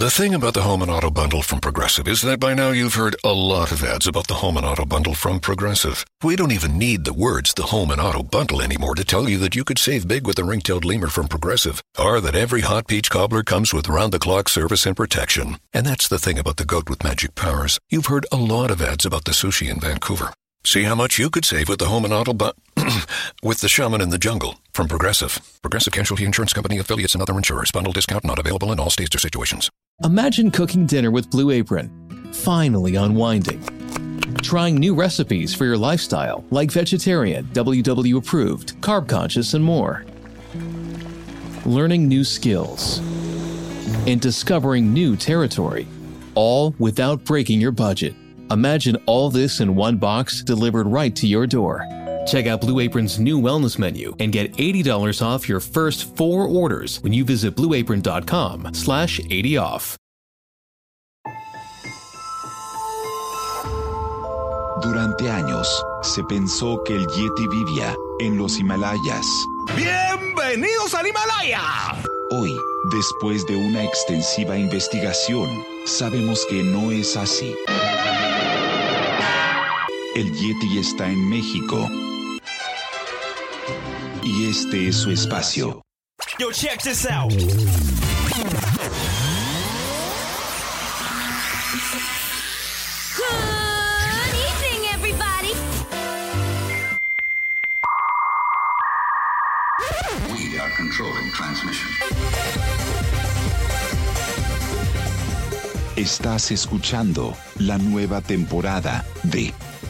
The thing about the Home and Auto Bundle from Progressive is that by now you've heard a lot of ads about the Home and Auto Bundle from Progressive. We don't even need the words the Home and Auto Bundle anymore to tell you that you could save big with the ring-tailed lemur from Progressive, or that every hot peach cobbler comes with round-the-clock service and protection. And that's the thing about the goat with magic powers. You've heard a lot of ads about the sushi in Vancouver. See how much you could save with the home and auto bu- with the shaman in the jungle from Progressive. Progressive Casualty Insurance Company affiliates and other insurers. Bundle discount not available in all states or situations. Imagine cooking dinner with Blue Apron. Finally unwinding. Trying new recipes for your lifestyle, like vegetarian, WW approved, carb conscious, and more. Learning new skills. And discovering new territory. All without breaking your budget. Imagine all this in one box delivered right to your door. Check out Blue Apron's new wellness menu and get $80 off your first four orders when you visit blueapron.com slash 80 off. Durante años, se pensó que el Yeti vivía en los Himalayas. ¡Bienvenidos al Himalaya! Hoy, después de una extensiva investigación, sabemos que no es así. El Yeti está en México. Y este es su espacio. Yo, check this out. Good evening, everybody. We are controlling transmission. Estás escuchando la nueva temporada de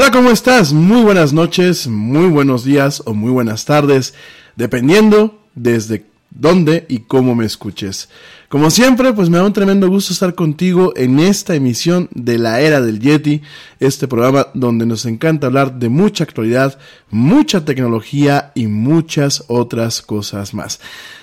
Hola, ¿cómo estás? Muy buenas noches, muy buenos días o muy buenas tardes, dependiendo desde dónde y cómo me escuches. Como siempre, pues me da un tremendo gusto estar contigo en esta emisión de la era del Yeti, este programa donde nos encanta hablar de mucha actualidad, mucha tecnología y muchas otras cosas más.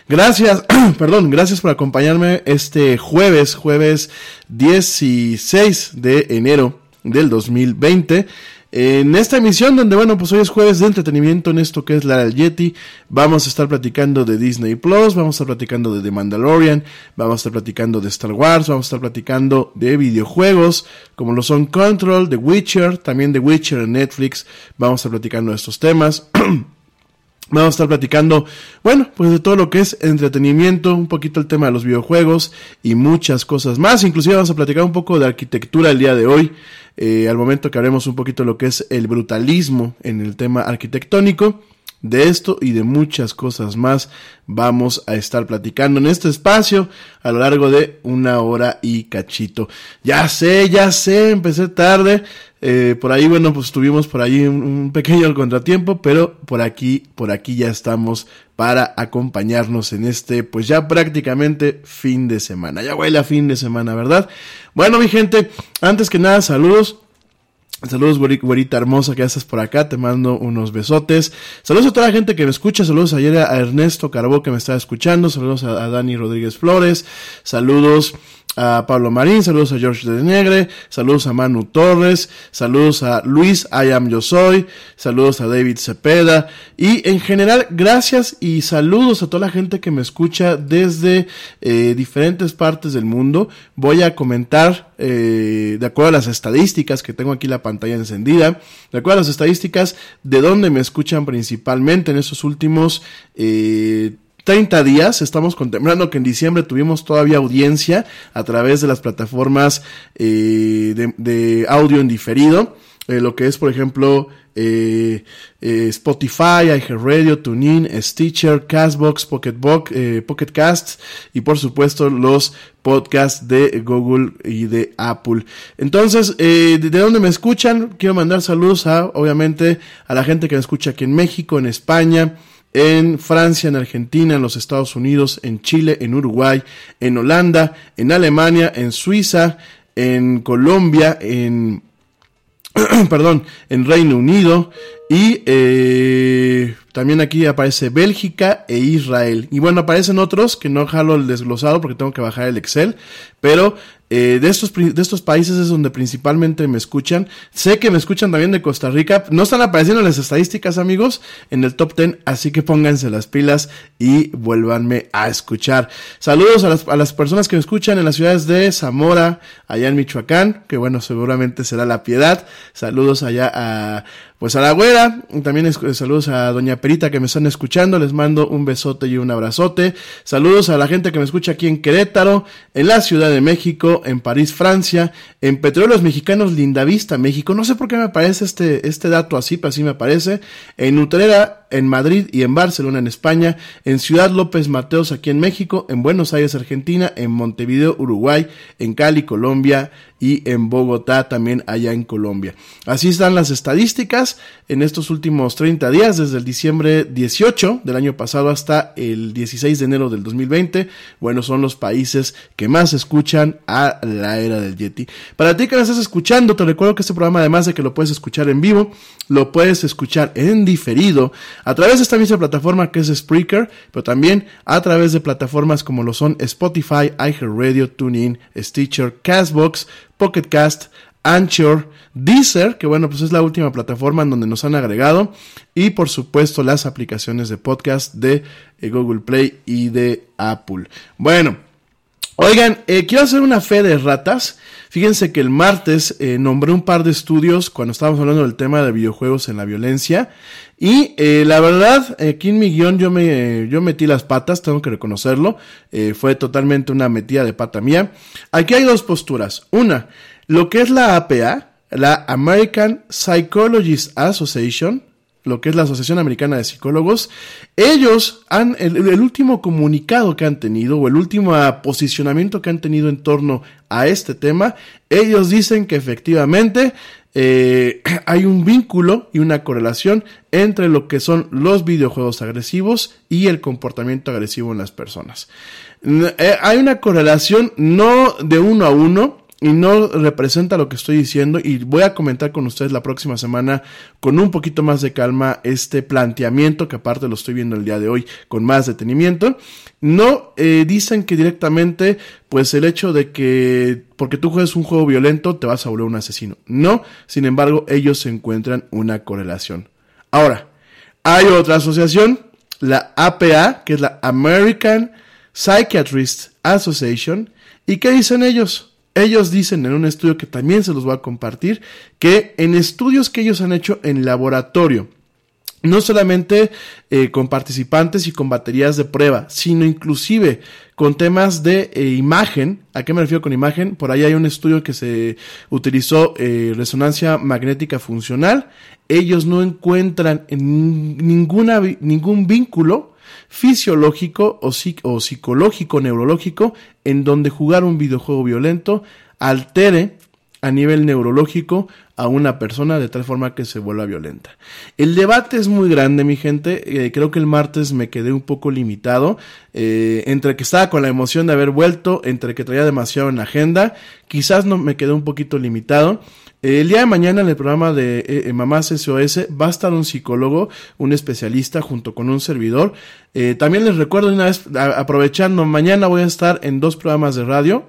Gracias, perdón, gracias por acompañarme este jueves, jueves 16 de enero del 2020 en esta emisión donde, bueno, pues hoy es jueves de entretenimiento en esto que es la Yeti, vamos a estar platicando de Disney Plus, vamos a estar platicando de The Mandalorian, vamos a estar platicando de Star Wars, vamos a estar platicando de videojuegos, como lo son Control, The Witcher, también The Witcher en Netflix, vamos a estar platicando de estos temas. Vamos a estar platicando, bueno, pues de todo lo que es entretenimiento, un poquito el tema de los videojuegos y muchas cosas más. Inclusive vamos a platicar un poco de arquitectura el día de hoy, eh, al momento que haremos un poquito de lo que es el brutalismo en el tema arquitectónico. De esto y de muchas cosas más vamos a estar platicando en este espacio a lo largo de una hora y cachito. Ya sé, ya sé, empecé tarde. Eh, por ahí, bueno, pues tuvimos por ahí un, pequeño contratiempo, pero por aquí, por aquí ya estamos para acompañarnos en este, pues ya prácticamente fin de semana. Ya huele a fin de semana, ¿verdad? Bueno, mi gente, antes que nada, saludos. Saludos, güerita hermosa, que haces por acá. Te mando unos besotes. Saludos a toda la gente que me escucha. Saludos ayer a Ernesto Carbó que me está escuchando. Saludos a, Dani Rodríguez Flores. Saludos a Pablo Marín, saludos a George de Negre, saludos a Manu Torres, saludos a Luis I am yo soy, saludos a David Cepeda y en general gracias y saludos a toda la gente que me escucha desde eh, diferentes partes del mundo. Voy a comentar eh, de acuerdo a las estadísticas que tengo aquí la pantalla encendida, de acuerdo a las estadísticas de dónde me escuchan principalmente en estos últimos eh, 30 días. Estamos contemplando que en diciembre tuvimos todavía audiencia a través de las plataformas eh, de, audio en diferido. Eh, lo que es, por ejemplo, eh, eh, Spotify, iHeartRadio, TuneIn, Stitcher, Castbox, Pocketbox, eh, Pocket Casts y por supuesto los podcasts de Google y de Apple. Entonces, eh, ¿de dónde me escuchan? Quiero mandar saludos a, obviamente, a la gente que me escucha aquí en México, en España, en Francia, en Argentina, en los Estados Unidos, en Chile, en Uruguay, en Holanda, en Alemania, en Suiza, en Colombia, en perdón, en Reino Unido y eh, también aquí aparece Bélgica e Israel. Y bueno, aparecen otros que no jalo el desglosado porque tengo que bajar el Excel, pero eh, de, estos, de estos países es donde principalmente me escuchan. Sé que me escuchan también de Costa Rica. No están apareciendo las estadísticas, amigos, en el top 10, así que pónganse las pilas y vuélvanme a escuchar. Saludos a las, a las personas que me escuchan en las ciudades de Zamora, allá en Michoacán, que bueno, seguramente será la piedad. Saludos allá a pues a la güera, también saludos a doña Perita que me están escuchando, les mando un besote y un abrazote. Saludos a la gente que me escucha aquí en Querétaro, en la Ciudad de México, en París, Francia, en Petróleos Mexicanos Lindavista, México. No sé por qué me aparece este, este dato así, pero así me aparece. En Utrera, en Madrid y en Barcelona, en España, en Ciudad López Mateos, aquí en México, en Buenos Aires, Argentina, en Montevideo, Uruguay, en Cali, Colombia, y en Bogotá también allá en Colombia. Así están las estadísticas en estos últimos 30 días, desde el diciembre 18 del año pasado hasta el 16 de enero del 2020. Bueno, son los países que más escuchan a la era del Yeti. Para ti que me estás escuchando, te recuerdo que este programa, además de que lo puedes escuchar en vivo, lo puedes escuchar en diferido a través de esta misma plataforma que es Spreaker, pero también a través de plataformas como lo son Spotify, iHeartRadio, TuneIn, Stitcher, Castbox, Pocket Cast, Anchor, Deezer, que bueno, pues es la última plataforma en donde nos han agregado, y por supuesto las aplicaciones de podcast de eh, Google Play y de Apple. Bueno, oigan, eh, quiero hacer una fe de ratas. Fíjense que el martes eh, nombré un par de estudios cuando estábamos hablando del tema de videojuegos en la violencia. Y la verdad, aquí en mi guion yo, me, yo metí las patas, tengo que reconocerlo. fue totalmente una metida de pata mía. Aquí hay dos posturas. Una, lo que es la APA, la American Psychologist Association, lo que es la Asociación Americana de Psicólogos, ellos han, el, último comunicado que han tenido o el último posicionamiento que han tenido en torno a este tema, ellos dicen que efectivamente eh, hay un vínculo y una correlación entre lo que son los videojuegos agresivos y el comportamiento agresivo en las personas. Eh, hay una correlación no de uno a uno, y no representa lo que estoy diciendo y voy a comentar con ustedes la próxima semana con un poquito más de calma este planteamiento que aparte lo estoy viendo el día de hoy con más detenimiento. No eh, dicen que directamente pues el hecho de que porque tú juegues un juego violento te vas a volver un asesino. No, sin embargo ellos encuentran una correlación. Ahora, hay otra asociación, la APA, que es la American Psychiatrist Association, ¿y qué dicen ellos? Ellos dicen en un estudio que también se los voy a compartir, que en estudios que ellos han hecho en laboratorio, no solamente eh, con participantes y con baterías de prueba, sino inclusive con temas de eh, imagen. ¿A qué me refiero con imagen? Por ahí hay un estudio que se utilizó eh, resonancia magnética funcional. Ellos no encuentran ninguna, ningún vínculo fisiológico o, o psicológico, neurológico, en donde jugar un videojuego violento altere a nivel neurológico a una persona de tal forma que se vuelva violenta. El debate es muy grande, mi gente. Eh, creo que el martes me quedé un poco limitado. Eh, entre que estaba con la emoción de haber vuelto, entre que traía demasiado en la agenda, quizás no me quedé un poquito limitado. El día de mañana en el programa de eh, eh, Mamás SOS va a estar un psicólogo, un especialista junto con un servidor. Eh, también les recuerdo una vez, aprovechando, mañana voy a estar en dos programas de radio,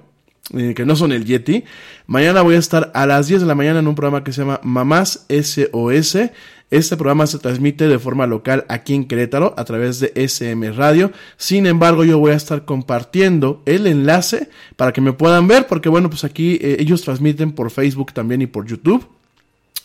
que no son el Yeti. Mañana voy a estar a las 10 de la mañana en un programa que se llama Mamás SOS. Este programa se transmite de forma local aquí en Querétaro a través de SM Radio. Sin embargo, yo voy a estar compartiendo el enlace para que me puedan ver, porque bueno, pues aquí eh, ellos transmiten por Facebook también y por YouTube.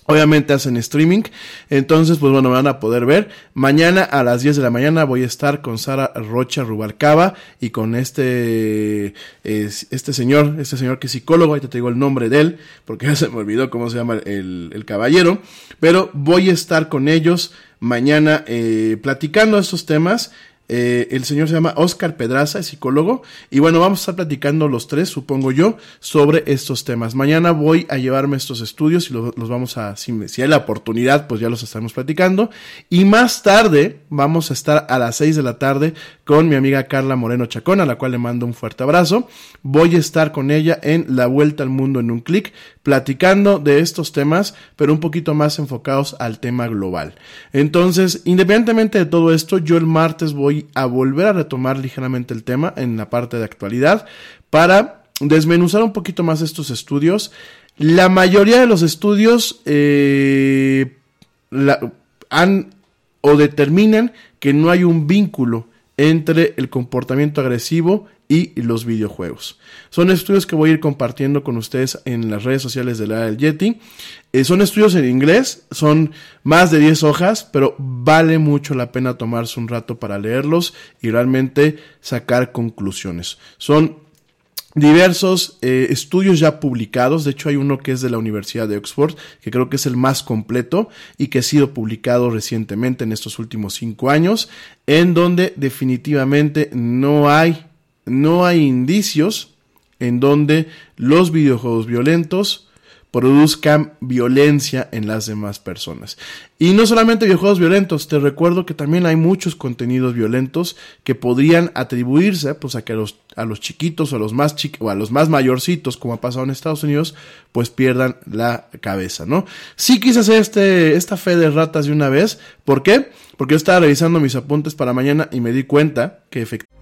Obviamente hacen streaming, entonces pues bueno, van a poder ver. Mañana a las 10 de la mañana voy a estar con Sara Rocha Rubalcaba y con este, este señor, este señor que es psicólogo, ahorita te digo el nombre de él, porque ya se me olvidó cómo se llama el, el caballero, pero voy a estar con ellos mañana eh, platicando estos temas eh, el señor se llama Oscar Pedraza, es psicólogo. Y bueno, vamos a estar platicando los tres, supongo yo, sobre estos temas. Mañana voy a llevarme estos estudios y los, vamos a, si, hay la oportunidad, pues ya los estamos platicando. Y más tarde vamos a estar a las seis de la tarde con mi amiga Carla Moreno Chacón, a la cual le mando un fuerte abrazo. Voy a estar con ella en La Vuelta al Mundo en un clic, platicando de estos temas, pero un poquito más enfocados al tema global. Entonces, independientemente de todo esto, yo el martes voy a volver a retomar ligeramente el tema en la parte de actualidad para desmenuzar un poquito más estos estudios. La mayoría de los estudios eh, han o determinan que no hay un vínculo entre el comportamiento agresivo y los videojuegos. Son estudios que voy a ir compartiendo con ustedes en las redes sociales de la del Yeti. Eh, son estudios en inglés, son más de 10 hojas, pero vale mucho la pena tomarse un rato para leerlos y realmente sacar conclusiones. Son diversos eh, estudios ya publicados. De hecho, hay uno que es de la Universidad de Oxford, que creo que es el más completo y que ha sido publicado recientemente en estos últimos cinco años, en donde definitivamente no hay no hay indicios en donde los videojuegos violentos produzcan violencia en las demás personas. Y no solamente videojuegos violentos, te recuerdo que también hay muchos contenidos violentos que podrían atribuirse pues a que los, a los chiquitos o a los más o a los más mayorcitos, como ha pasado en Estados Unidos, pues pierdan la cabeza, ¿no? Sí quise hacer este, esta fe de ratas de una vez, ¿por qué? Porque yo estaba revisando mis apuntes para mañana y me di cuenta que efectivamente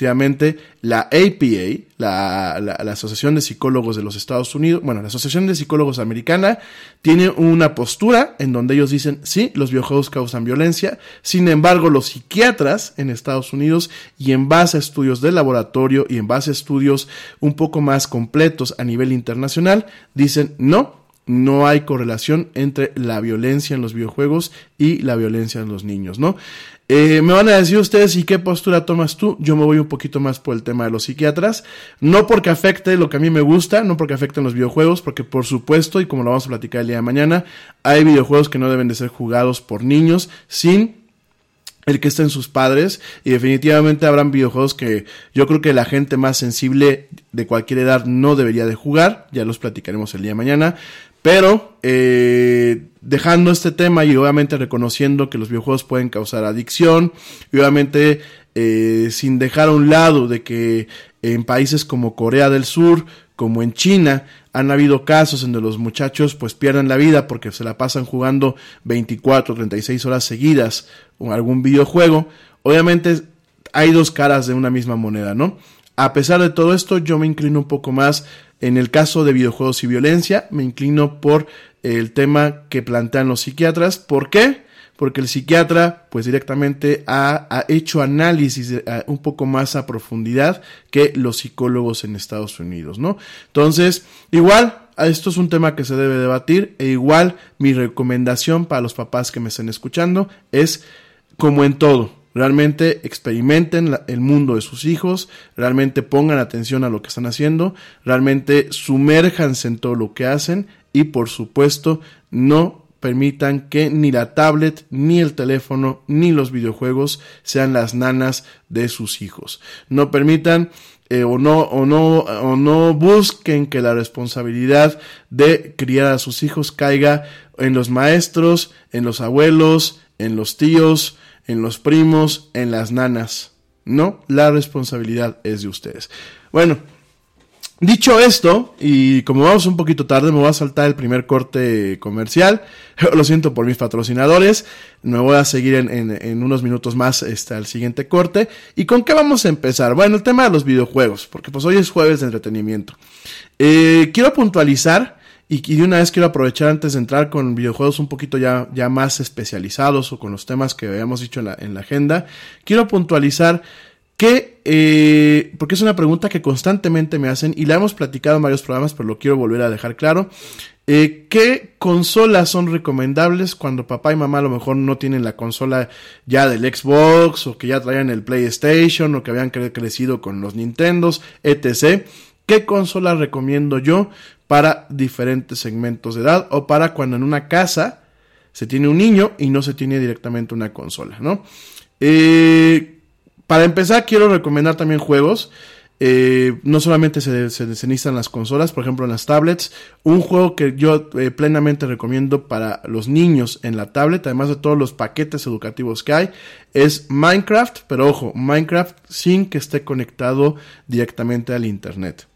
Efectivamente, la APA, la, la, Asociación de Psicólogos de los Estados Unidos, bueno, la Asociación de Psicólogos Americana, tiene una postura en donde ellos dicen, sí, los videojuegos causan violencia, sin embargo, los psiquiatras en Estados Unidos y en base a estudios de laboratorio y en base a estudios un poco más completos a nivel internacional, dicen, no, no hay correlación entre la violencia en los videojuegos y la violencia en los niños, ¿no? Eh, me van a decir ustedes, ¿y qué postura tomas tú? Yo me voy un poquito más por el tema de los psiquiatras. No porque afecte lo que a mí me gusta, no porque afecten los videojuegos, porque por supuesto, y como lo vamos a platicar el día de mañana, hay videojuegos que no deben de ser jugados por niños sin el que estén sus padres y definitivamente habrán videojuegos que yo creo que la gente más sensible de cualquier edad no debería de jugar, ya los platicaremos el día de mañana, pero eh, dejando este tema y obviamente reconociendo que los videojuegos pueden causar adicción y obviamente eh, sin dejar a un lado de que en países como Corea del Sur, como en China, han habido casos en donde los muchachos pues pierden la vida porque se la pasan jugando 24, 36 horas seguidas o algún videojuego. Obviamente hay dos caras de una misma moneda, ¿no? A pesar de todo esto, yo me inclino un poco más en el caso de videojuegos y violencia, me inclino por el tema que plantean los psiquiatras. ¿Por qué? Porque el psiquiatra, pues directamente ha, hecho análisis un poco más a profundidad que los psicólogos en Estados Unidos, ¿no? Entonces, igual, esto es un tema que se debe debatir e igual mi recomendación para los papás que me estén escuchando es, como en todo, Realmente experimenten el mundo de sus hijos, realmente pongan atención a lo que están haciendo, realmente sumérjanse en todo lo que hacen y por supuesto no permitan que ni la tablet, ni el teléfono, ni los videojuegos sean las nanas de sus hijos. No permitan eh, o no o no o no busquen que la responsabilidad de criar a sus hijos caiga en los maestros, en los abuelos, en los tíos, en los primos, en las nanas. No, la responsabilidad es de ustedes. Bueno, dicho esto, y como vamos un poquito tarde, me voy a saltar el primer corte comercial. Lo siento por mis patrocinadores. Me voy a seguir en, unos minutos más este, al siguiente corte. ¿Y con qué vamos a empezar? Bueno, el tema de los videojuegos, porque pues hoy es jueves de entretenimiento. Eh, quiero puntualizar y, de una vez quiero aprovechar antes de entrar con videojuegos un poquito ya, ya más especializados o con los temas que habíamos dicho en la, en la agenda, quiero puntualizar que, eh, porque es una pregunta que constantemente me hacen y la hemos platicado en varios programas, pero lo quiero volver a dejar claro. Eh, ¿Qué consolas son recomendables cuando papá y mamá a lo mejor no tienen la consola ya del Xbox o que ya traían el PlayStation o que habían crecido con los Nintendos, etc.? ¿Qué consola recomiendo yo para diferentes segmentos de edad o para cuando en una casa se tiene un niño y no se tiene directamente una consola, ¿no? Eh, para empezar, quiero recomendar también juegos. Eh, no solamente se, se, las consolas, por ejemplo en las tablets. Un juego que yo eh, plenamente recomiendo para los niños en la tablet, además de todos los paquetes educativos que hay, es Minecraft, pero ojo, Minecraft sin que esté conectado directamente al Internet.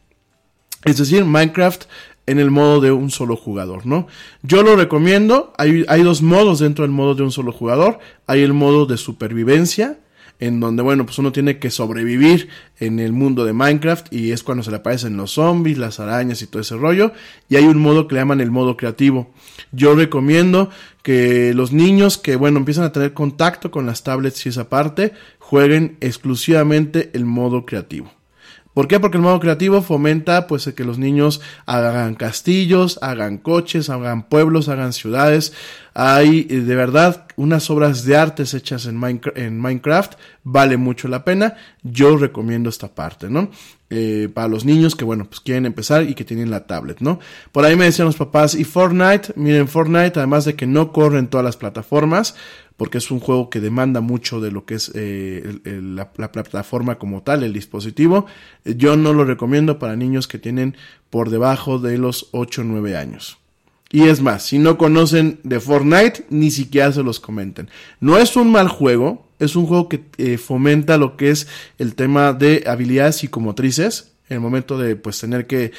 Es decir, Minecraft en el modo de un solo jugador, ¿no? Yo lo recomiendo, hay, hay, dos modos dentro del modo de un solo jugador, hay el modo de supervivencia, en donde, bueno, pues uno tiene que sobrevivir en el mundo de Minecraft y es cuando se le aparecen los zombies, las arañas y todo ese rollo, y hay un modo que le llaman el modo creativo. Yo recomiendo que los niños que, bueno, empiezan a tener contacto con las tablets y esa parte, jueguen exclusivamente el modo creativo. ¿Por qué? Porque el modo creativo fomenta pues que los niños hagan castillos, hagan coches, hagan pueblos, hagan ciudades. Hay eh, de verdad unas obras de artes hechas en Minecraft, vale mucho la pena. Yo recomiendo esta parte, ¿no? Eh, para los niños que, bueno, pues quieren empezar y que tienen la tablet, ¿no? Por ahí me decían los papás, y Fortnite, miren, Fortnite, además de que no corre en todas las plataformas, porque es un juego que demanda mucho de lo que es eh, la, plataforma como tal, el dispositivo. Eh, yo no lo recomiendo para niños que tienen por debajo de los 8 o 9 años. Y es más, si no conocen de Fortnite, ni siquiera se los comenten. No es un mal juego, es un juego que eh, fomenta lo que es el tema de habilidades psicomotrices, en el momento de pues tener que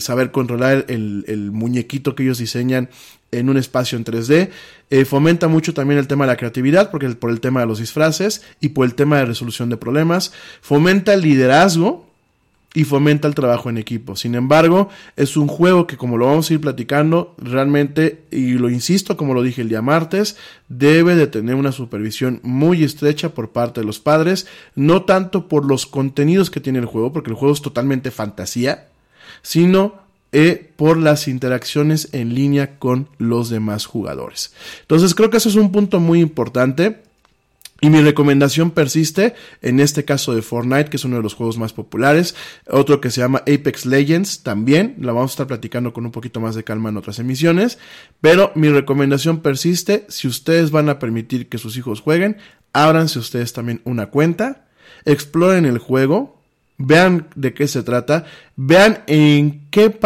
saber controlar el, el, muñequito que ellos diseñan en un espacio en 3D. Eh, fomenta mucho también el tema de la creatividad, porque por el tema de los disfraces y por el tema de resolución de problemas. Fomenta el liderazgo y fomenta el trabajo en equipo. Sin embargo, es un juego que, como lo vamos a ir platicando, realmente, y lo insisto, como lo dije el día martes, debe de tener una supervisión muy estrecha por parte de los padres, no tanto por los contenidos que tiene el juego, porque el juego es totalmente fantasía, sino eh, por las interacciones en línea con los demás jugadores. Entonces creo que eso es un punto muy importante. Y mi recomendación persiste en este caso de Fortnite, que es uno de los juegos más populares. Otro que se llama Apex Legends también. La vamos a estar platicando con un poquito más de calma en otras emisiones. Pero mi recomendación persiste. Si ustedes van a permitir que sus hijos jueguen, ábranse ustedes también una cuenta. Exploren el juego. Vean de qué se trata. Vean en qué,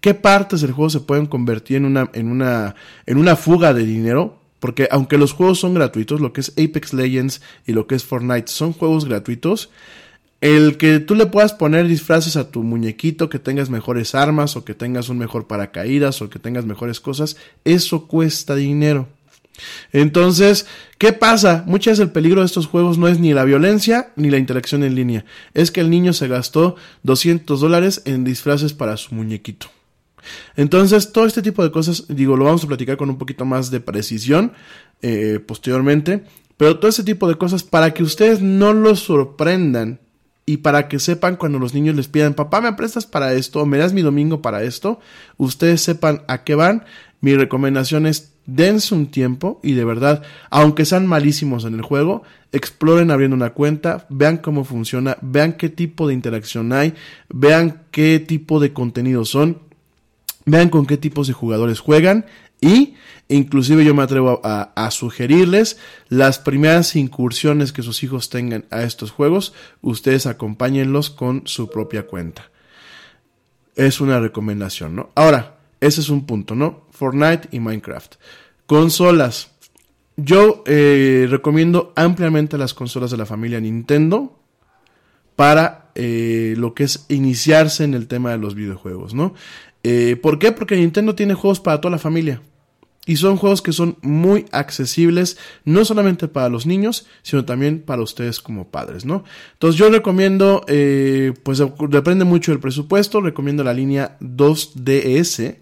qué partes del juego se pueden convertir en una, en una, en una fuga de dinero porque aunque los juegos son gratuitos, lo que es Apex Legends y lo que es Fortnite son juegos gratuitos, el que tú le puedas poner disfraces a tu muñequito, que tengas mejores armas o que tengas un mejor paracaídas o que tengas mejores cosas, eso cuesta dinero. Entonces, ¿qué pasa? Muchas veces el peligro de estos juegos no es ni la violencia ni la interacción en línea. Es que el niño se gastó 200 dólares en disfraces para su muñequito. Entonces, todo este tipo de cosas, digo, lo vamos a platicar con un poquito más de precisión eh, posteriormente, pero todo este tipo de cosas para que ustedes no los sorprendan y para que sepan cuando los niños les pidan, papá, ¿me prestas para esto? ¿O me das mi domingo para esto? Ustedes sepan a qué van. Mi recomendación es dense un tiempo y de verdad, aunque sean malísimos en el juego, exploren abriendo una cuenta, vean cómo funciona, vean qué tipo de interacción hay, vean qué tipo de contenido son vean con qué tipos de jugadores juegan y inclusive yo me atrevo a, sugerirles las primeras incursiones que sus hijos tengan a estos juegos, ustedes acompáñenlos con su propia cuenta. Es una recomendación, ¿no? Ahora, ese es un punto, ¿no? Fortnite y Minecraft. Consolas. Yo eh, recomiendo ampliamente las consolas de la familia Nintendo para eh, lo que es iniciarse en el tema de los videojuegos, ¿no? Eh, ¿Por qué? Porque Nintendo tiene juegos para toda la familia. Y son juegos que son muy accesibles, no solamente para los niños, sino también para ustedes como padres, ¿no? Entonces yo recomiendo, pues depende mucho del presupuesto, recomiendo la línea 2DS,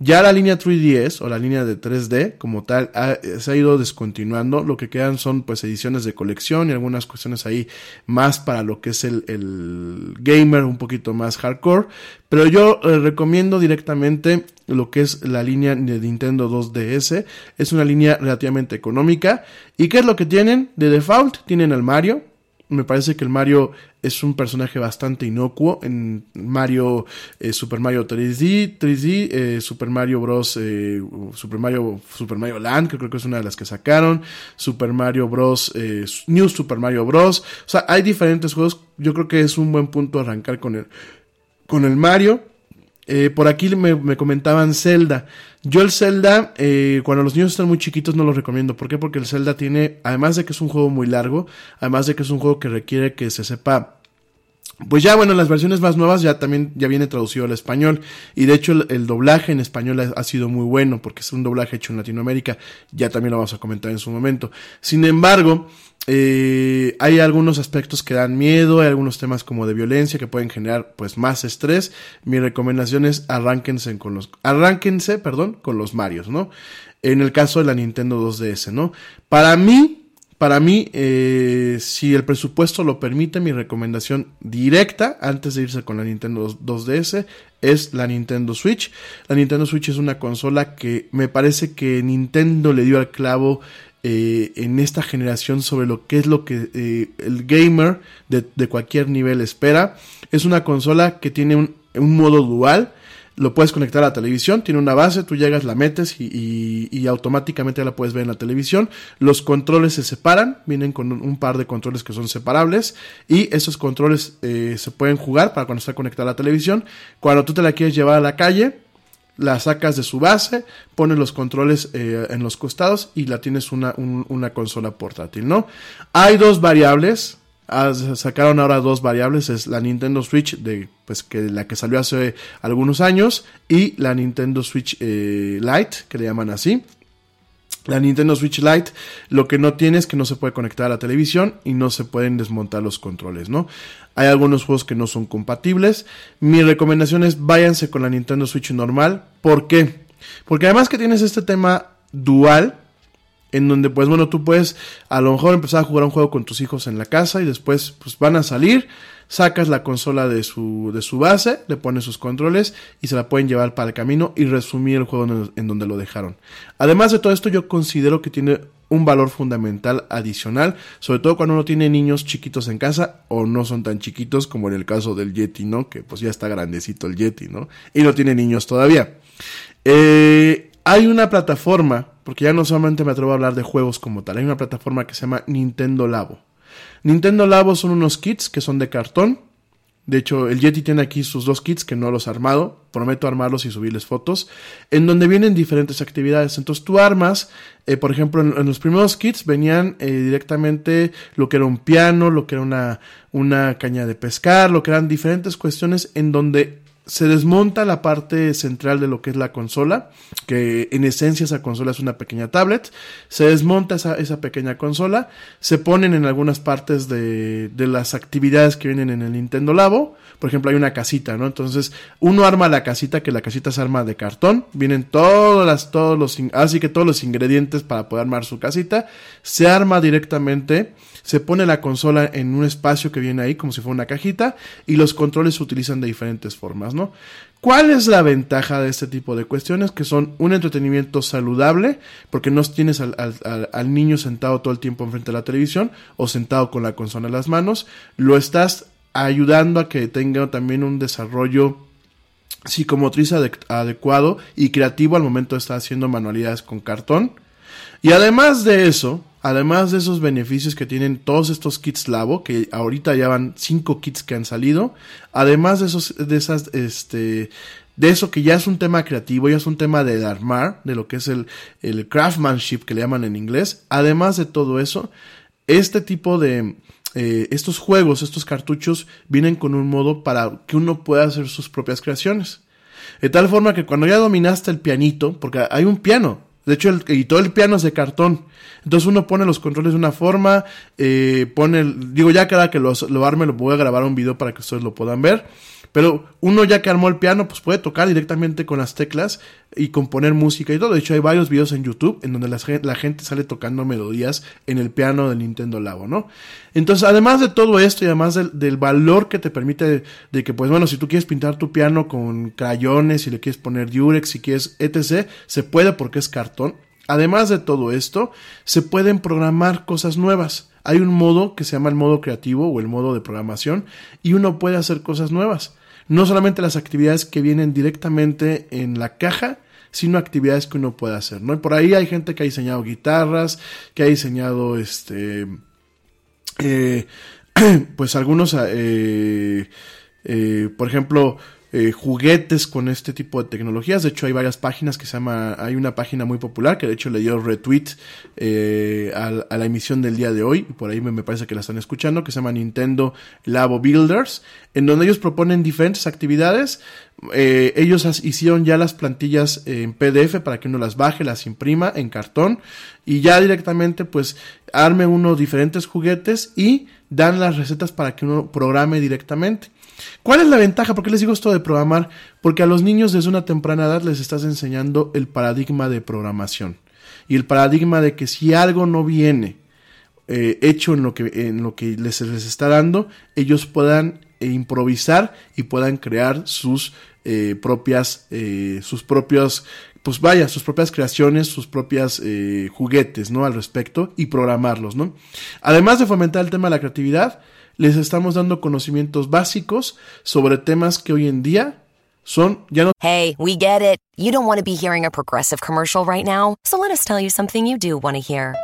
ya la línea 3DS o la línea de 3D como tal se ha ido descontinuando. Lo que quedan son pues ediciones de colección y algunas cuestiones ahí más para lo que es el, gamer un poquito más hardcore. Pero yo eh, recomiendo directamente lo que es la línea de Nintendo 2DS. Es una línea relativamente económica. ¿Y qué es lo que tienen? De default tienen el Mario, me parece que el Mario es un personaje bastante inocuo. En Mario, eh, Super Mario 3D, 3D eh, Super Mario Bros. Eh, Super Mario Super Mario Land, que creo que es una de las que sacaron. Super Mario Bros. New Super Mario Bros. O sea, hay diferentes juegos. Yo creo que es un buen punto arrancar con el, con el Mario. Por aquí me, me comentaban Zelda. Yo el Zelda, eh, cuando los niños están muy chiquitos, no los recomiendo. ¿Por qué? Porque el Zelda tiene, además de que es un juego muy largo, además de que es un juego que requiere que se sepa pues ya, bueno, las versiones más nuevas ya también ya viene traducido al español. Y de hecho el, doblaje en español ha, sido muy bueno porque es un doblaje hecho en Latinoamérica. Ya también lo vamos a comentar en su momento. Sin embargo, eh, hay algunos aspectos que dan miedo, hay algunos temas como de violencia que pueden generar pues más estrés. Mi recomendación es arránquense con los, arránquense, perdón, con los Marios, ¿no? En el caso de la Nintendo 2DS, ¿no? Para mí, para mí, eh, si el presupuesto lo permite, mi recomendación directa antes de irse con la Nintendo 2DS es la Nintendo Switch. La Nintendo Switch es una consola que me parece que Nintendo le dio al clavo eh, en esta generación sobre lo que es lo que eh, el gamer de, de, cualquier nivel espera. Es una consola que tiene un, un modo dual lo puedes conectar a la televisión, tiene una base, tú llegas, la metes y, y, automáticamente la puedes ver en la televisión. Los controles se separan, vienen con un par de controles que son separables y esos controles eh, se pueden jugar para cuando está conectada a la televisión. Cuando tú te la quieres llevar a la calle, la sacas de su base, pones los controles eh, en los costados y la tienes una, una consola portátil, ¿no? Hay dos variables sacaron ahora dos variables, es la Nintendo Switch de pues que la que salió hace algunos años y la Nintendo Switch eh, Lite, que le llaman así. La Nintendo Switch Lite lo que no tiene es que no se puede conectar a la televisión y no se pueden desmontar los controles, ¿no? Hay algunos juegos que no son compatibles. Mi recomendación es váyanse con la Nintendo Switch normal. ¿Por qué? Porque además que tienes este tema dual, en donde pues bueno, tú puedes a lo mejor empezar a jugar un juego con tus hijos en la casa y después pues van a salir, sacas la consola de su, de su base, le pones sus controles y se la pueden llevar para el camino y resumir el juego en, donde lo dejaron. Además de todo esto, yo considero que tiene un valor fundamental adicional, sobre todo cuando uno tiene niños chiquitos en casa o no son tan chiquitos como en el caso del Yeti, ¿no? Que pues ya está grandecito el Yeti, ¿no? Y no tiene niños todavía. Eh, hay una plataforma, porque ya no solamente me atrevo a hablar de juegos como tal, hay una plataforma que se llama Nintendo Labo. Nintendo Labo son unos kits que son de cartón. De hecho, el Yeti tiene aquí sus dos kits que no los he armado. Prometo armarlos y subirles fotos. En donde vienen diferentes actividades. Entonces tú armas, eh, por ejemplo, en, los primeros kits venían eh, directamente lo que era un piano, lo que era una, una caña de pescar, lo que eran diferentes cuestiones en donde se desmonta la parte central de lo que es la consola, que en esencia esa consola es una pequeña tablet, se desmonta esa, esa pequeña consola, se ponen en algunas partes de, de, las actividades que vienen en el Nintendo Labo, por ejemplo hay una casita, ¿no? Entonces uno arma la casita, que la casita se arma de cartón, vienen todas las, todos los, así que todos los ingredientes para poder armar su casita, se arma directamente, se pone la consola en un espacio que viene ahí como si fuera una cajita y los controles se utilizan de diferentes formas, ¿no? ¿Cuál es la ventaja de este tipo de cuestiones? Que son un entretenimiento saludable, porque no tienes al, al, al, niño sentado todo el tiempo enfrente de la televisión o sentado con la consola en las manos, lo estás ayudando a que tenga también un desarrollo psicomotriz adecuado y creativo al momento de estar haciendo manualidades con cartón. Y además de eso, además de esos beneficios que tienen todos estos kits Labo, que ahorita ya van cinco kits que han salido, además de esos, de esas, este, de eso que ya es un tema creativo, ya es un tema de armar, de lo que es el, el craftsmanship que le llaman en inglés, además de todo eso, este tipo de, eh, estos juegos, estos cartuchos, vienen con un modo para que uno pueda hacer sus propias creaciones. De tal forma que cuando ya dominaste el pianito, porque hay un piano, de hecho, el, y todo el piano es de cartón. Entonces uno pone los controles de una forma, eh, pone, el, digo ya cada que lo, arme, lo voy a grabar un video para que ustedes lo puedan ver. Pero uno ya que armó el piano, pues puede tocar directamente con las teclas y componer música y todo. De hecho, hay varios videos en YouTube en donde la, gente sale tocando melodías en el piano del Nintendo Labo, ¿no? Entonces, además de todo esto y además del, valor que te permite de, de, que, pues bueno, si tú quieres pintar tu piano con crayones, si le quieres poner Durex, si quieres etc., se puede porque es cartón. Además de todo esto, se pueden programar cosas nuevas. Hay un modo que se llama el modo creativo o el modo de programación y uno puede hacer cosas nuevas no solamente las actividades que vienen directamente en la caja, sino actividades que uno puede hacer, ¿no? Y por ahí hay gente que ha diseñado guitarras, que ha diseñado este eh, pues algunos eh, eh, por ejemplo eh, juguetes con este tipo de tecnologías. De hecho, hay varias páginas que se llama, hay una página muy popular que de hecho le dio retweet eh, a, la emisión del día de hoy, y por ahí me, parece que la están escuchando, que se llama Nintendo Labo Builders, en donde ellos proponen diferentes actividades. Eh, ellos hicieron ya las plantillas en PDF para que uno las baje, las imprima en cartón y ya directamente pues arme uno diferentes juguetes y dan las recetas para que uno programe directamente. ¿Cuál es la ventaja? ¿Por qué les digo esto de programar? Porque a los niños desde una temprana edad les estás enseñando el paradigma de programación. Y el paradigma de que si algo no viene eh, hecho en lo que, en lo que les, les está dando, ellos puedan eh, improvisar y puedan crear sus eh, propias, sus propios, pues vaya, sus propias creaciones, sus propias juguetes, ¿no? Al respecto y programarlos, ¿no? Además de fomentar el tema de la creatividad, les estamos dando conocimientos básicos sobre temas que hoy en día son ya no. Hey, we get it. You don't want to be hearing a progressive commercial right now, so let us tell you something you do want to hear.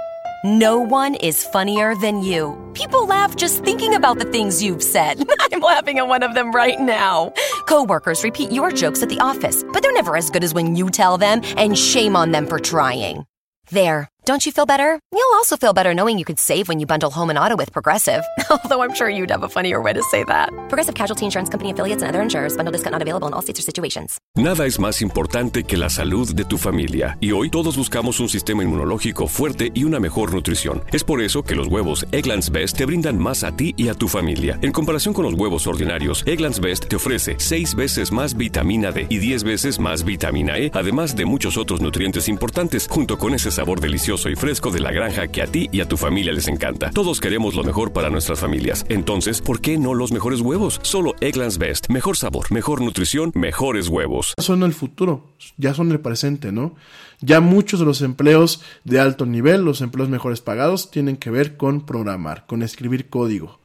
No one is funnier than you. People laugh just thinking about the things you've said. I'm laughing at one of them right now. Coworkers repeat your jokes at the office, but they're never as good as when you tell them, and shame on them for trying. There. Don't you feel better? You'll also feel better knowing you could save when you bundle home and auto with Progressive. Although I'm sure you'd have a funnier way to say that. Progressive Casualty Insurance Company affiliates and other insurers. Bundle discount not available in all states or situations. Nada es más importante que la salud de tu familia. Y hoy todos buscamos un sistema inmunológico fuerte y una mejor nutrición. Es por eso que los huevos Egglands Best te brindan más a ti y a tu familia. En comparación con los huevos ordinarios, Egglands Best te ofrece 6 veces más vitamina D y 10 veces más vitamina E, además de muchos otros nutrientes importantes, junto con ese sabor delicioso delicioso y fresco de la granja que a ti y a tu familia les encanta. Todos queremos lo mejor para nuestras familias. Entonces, ¿por qué no los mejores huevos? Solo Eggland's Best. Mejor sabor, mejor nutrición, mejores huevos. Son el futuro, ya son el presente, ¿no? Ya muchos de los empleos de alto nivel, los empleos mejores pagados, tienen que ver con programar, con escribir código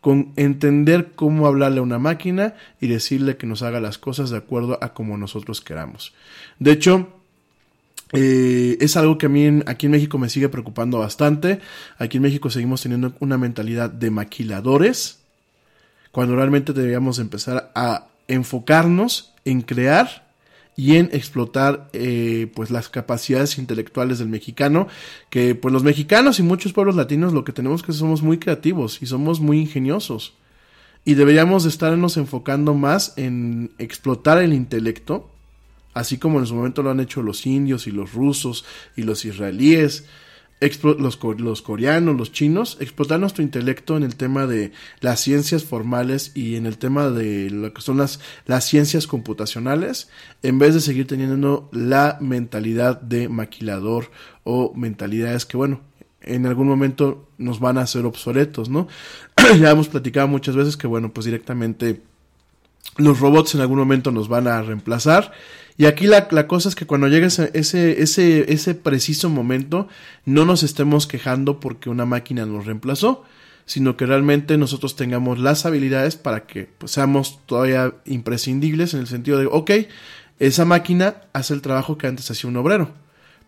con entender cómo hablarle a una máquina y decirle que nos haga las cosas de acuerdo a como nosotros queramos. De hecho, eh, es algo que a mí aquí en México me sigue preocupando bastante. Aquí en México seguimos teniendo una mentalidad de maquiladores, cuando realmente deberíamos empezar a enfocarnos en crear y en explotar eh, pues las capacidades intelectuales del mexicano que pues los mexicanos y muchos pueblos latinos lo que tenemos que somos muy creativos y somos muy ingeniosos y deberíamos estarnos enfocando más en explotar el intelecto así como en su momento lo han hecho los indios y los rusos y los israelíes los, los, coreanos, los chinos, explotar nuestro intelecto en el tema de las ciencias formales y en el tema de lo que son las, las ciencias computacionales, en vez de seguir teniendo la mentalidad de maquilador o mentalidades que, bueno, en algún momento nos van a hacer obsoletos, ¿no? ya hemos platicado muchas veces que, bueno, pues directamente los robots en algún momento nos van a reemplazar y aquí la, cosa es que cuando llegue ese, ese, ese preciso momento, no nos estemos quejando porque una máquina nos reemplazó, sino que realmente nosotros tengamos las habilidades para que pues, seamos todavía imprescindibles en el sentido de, ok, esa máquina hace el trabajo que antes hacía un obrero.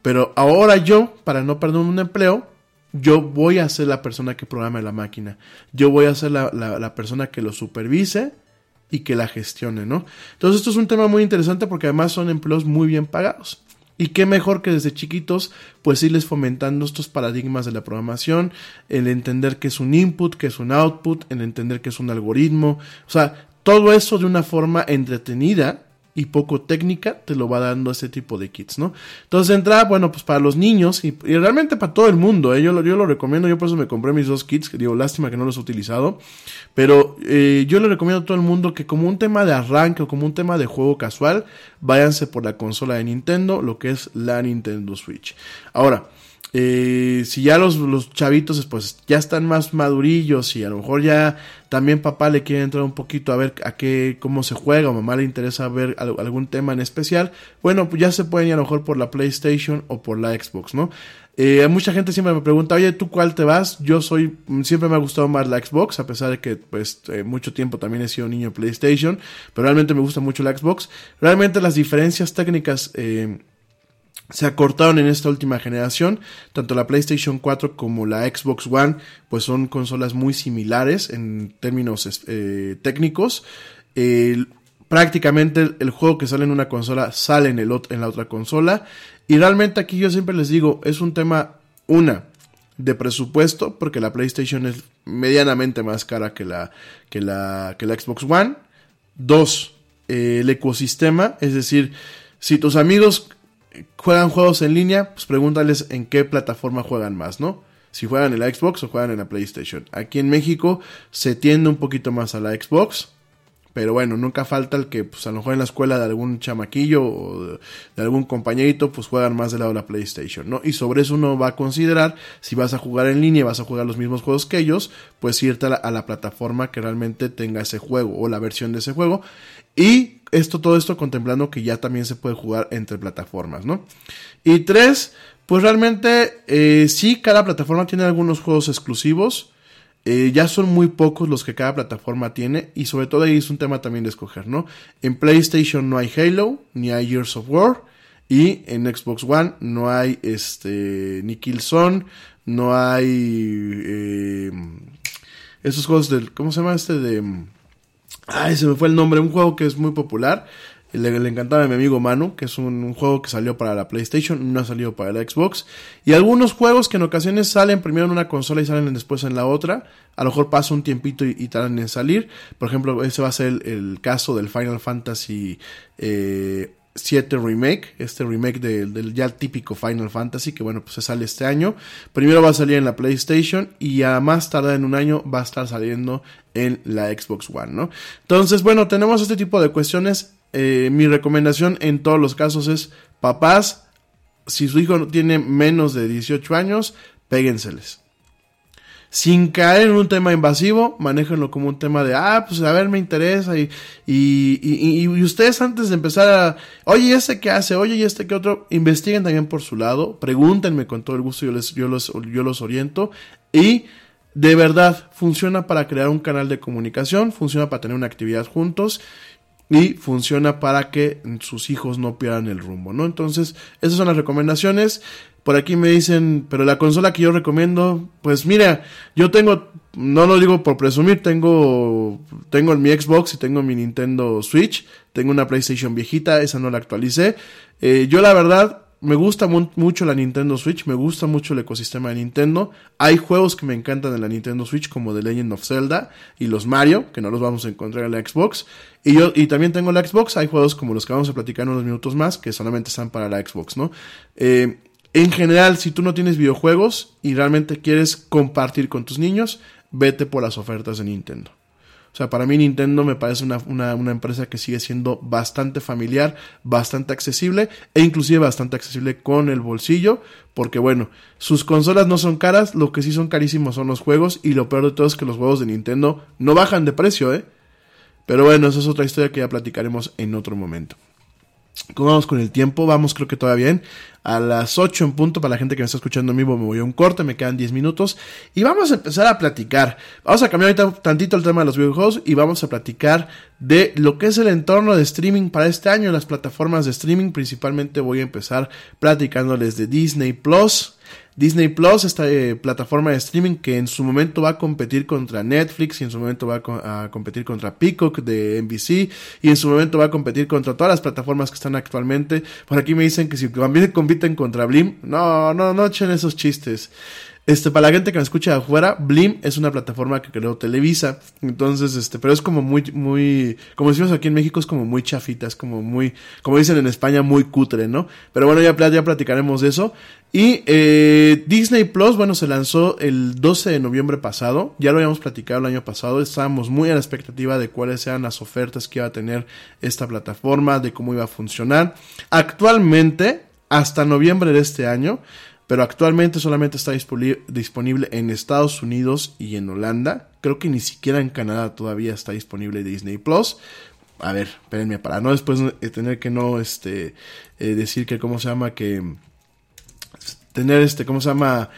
Pero ahora yo, para no perder un empleo, yo voy a ser la persona que programe la máquina. Yo voy a ser la, la persona que lo supervise y que la gestione, ¿no? Entonces esto es un tema muy interesante porque además son empleos muy bien pagados. Y qué mejor que desde chiquitos, pues irles fomentando estos paradigmas de la programación, el entender que es un input, que es un output, el entender que es un algoritmo, o sea, todo eso de una forma entretenida y poco técnica te lo va dando ese tipo de kits, ¿no? Entonces entra, bueno, pues para los niños y, realmente para todo el mundo, ¿eh? yo, lo, yo lo recomiendo, yo por eso me compré mis dos kits, digo, lástima que no los he utilizado, pero eh, yo le recomiendo a todo el mundo que como un tema de arranque o como un tema de juego casual, váyanse por la consola de Nintendo, lo que es la Nintendo Switch. Ahora, eh, si ya los, los, chavitos pues ya están más madurillos y a lo mejor ya también papá le quiere entrar un poquito a ver a qué cómo se juega o mamá le interesa ver algún tema en especial bueno pues ya se pueden ir a lo mejor por la PlayStation o por la Xbox no eh, mucha gente siempre me pregunta oye tú cuál te vas yo soy siempre me ha gustado más la Xbox a pesar de que pues eh, mucho tiempo también he sido niño PlayStation pero realmente me gusta mucho la Xbox. Realmente las diferencias técnicas eh, se acortaron en esta última generación. Tanto la PlayStation 4 como la Xbox One, pues son consolas muy similares en términos eh, técnicos. prácticamente el, juego que sale en una consola sale en, el, en la otra consola. Y realmente aquí yo siempre les digo, es un tema, una, de presupuesto, porque la PlayStation es medianamente más cara que la, que la, que la Xbox One. Dos, el ecosistema, es decir, si tus amigos juegan juegos en línea, pues pregúntales en qué plataforma juegan más, ¿no? Si juegan en la Xbox o juegan en la PlayStation. Aquí en México se tiende un poquito más a la Xbox. Pero bueno, nunca falta el que, pues a lo mejor en la escuela de algún chamaquillo o de, algún compañerito, pues juegan más del lado de la PlayStation, ¿no? Y sobre eso uno va a considerar, si vas a jugar en línea y vas a jugar los mismos juegos que ellos, pues irte a la, a la plataforma que realmente tenga ese juego o la versión de ese juego. Y esto, todo esto contemplando que ya también se puede jugar entre plataformas, ¿no? Y tres, pues realmente eh, sí, cada plataforma tiene algunos juegos exclusivos. Eh, ya son muy pocos los que cada plataforma tiene y sobre todo ahí es un tema también de escoger, ¿no? En PlayStation no hay Halo, ni hay Years of War y en Xbox One no hay este ni Killzone, no hay eh, esos juegos del ¿cómo se llama este de Ay, se me fue el nombre, un juego que es muy popular. Le, le encantaba a mi amigo Manu, que es un, juego que salió para la PlayStation, no ha salido para la Xbox. Y algunos juegos que en ocasiones salen primero en una consola y salen después en la otra. A lo mejor pasa un tiempito y, tardan en salir. Por ejemplo, ese va a ser el, caso del Final Fantasy eh, 7 Remake, este remake del ya típico Final Fantasy, que bueno, pues se sale este año. Primero va a salir en la PlayStation y a más tarde en un año va a estar saliendo en la Xbox One, ¿no? Entonces, bueno, tenemos este tipo de cuestiones. Eh, mi recomendación en todos los casos es, papás, si su hijo tiene menos de 18 años, péguenseles. Sin caer en un tema invasivo, manéjenlo como un tema de, ah, pues a ver, me interesa. Y, y, y, y ustedes antes de empezar a, oye, este qué hace, oye, y este qué otro, investiguen también por su lado, pregúntenme con todo el gusto, yo, les, yo, los, yo los oriento. Y de verdad, funciona para crear un canal de comunicación, funciona para tener una actividad juntos y funciona para que sus hijos no pierdan el rumbo, ¿no? Entonces, esas son las recomendaciones. Por aquí me dicen, pero la consola que yo recomiendo, pues mira, yo tengo, no lo digo por presumir, tengo, tengo mi Xbox y tengo mi Nintendo Switch, tengo una PlayStation viejita, esa no la actualicé. Eh, yo la verdad, me gusta mu mucho la Nintendo Switch, me gusta mucho el ecosistema de Nintendo. Hay juegos que me encantan en la Nintendo Switch, como The Legend of Zelda y los Mario, que no los vamos a encontrar en la Xbox. Y yo, y también tengo la Xbox, hay juegos como los que vamos a platicar en unos minutos más, que solamente están para la Xbox, ¿no? Eh, en general, si tú no tienes videojuegos y realmente quieres compartir con tus niños, vete por las ofertas de Nintendo. O sea, para mí Nintendo me parece una, una, empresa que sigue siendo bastante familiar, bastante accesible e inclusive bastante accesible con el bolsillo, porque bueno, sus consolas no son caras, lo que sí son carísimos son los juegos y lo peor de todo es que los juegos de Nintendo no bajan de precio, ¿eh? Pero bueno, esa es otra historia que ya platicaremos en otro momento. ¿Cómo vamos con el tiempo? Vamos creo que todavía bien. A las 8 en punto, para la gente que me está escuchando en vivo, me voy a un corte, me quedan 10 minutos. Y vamos a empezar a platicar. Vamos a cambiar ahorita tantito el tema de los videojuegos y vamos a platicar de lo que es el entorno de streaming para este año, las plataformas de streaming. Principalmente voy a empezar platicándoles de Disney Plus. Disney Plus, esta eh, plataforma de streaming que en su momento va a competir contra Netflix y en su momento va a, co a, competir contra Peacock de NBC y en su momento va a competir contra todas las plataformas que están actualmente. Por aquí me dicen que si también compiten contra Blim, no, no, no echen esos chistes. Este, para la gente que me escucha de afuera, Blim es una plataforma que creó Televisa. Entonces, este, pero es como muy, muy, como decimos aquí en México, es como muy chafita, es como muy, como dicen en España, muy cutre, ¿no? Pero bueno, ya, ya platicaremos de eso. Y eh, Disney Plus, bueno, se lanzó el 12 de noviembre pasado. Ya lo habíamos platicado el año pasado. Estábamos muy a la expectativa de cuáles eran las ofertas que iba a tener esta plataforma, de cómo iba a funcionar. Actualmente, hasta noviembre de este año, pero actualmente solamente está disponible en Estados Unidos y en Holanda. Creo que ni siquiera en Canadá todavía está disponible Disney Plus. A ver, espérenme, para no después tener que no este, eh, decir que, ¿cómo se llama? Que tener este, ¿cómo se llama?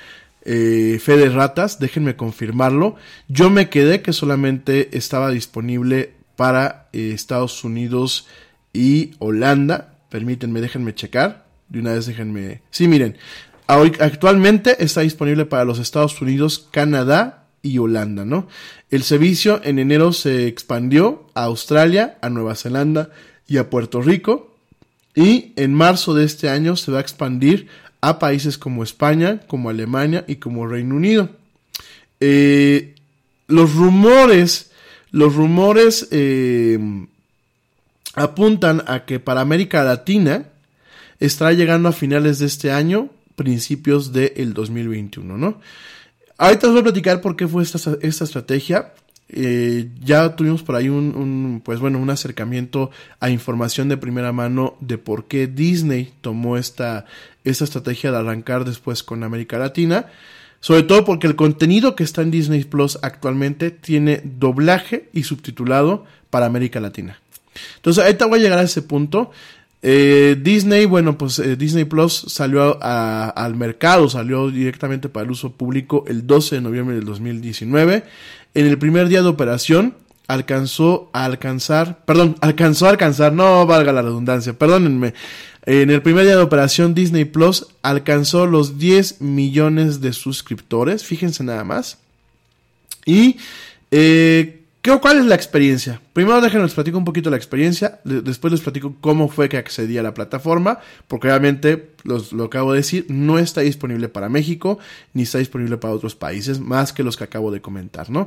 Eh, fe de ratas, déjenme confirmarlo. Yo me quedé que solamente estaba disponible para eh, Estados Unidos y Holanda. Permítanme, déjenme checar. De una vez déjenme. Sí, miren, actualmente está disponible para los Estados Unidos, Canadá y Holanda, ¿no? El servicio en enero se expandió a Australia, a Nueva Zelanda y a Puerto Rico. Y en marzo de este año se va a expandir a países como España, como Alemania y como Reino Unido. Eh, los rumores, los rumores eh, apuntan a que para América Latina estará llegando a finales de este año principios del 2021, ¿no? Ahorita os voy a platicar por qué fue esta, esta estrategia. Eh, ya tuvimos por ahí un, pues bueno, un acercamiento a información de primera mano de por qué Disney tomó esta, esta estrategia de arrancar después con América Latina. Sobre todo porque el contenido que está en Disney Plus actualmente tiene doblaje y subtitulado para América Latina. Entonces, ahorita voy a llegar a ese punto. Eh, Disney, bueno, pues eh, Disney Plus salió al mercado, salió directamente para el uso público el 12 de noviembre del 2019. En el primer día de operación alcanzó a alcanzar, perdón, alcanzó a alcanzar, no valga la redundancia, perdónenme. En el primer día de operación Disney Plus alcanzó los 10 millones de suscriptores, fíjense nada más. Y eh, ¿Cuál es la experiencia? Primero déjenme les platico un poquito la experiencia, después les platico cómo fue que accedí a la plataforma, porque obviamente los, lo acabo de decir, no está disponible para México, ni está disponible para otros países, más que los que acabo de comentar, ¿no?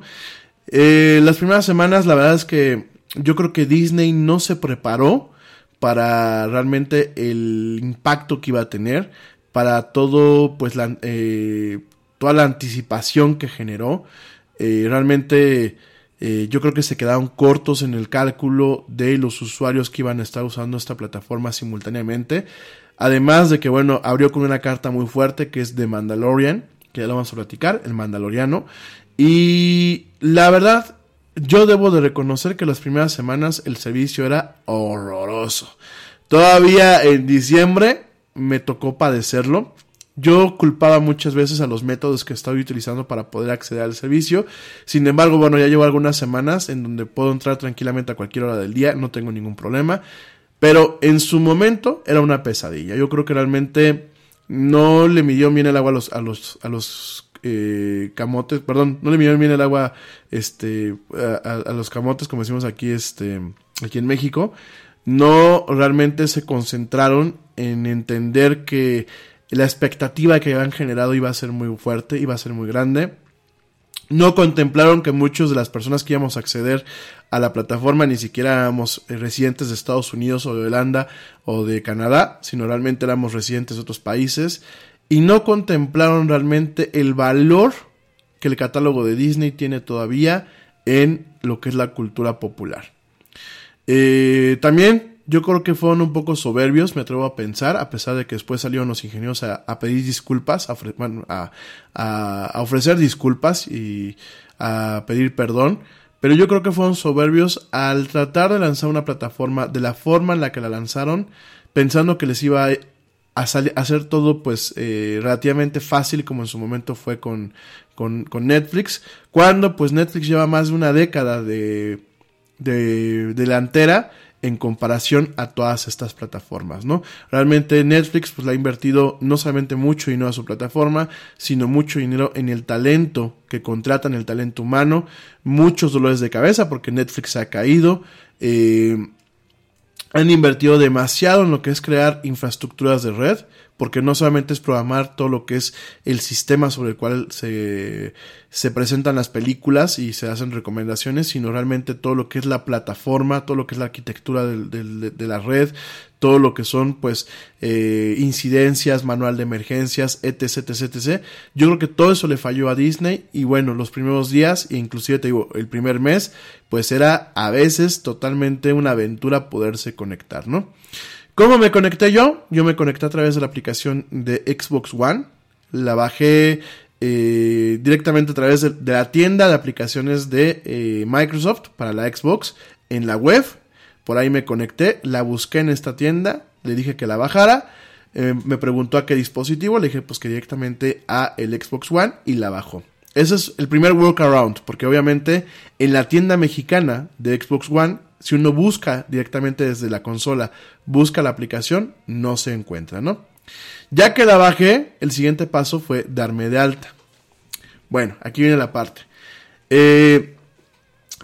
Eh, las primeras semanas, la verdad es que yo creo que Disney no se preparó para realmente el impacto que iba a tener, para todo, pues, la, eh, toda la anticipación que generó. Eh, realmente eh, yo creo que se quedaron cortos en el cálculo de los usuarios que iban a estar usando esta plataforma simultáneamente. Además de que, bueno, abrió con una carta muy fuerte que es de Mandalorian, que ya lo vamos a platicar, el Mandaloriano. Y la verdad, yo debo de reconocer que las primeras semanas el servicio era horroroso. Todavía en diciembre me tocó padecerlo. Yo culpaba muchas veces a los métodos que estaba utilizando para poder acceder al servicio. Sin embargo, bueno, ya llevo algunas semanas en donde puedo entrar tranquilamente a cualquier hora del día, no tengo ningún problema. Pero en su momento era una pesadilla. Yo creo que realmente no le midió bien el agua a los, a los, a los eh, camotes, perdón, no le midió bien el agua este, a, a, los camotes, como decimos aquí, este, aquí en México. No realmente se concentraron en entender que la expectativa que habían generado iba a ser muy fuerte, iba a ser muy grande. No contemplaron que muchos de las personas que íbamos a acceder a la plataforma ni siquiera éramos eh, residentes de Estados Unidos o de Holanda o de Canadá, sino realmente éramos residentes de otros países. Y no contemplaron realmente el valor que el catálogo de Disney tiene todavía en lo que es la cultura popular. Eh, también yo creo que fueron un poco soberbios, me atrevo a pensar, a pesar de que después salieron los ingenieros a, pedir disculpas, a, ofrecer disculpas y a pedir perdón. Pero yo creo que fueron soberbios al tratar de lanzar una plataforma de la forma en la que la lanzaron, pensando que les iba a, hacer todo pues eh, relativamente fácil como en su momento fue con, con, con Netflix, cuando pues Netflix lleva más de una década de, de delantera en comparación a todas estas plataformas, ¿no? Realmente Netflix pues la ha invertido no solamente mucho dinero a su plataforma, sino mucho dinero en el talento que contratan, el talento humano, muchos dolores de cabeza porque Netflix ha caído, eh, han invertido demasiado en lo que es crear infraestructuras de red, porque no solamente es programar todo lo que es el sistema sobre el cual se, se presentan las películas y se hacen recomendaciones, sino realmente todo lo que es la plataforma, todo lo que es la arquitectura de, la red, todo lo que son pues eh, incidencias, manual de emergencias, etc, etc, etc. Yo creo que todo eso le falló a Disney y bueno, los primeros días, e inclusive te digo, el primer mes, pues era a veces totalmente una aventura poderse conectar, ¿no? ¿Cómo me conecté yo? Yo me conecté a través de la aplicación de Xbox One. La bajé eh, directamente a través de, la tienda de aplicaciones de eh, Microsoft para la Xbox en la web. Por ahí me conecté, la busqué en esta tienda, le dije que la bajara. Eh, me preguntó a qué dispositivo, le dije pues que directamente a el Xbox One y la bajó. Ese es el primer workaround, porque obviamente en la tienda mexicana de Xbox One si uno busca directamente desde la consola, busca la aplicación, no se encuentra, ¿no? Ya que la bajé, el siguiente paso fue darme de alta. Bueno, aquí viene la parte. Eh,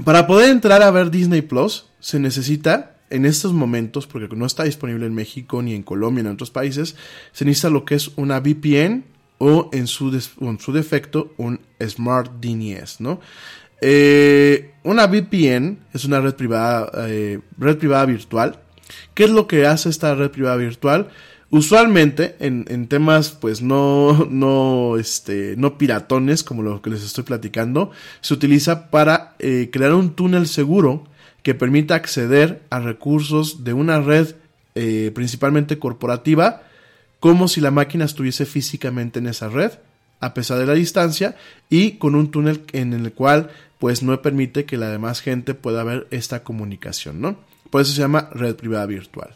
para poder entrar a ver Disney Plus, se necesita, en estos momentos, porque no está disponible en México, ni en Colombia, ni en otros países, se necesita lo que es una VPN o en su, defecto un Smart DNS, ¿no? Eh, una VPN es una red privada, eh, red privada virtual. ¿Qué es lo que hace esta red privada virtual? Usualmente en, temas pues no, no, este, no piratones como lo que les estoy platicando, se utiliza para eh, crear un túnel seguro que permita acceder a recursos de una red principalmente corporativa como si la máquina estuviese físicamente en esa red a pesar de la distancia y con un túnel en el cual pues no permite que la demás gente pueda ver esta comunicación, ¿no? Por eso se llama red privada virtual.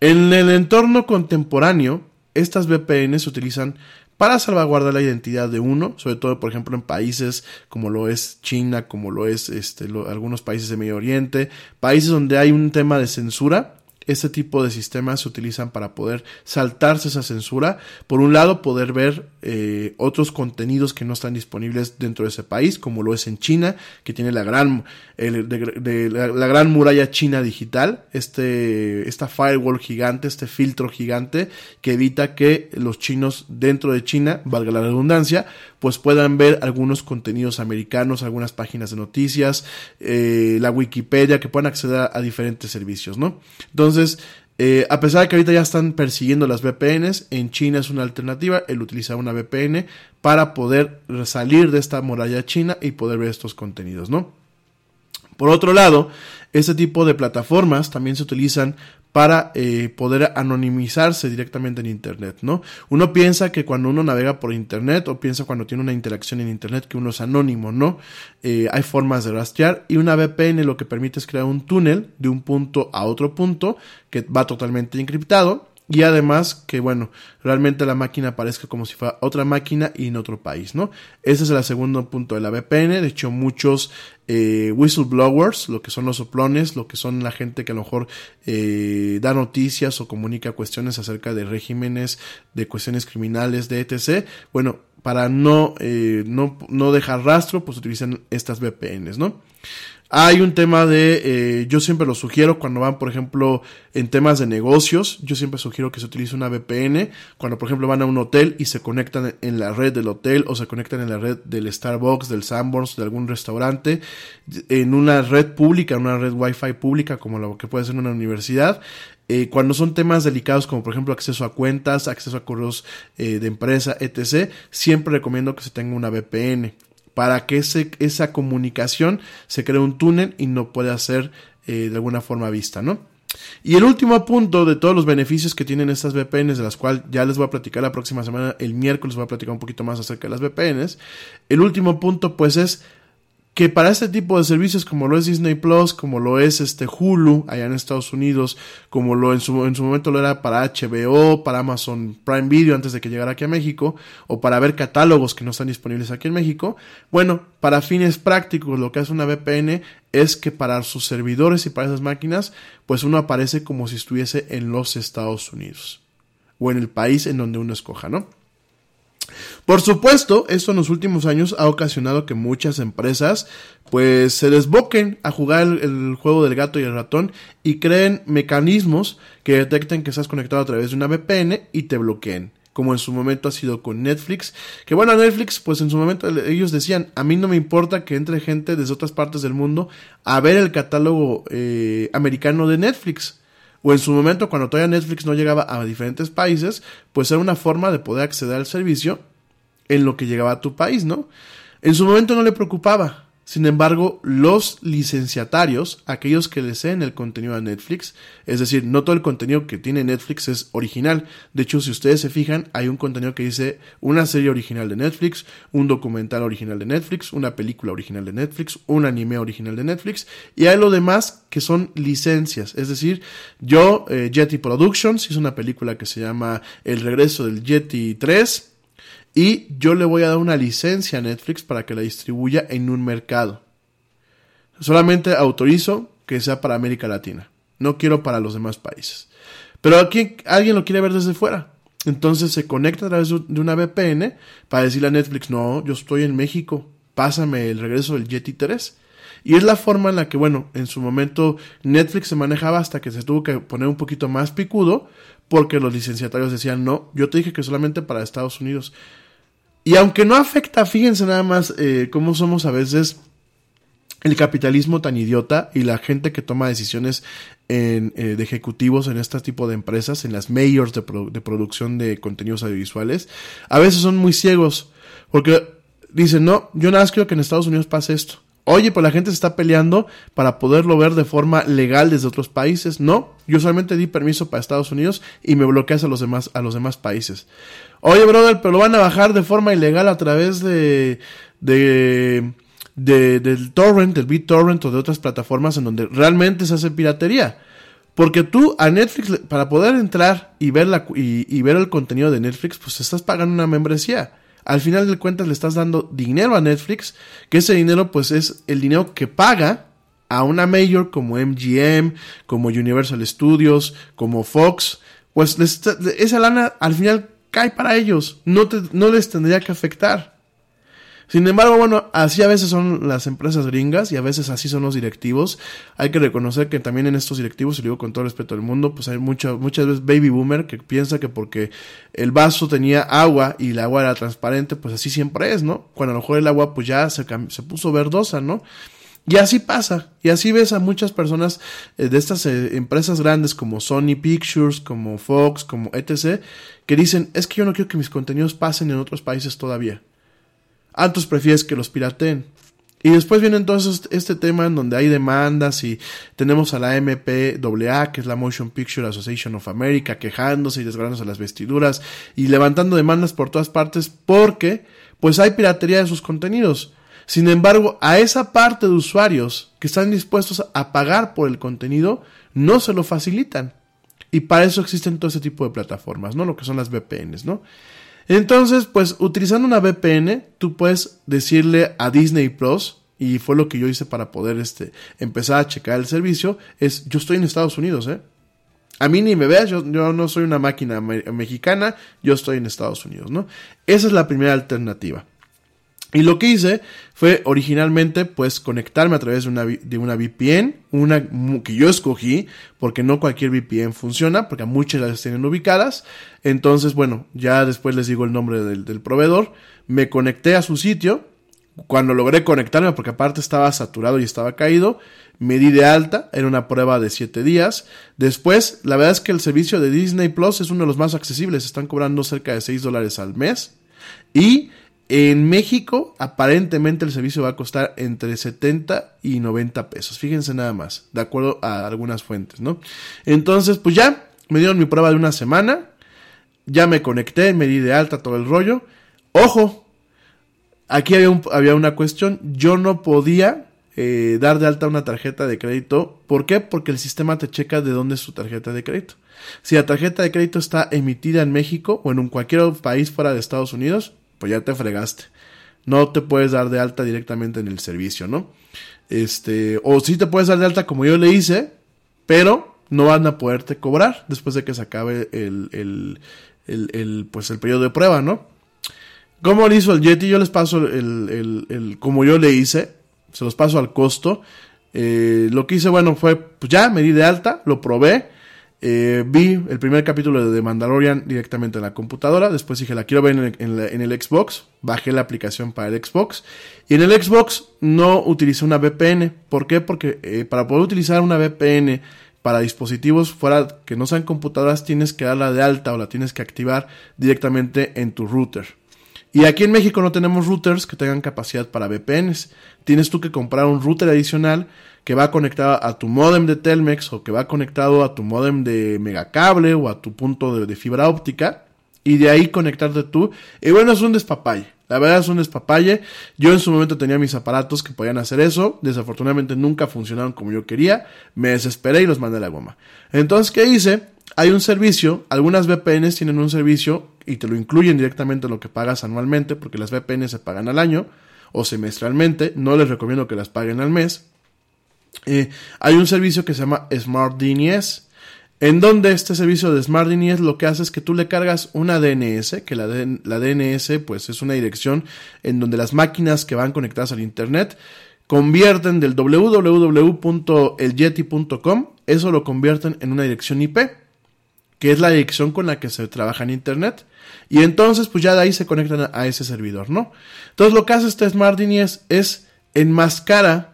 En el entorno contemporáneo, estas VPN se utilizan para salvaguardar la identidad de uno, sobre todo por ejemplo en países como lo es China, como lo es este, algunos países de Medio Oriente, países donde hay un tema de censura, este tipo de sistemas se utilizan para poder saltarse esa censura. Por un lado, poder ver eh, otros contenidos que no están disponibles dentro de ese país, como lo es en China, que tiene la gran, de, la, gran muralla china digital, este, esta firewall gigante, este filtro gigante que evita que los chinos dentro de China, valga la redundancia, pues puedan ver algunos contenidos americanos, algunas páginas de noticias, eh, la Wikipedia, que puedan acceder a, diferentes servicios, ¿no? Entonces, eh, a pesar de que ahorita ya están persiguiendo las VPNs, en China es una alternativa el utilizar una VPN para poder salir de esta muralla china y poder ver estos contenidos, ¿no? Por otro lado, este tipo de plataformas también se utilizan para eh, poder anonimizarse directamente en Internet, ¿no? Uno piensa que cuando uno navega por Internet o piensa cuando tiene una interacción en Internet que uno es anónimo, ¿no? Eh, hay formas de rastrear y una VPN lo que permite es crear un túnel de un punto a otro punto que va totalmente encriptado y además que bueno, realmente la máquina parezca como si fuera otra máquina y en otro país, ¿no? Ese es el segundo punto de la VPN, de hecho muchos eh, whistleblowers, lo que son los soplones, lo que son la gente que a lo mejor eh, da noticias o comunica cuestiones acerca de regímenes, de cuestiones criminales, de etc. Bueno, para no, eh, no, no dejar rastro, pues utilizan estas VPNs, ¿no? Hay un tema de, eh, yo siempre lo sugiero cuando van, por ejemplo, en temas de negocios, yo siempre sugiero que se utilice una VPN, cuando por ejemplo van a un hotel y se conectan en la red del hotel o se conectan en la red del Starbucks, del Sanborns, de algún restaurante, en una red pública, en una red Wi-Fi pública como lo que puede ser una universidad, eh, cuando son temas delicados como por ejemplo acceso a cuentas, acceso a correos eh, de empresa, etc., siempre recomiendo que se tenga una VPN para que esa comunicación se cree un túnel y no pueda ser eh, de alguna forma vista, ¿no? Y el último punto de todos los beneficios que tienen estas VPNs, de las cuales ya les voy a platicar la próxima semana, el miércoles voy a platicar un poquito más acerca de las VPNs. El último punto pues es que para este tipo de servicios como lo es Disney Plus, como lo es este Hulu allá en Estados Unidos, como lo en su, en su momento lo era para HBO, para Amazon Prime Video antes de que llegara aquí a México, o para ver catálogos que no están disponibles aquí en México, bueno, para fines prácticos lo que hace una VPN es que para sus servidores y para esas máquinas, pues uno aparece como si estuviese en los Estados Unidos, o en el país en donde uno escoja, ¿no? Por supuesto, esto en los últimos años ha ocasionado que muchas empresas pues se desboquen a jugar el, juego del gato y el ratón y creen mecanismos que detecten que estás conectado a través de una VPN y te bloqueen como en su momento ha sido con Netflix. Que bueno, Netflix, pues en su momento ellos decían, a mí no me importa que entre gente desde otras partes del mundo a ver el catálogo eh, americano de Netflix. O en su momento, cuando todavía Netflix no llegaba a diferentes países, pues era una forma de poder acceder al servicio en lo que llegaba a tu país, ¿no? En su momento no le preocupaba. Sin embargo, los licenciatarios, aquellos que deseen el contenido a Netflix, es decir, no todo el contenido que tiene Netflix es original. De hecho, si ustedes se fijan, hay un contenido que dice una serie original de Netflix, un documental original de Netflix, una película original de Netflix, un anime original de Netflix, y hay lo demás que son licencias. Es decir, yo, eh, Jetty Productions, hice una película que se llama El regreso del Jetty 3, y yo le voy a dar una licencia a Netflix para que la distribuya en un mercado. Solamente autorizo que sea para América Latina. No quiero para los demás países. Pero aquí alguien lo quiere ver desde fuera. Entonces se conecta a través de una VPN para decirle a Netflix, no, yo estoy en México, pásame el regreso del Yeti 3. Y es la forma en la que, bueno, en su momento Netflix se manejaba hasta que se tuvo que poner un poquito más picudo porque los licenciatarios decían, no, yo te dije que solamente para Estados Unidos. Y aunque no afecta, fíjense nada más eh, cómo somos a veces el capitalismo tan idiota y la gente que toma decisiones en, eh, de ejecutivos en este tipo de empresas, en las mayors de, producción de contenidos audiovisuales, a veces son muy ciegos porque dicen, no, yo nada más quiero que en Estados Unidos pase esto. Oye, pues la gente se está peleando para poderlo ver de forma legal desde otros países. No, yo solamente di permiso para Estados Unidos y me bloqueas a los demás, a los demás países. Oye, brother, pero lo van a bajar de forma ilegal a través de, de, de del torrent, del BitTorrent o de otras plataformas en donde realmente se hace piratería. Porque tú a Netflix, para poder entrar y ver, la, y, y ver el contenido de Netflix, pues estás pagando una membresía al final de cuentas le estás dando dinero a Netflix, que ese dinero pues es el dinero que paga a una mayor como MGM, como Universal Studios, como Fox, pues esa lana al final cae para ellos, no, te, no les tendría que afectar. Sin embargo, bueno, así a veces son las empresas gringas y a veces así son los directivos. Hay que reconocer que también en estos directivos, y lo digo con todo respeto del mundo, pues hay mucho, muchas veces baby boomer que piensa que porque el vaso tenía agua y el agua era transparente, pues así siempre es, ¿no? Cuando a lo mejor el agua pues ya se, se puso verdosa, ¿no? Y así pasa, y así ves a muchas personas eh, de estas eh, empresas grandes como Sony Pictures, como Fox, como etc., que dicen, es que yo no quiero que mis contenidos pasen en otros países todavía. Antes prefieres que los pirateen. Y después viene entonces este tema en donde hay demandas y tenemos a la MPAA, que es la Motion Picture Association of America, quejándose y desgarrándose las vestiduras y levantando demandas por todas partes porque pues hay piratería de sus contenidos. Sin embargo, a esa parte de usuarios que están dispuestos a pagar por el contenido, no se lo facilitan. Y para eso existen todo ese tipo de plataformas, ¿no? Lo que son las VPNs, ¿no? Entonces, pues utilizando una VPN, tú puedes decirle a Disney Plus, y fue lo que yo hice para poder este, empezar a checar el servicio, es yo estoy en Estados Unidos, ¿eh? A mí ni me veas, yo, yo no soy una máquina mexicana, yo estoy en Estados Unidos, ¿no? Esa es la primera alternativa. Y lo que hice fue originalmente pues conectarme a través de una, de una VPN, una que yo escogí, porque no cualquier VPN funciona, porque muchas las tienen ubicadas. Entonces, bueno, ya después les digo el nombre del, del proveedor. Me conecté a su sitio. Cuando logré conectarme, porque aparte estaba saturado y estaba caído, me di de alta, era una prueba de 7 días. Después, la verdad es que el servicio de Disney Plus es uno de los más accesibles, están cobrando cerca de 6 dólares al mes. Y en México, aparentemente el servicio va a costar entre 70 y 90 pesos. Fíjense nada más, de acuerdo a algunas fuentes, ¿no? Entonces, pues ya me dieron mi prueba de una semana. Ya me conecté, me di de alta todo el rollo. Ojo, aquí había, había una cuestión. Yo no podía eh, dar de alta una tarjeta de crédito. ¿Por qué? Porque el sistema te checa de dónde es su tarjeta de crédito. Si la tarjeta de crédito está emitida en México o en cualquier país fuera de Estados Unidos, pues ya te fregaste. No te puedes dar de alta directamente en el servicio, ¿no? Este, o sí te puedes dar de alta como yo le hice, pero no van a poderte cobrar después de que se acabe el, el, el, pues el periodo de prueba, ¿no? ¿Cómo le hizo el Yeti? Yo les paso el, el, como yo le hice, se los paso al costo. Eh, lo que hice, bueno, fue, pues ya me di de alta, lo probé, eh, vi el primer capítulo de The Mandalorian directamente en la computadora. Después dije, la quiero ver en el, Xbox. Bajé la aplicación para el Xbox. Y en el Xbox no utilicé una VPN. ¿Por qué? Porque eh, para poder utilizar una VPN para dispositivos fuera que no sean computadoras, tienes que darla de alta o la tienes que activar directamente en tu router. Y aquí en México no tenemos routers que tengan capacidad para VPNs. Tienes tú que comprar un router adicional que va conectado a tu modem de Telmex o que va conectado a tu modem de megacable o a tu punto de, fibra óptica y de ahí conectarte tú. Y bueno, es un despapalle. La verdad es un despapalle. Yo en su momento tenía mis aparatos que podían hacer eso. Desafortunadamente nunca funcionaron como yo quería. Me desesperé y los mandé a la goma. Entonces, ¿qué hice? Hay un servicio, algunas VPNs tienen un servicio y te lo incluyen directamente en lo que pagas anualmente, porque las VPNs se pagan al año o semestralmente. No les recomiendo que las paguen al mes. Eh, hay un servicio que se llama Smart DNS, en donde este servicio de Smart DNS lo que hace es que tú le cargas una DNS, que la, DNS pues es una dirección en donde las máquinas que van conectadas al Internet convierten del www.elyeti.com, eso lo convierten en una dirección IP, que es la dirección con la que se trabaja en Internet. Y entonces, pues ya de ahí se conectan a, ese servidor, ¿no? Entonces, lo que hace este Smart DNS es enmascara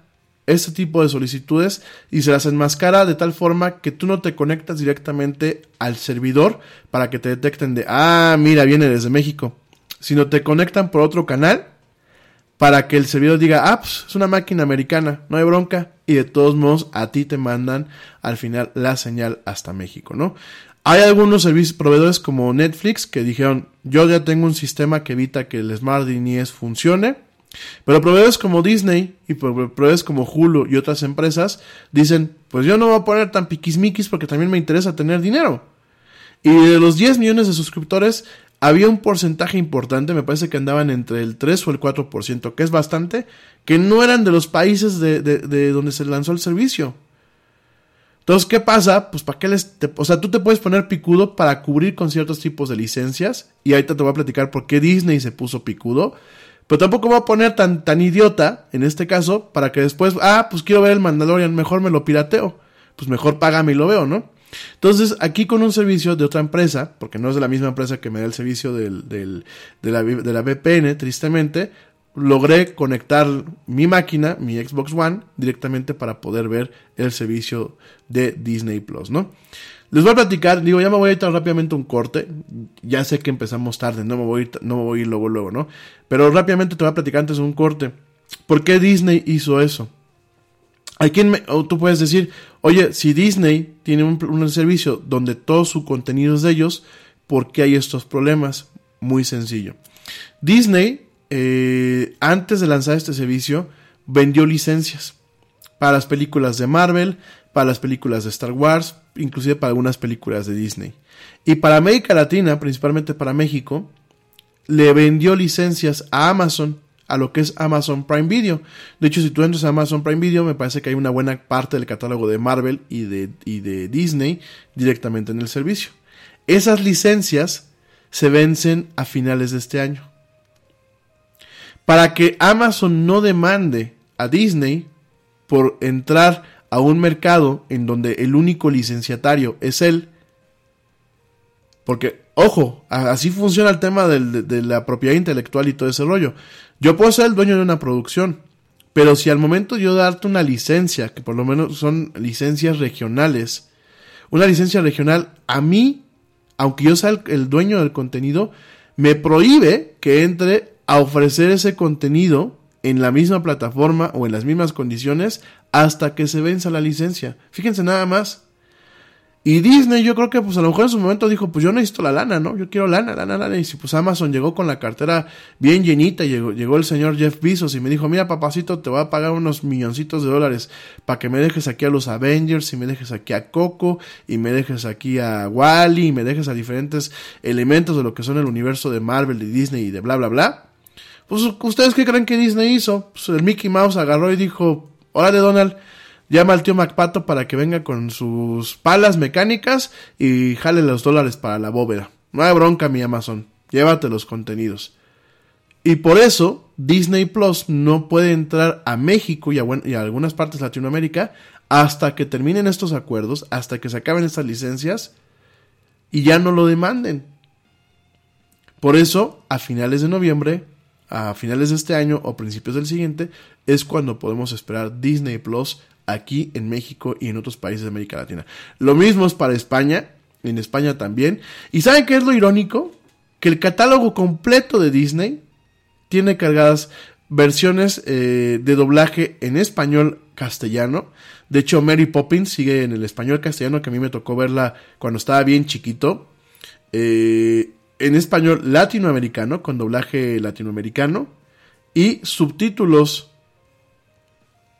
este tipo de solicitudes y se las enmascara de tal forma que tú no te conectas directamente al servidor para que te detecten de, ah, mira, viene desde México, sino te conectan por otro canal para que el servidor diga, ah, pues es una máquina americana, no hay bronca, y de todos modos a ti te mandan al final la señal hasta México, ¿no? Hay algunos servicios proveedores como Netflix que dijeron, yo ya tengo un sistema que evita que el Smart DNS funcione, pero proveedores como Disney y proveedores como Hulu y otras empresas dicen, pues yo no voy a poner tan piquismiquis porque también me interesa tener dinero. Y de los 10 millones de suscriptores, había un porcentaje importante, me parece que andaban entre el 3 o el 4%, que es bastante, que no eran de los países de, de, donde se lanzó el servicio. Entonces, ¿qué pasa? Pues, ¿para qué les.? o sea, tú te puedes poner picudo para cubrir con ciertos tipos de licencias. Y ahorita te voy a platicar por qué Disney se puso picudo. Pero tampoco voy a poner tan, tan idiota, en este caso, para que después, ah, pues quiero ver el Mandalorian, mejor me lo pirateo. Pues mejor págame y lo veo, ¿no? Entonces, aquí con un servicio de otra empresa, porque no es de la misma empresa que me da el servicio del, del, de, la, de la VPN, tristemente, logré conectar mi máquina, mi Xbox One, directamente para poder ver el servicio de Disney Plus, ¿no? Les voy a platicar, digo, ya me voy a ir rápidamente un corte. Ya sé que empezamos tarde, no me voy a ir, no me voy a ir luego, luego, ¿no? Pero rápidamente te voy a platicar antes de un corte. ¿Por qué Disney hizo eso? Hay quien me- tú puedes decir, oye, si Disney tiene un, un servicio donde todo su contenido es de ellos, ¿por qué hay estos problemas? Muy sencillo. Disney, eh, antes de lanzar este servicio, vendió licencias para las películas de Marvel, para las películas de Star Wars, inclusive para algunas películas de Disney. Y para América Latina, principalmente para México, le vendió licencias a Amazon, a lo que es Amazon Prime Video. De hecho, si tú entras a Amazon Prime Video, me parece que hay una buena parte del catálogo de Marvel y de, y de Disney directamente en el servicio. Esas licencias se vencen a finales de este año. Para que Amazon no demande a Disney por entrar a un mercado en donde el único licenciatario es él, porque, ojo, así funciona el tema de, la propiedad intelectual y todo ese rollo. Yo puedo ser el dueño de una producción, pero si al momento yo darte una licencia, que por lo menos son licencias regionales, una licencia regional, a mí, aunque yo sea el dueño del contenido, me prohíbe que entre a ofrecer ese contenido en la misma plataforma o en las mismas condiciones hasta que se venza la licencia. Fíjense nada más. Y Disney, yo creo que pues a lo mejor en su momento dijo, pues yo necesito la lana, ¿no? Yo quiero lana, lana, lana. Y si pues Amazon llegó con la cartera bien llenita, llegó, llegó el señor Jeff Bezos y me dijo, mira papacito, te voy a pagar unos milloncitos de dólares para que me dejes aquí a los Avengers y me dejes aquí a Coco y me dejes aquí a Wally y me dejes a diferentes elementos de lo que son el universo de Marvel, de Disney y de bla, bla, bla. Pues ustedes qué creen que Disney hizo? Pues el Mickey Mouse agarró y dijo, órale Donald, llama al tío MacPato para que venga con sus palas mecánicas y jale los dólares para la bóveda. No hay bronca, mi Amazon. Llévate los contenidos. Y por eso Disney Plus no puede entrar a México y a, y a algunas partes de Latinoamérica hasta que terminen estos acuerdos, hasta que se acaben estas licencias y ya no lo demanden. Por eso, a finales de noviembre, a finales de este año o principios del siguiente, es cuando podemos esperar Disney Plus aquí en México y en otros países de América Latina. Lo mismo es para España, en España también. ¿Y saben qué es lo irónico? Que el catálogo completo de Disney tiene cargadas versiones eh, de doblaje en español castellano. De hecho, Mary Poppins sigue en el español castellano, que a mí me tocó verla cuando estaba bien chiquito. Eh, en español latinoamericano, con doblaje latinoamericano. Y subtítulos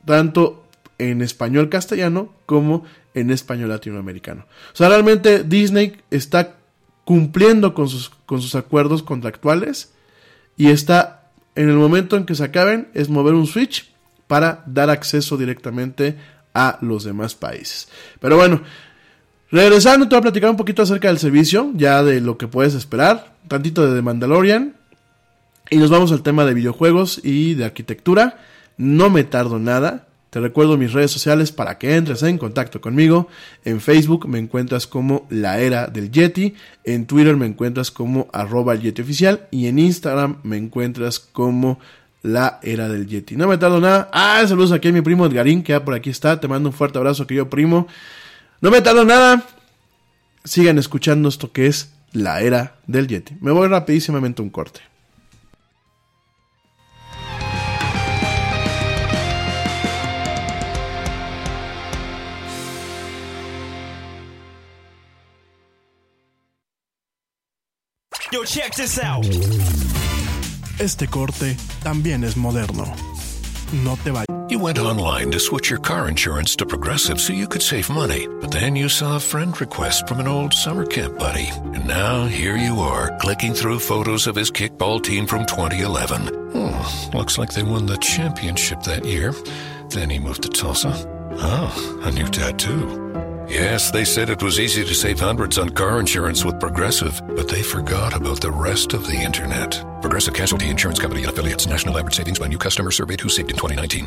tanto en español castellano como en español latinoamericano. O sea, realmente Disney está cumpliendo con sus, con sus acuerdos contractuales y está en el momento en que se acaben es mover un switch para dar acceso directamente a los demás países. Pero bueno, regresando te voy a platicar un poquito acerca del servicio, ya de lo que puedes esperar, tantito de The Mandalorian y nos vamos al tema de videojuegos y de arquitectura. No me tardo nada. Te recuerdo mis redes sociales para que entres en contacto conmigo. En Facebook me encuentras como La Era del Yeti. En Twitter me encuentras como arroba el Yeti Oficial. Y en Instagram me encuentras como La Era del Yeti. No me tardo nada. Ah, saludos aquí a mi primo Edgarín, que ya por aquí está. Te mando un fuerte abrazo, querido primo. No me tardo nada. Sigan escuchando esto que es La Era del Yeti. Me voy rapidísimamente a un corte. Yo, check this out. Este corte también es moderno. No te vayas. You went online to switch your car insurance to Progressive so you could save money, but then you saw a friend request from an old summer camp buddy. And now here you are, clicking through photos of his kickball team from 2011. Hmm, looks like they won the championship that year. Then he moved to Tulsa. Oh, a new tattoo. Yes, they said it was easy to save hundreds on car insurance with Progressive, but they forgot about the rest of the internet. Progressive Casualty Insurance Company and affiliates. National average savings by new customer surveyed who saved in 2019.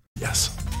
Yes.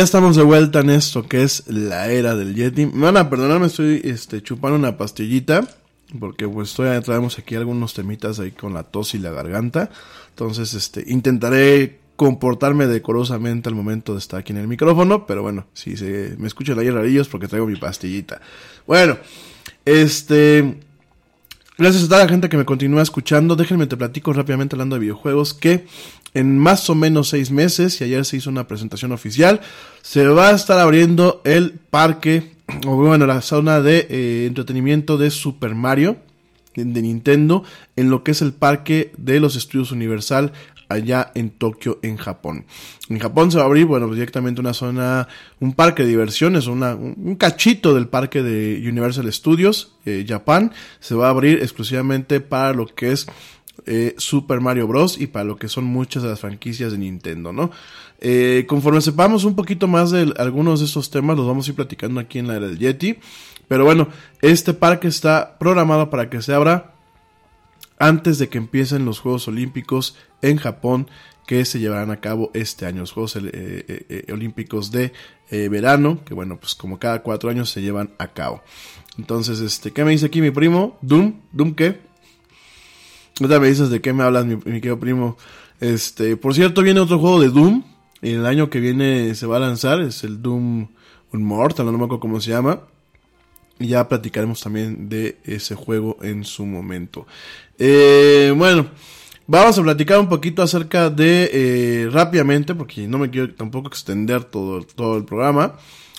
Ya estamos de vuelta en esto que es la era del Yeti. Me van a perdonar, estoy este, chupando una pastillita. Porque pues todavía traemos aquí algunos temitas ahí con la tos y la garganta. Entonces, este, intentaré comportarme decorosamente al momento de estar aquí en el micrófono. Pero bueno, si se me escuchan ahí rarillos porque traigo mi pastillita. Bueno, este. Gracias a toda la gente que me continúa escuchando. Déjenme te platico rápidamente hablando de videojuegos que en más o menos seis meses, y ayer se hizo una presentación oficial, se va a estar abriendo el parque, o bueno, la zona de eh, entretenimiento de Super Mario de Nintendo en lo que es el parque de los estudios Universal allá en Tokio, en Japón. En Japón se va a abrir, bueno, directamente una zona, un parque de diversiones, un cachito del parque de Universal Studios, eh, Japón, se va a abrir exclusivamente para lo que es eh, Super Mario Bros. y para lo que son muchas de las franquicias de Nintendo, ¿no? Eh, conforme sepamos un poquito más de algunos de estos temas, los vamos a ir platicando aquí en la era del Yeti. Pero bueno, este parque está programado para que se abra antes de que empiecen los Juegos Olímpicos en Japón que se llevarán a cabo este año, los Juegos eh, Olímpicos de verano, que bueno, pues como cada cuatro años se llevan a cabo. Entonces, este, ¿qué me dice aquí mi primo? ¿Doom? ¿Doom qué? Ahorita me dices de qué me hablas, mi, querido primo. Este, por cierto, viene otro juego de Doom. El año que viene se va a lanzar. Es el Doom Immortal, no me acuerdo cómo se llama. Y ya platicaremos también de ese juego en su momento. Eh, bueno, vamos a platicar un poquito acerca de, eh, rápidamente, porque no me quiero tampoco extender todo, todo el programa.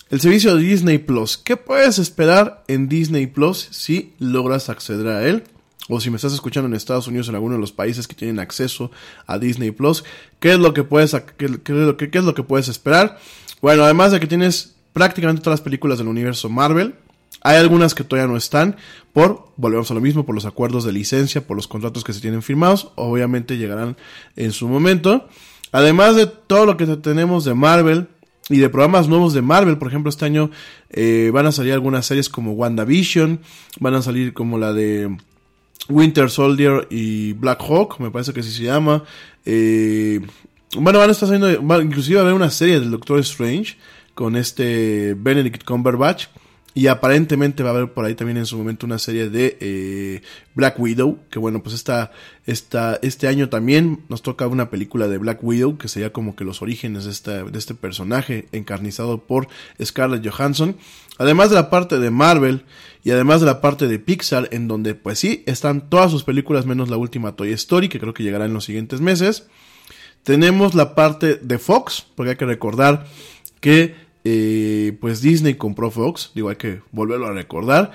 El servicio de Disney Plus. ¿Qué puedes esperar en Disney Plus si logras acceder a él? O si me estás escuchando en Estados Unidos, en alguno de los países que tienen acceso a Disney Plus, ¿qué es lo que puedes, qué, es lo que puedes esperar? Bueno, además de que tienes prácticamente todas las películas del universo Marvel, hay algunas que todavía no están por, volvemos a lo mismo, por los acuerdos de licencia, por los contratos que se tienen firmados, obviamente llegarán en su momento. Además de todo lo que tenemos de Marvel y de programas nuevos de Marvel, por ejemplo, este año eh, van a salir algunas series como WandaVision, van a salir como la de Winter Soldier y Black Hawk, me parece que así se llama. Eh, bueno, van a estar haciendo, inclusive va a haber una serie del Doctor Strange con este Benedict Cumberbatch. Y aparentemente va a haber por ahí también en su momento una serie de eh, Black Widow. Que bueno, pues esta, este año también nos toca una película de Black Widow. Que sería como que los orígenes de, esta, de este personaje encarnizado por Scarlett Johansson. Además de la parte de Marvel y además de la parte de Pixar. En donde pues sí, están todas sus películas menos la última Toy Story. Que creo que llegará en los siguientes meses. Tenemos la parte de Fox. Porque hay que recordar que eh, pues Disney compró Fox, digo, que volverlo a recordar.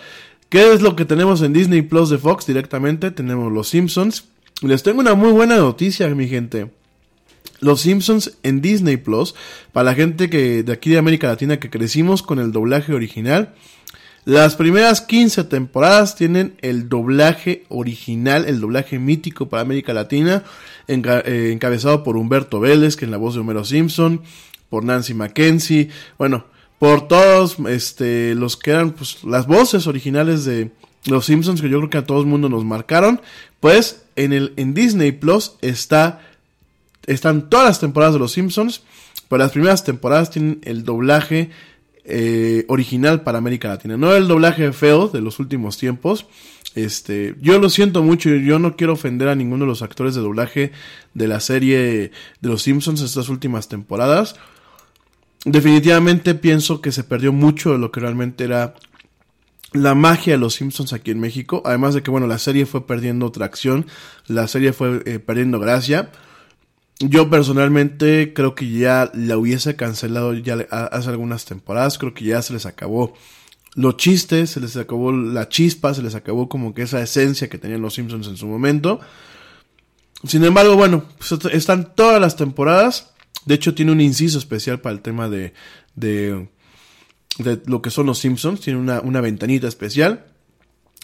¿Qué es lo que tenemos en Disney Plus de Fox directamente? Tenemos Los Simpsons. Les tengo una muy buena noticia, mi gente. Los Simpsons en Disney Plus, para la gente que de aquí de América Latina que crecimos con el doblaje original, las primeras 15 temporadas tienen el doblaje original, el doblaje mítico para América Latina, eh, encabezado por Humberto Vélez, que en la voz de Homero Simpson, por Nancy Mackenzie, bueno, por todos este, los que eran pues, las voces originales de Los Simpsons, que yo creo que a todo el mundo nos marcaron, pues en, el, en Disney Plus está, están todas las temporadas de Los Simpsons, pero las primeras temporadas tienen el doblaje eh, original para América Latina, no el doblaje feo de los últimos tiempos. Este, yo lo siento mucho, yo no quiero ofender a ninguno de los actores de doblaje de la serie de Los Simpsons estas últimas temporadas definitivamente pienso que se perdió mucho de lo que realmente era la magia de los Simpsons aquí en México. Además de que, bueno, la serie fue perdiendo tracción, la serie fue eh, perdiendo gracia. Yo personalmente creo que ya la hubiese cancelado ya hace algunas temporadas, creo que ya se les acabó los chistes, se les acabó la chispa, se les acabó como que esa esencia que tenían los Simpsons en su momento. Sin embargo, bueno, pues están todas las temporadas de hecho, tiene un inciso especial para el tema de, de, lo que son los Simpsons. Tiene una, una ventanita especial.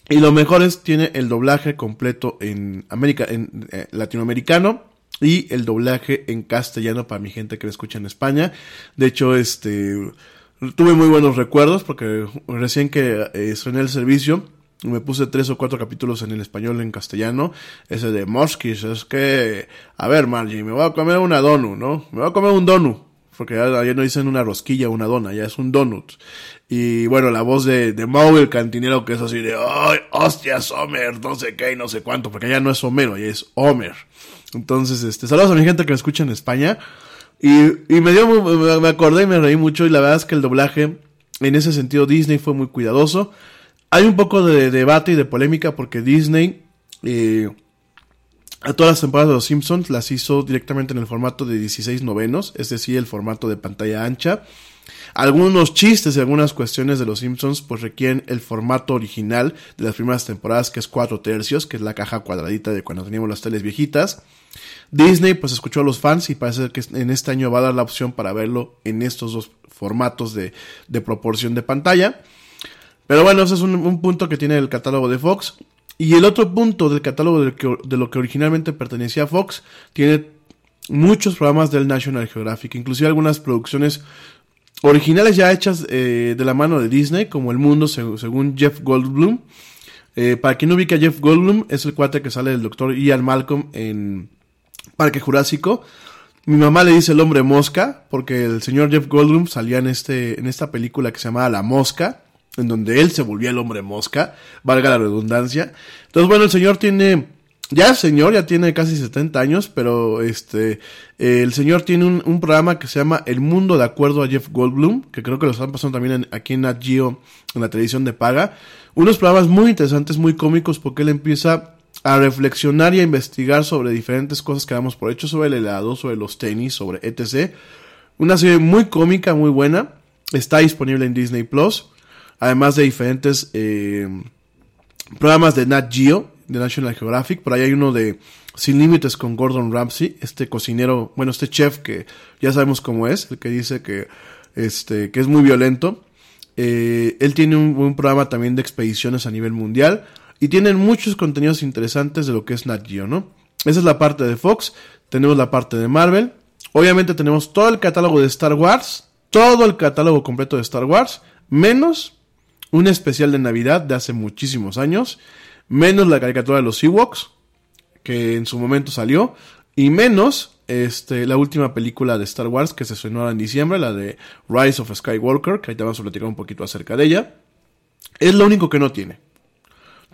Y lo mejor es, tiene el doblaje completo en América, en eh, latinoamericano y el doblaje en castellano para mi gente que me escucha en España. De hecho, este, tuve muy buenos recuerdos porque recién que eh, el servicio, me puse tres o cuatro capítulos en el español en castellano. Ese de Moskis, es que, a ver, Margie, me voy a comer una donu, ¿no? Me voy a comer un donu. Porque ya, no dicen una rosquilla, una dona, ya es un donut. Y bueno, la voz de, de Mau, el cantinero, que es así de, ¡ay, hostias, Homer! No sé qué y no sé cuánto, porque ya no es Homero, ya es Homer. Entonces, este, saludos a mi gente que me escucha en España. Y, y me dio, me acordé y me reí mucho, y la verdad es que el doblaje, en ese sentido, Disney fue muy cuidadoso. Hay un poco de debate y de polémica porque Disney eh, a todas las temporadas de Los Simpsons las hizo directamente en el formato de 16 novenos, es decir, el formato de pantalla ancha. Algunos chistes y algunas cuestiones de los Simpsons pues requieren el formato original de las primeras temporadas que es 4 tercios, que es la caja cuadradita de cuando teníamos las teles viejitas. Disney pues escuchó a los fans y parece que en este año va a dar la opción para verlo en estos dos formatos de, de proporción de pantalla. Pero bueno, ese es un, un, punto que tiene el catálogo de Fox. Y el otro punto del catálogo de, lo que originalmente pertenecía a Fox tiene muchos programas del National Geographic, inclusive algunas producciones originales ya hechas eh, de la mano de Disney, como El Mundo según Jeff Goldblum. Eh, para quien no ubica Jeff Goldblum, es el cuate que sale del doctor Ian Malcolm en Parque Jurásico. Mi mamá le dice el hombre mosca, porque el señor Jeff Goldblum salía en, este, en esta película que se llamaba La Mosca, en donde él se volvía el hombre mosca, valga la redundancia. Entonces, bueno, el señor tiene ya el señor ya tiene casi 70 años, pero este el señor tiene un, programa que se llama El Mundo de acuerdo a Jeff Goldblum, que creo que lo están pasando también aquí en Nat Geo, en la televisión de paga. Unos programas muy interesantes, muy cómicos, porque él empieza a reflexionar y a investigar sobre diferentes cosas que damos por hecho, sobre el helado, sobre los tenis, sobre etc. Una serie muy cómica, muy buena. Está disponible en Disney Plus. Además de diferentes eh, programas de Nat Geo de National Geographic. Por ahí hay uno de Sin Límites con Gordon Ramsay, este cocinero, bueno, este chef que ya sabemos cómo es, el que dice que, este, que es muy violento. Eh, él tiene un, un, programa también de expediciones a nivel mundial y tienen muchos contenidos interesantes de lo que es Nat Geo, ¿no? Esa es la parte de Fox, tenemos la parte de Marvel, obviamente tenemos todo el catálogo de Star Wars, todo el catálogo completo de Star Wars, menos un especial de Navidad de hace muchísimos años menos la caricatura de los Ewoks, que en su momento salió, y menos este, la última película de Star Wars que se estrenó en diciembre, la de Rise of Skywalker, que ahorita vamos a platicar un poquito acerca de ella. Es lo único que no tiene.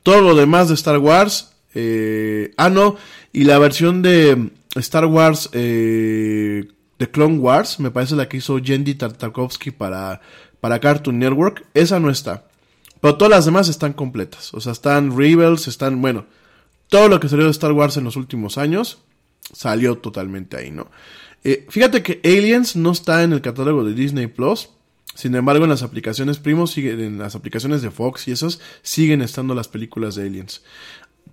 Todo lo demás de Star Wars, eh, ah no, y la versión de Star Wars eh, de Clone Wars, me parece la que hizo Jendy Tartakovsky para, para Cartoon Network, esa no está. Pero todas las demás están completas. O sea, están Rebels, están, bueno, todo lo que salió de Star Wars en los últimos años salió totalmente ahí, ¿no? Eh, fíjate que Aliens no está en el catálogo de Disney Plus. Sin embargo, en las aplicaciones primos, en las aplicaciones de Fox y esos, siguen estando las películas de Aliens.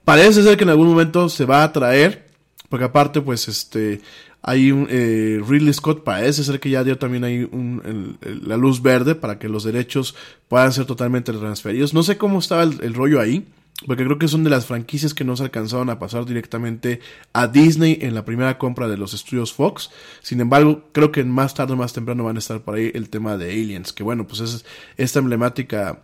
Parece ser que en algún momento se va a traer, porque aparte, pues, este, hay un, eh, Ridley Scott parece ser que ya dio también ahí la luz verde para que los derechos puedan ser totalmente transferidos. No sé cómo estaba el, rollo ahí, porque creo que son de las franquicias que no se alcanzaron a pasar directamente a Disney en la primera compra de los estudios Fox. Sin embargo, creo que más tarde o más temprano van a estar por ahí el tema de Aliens, que bueno, pues es esta emblemática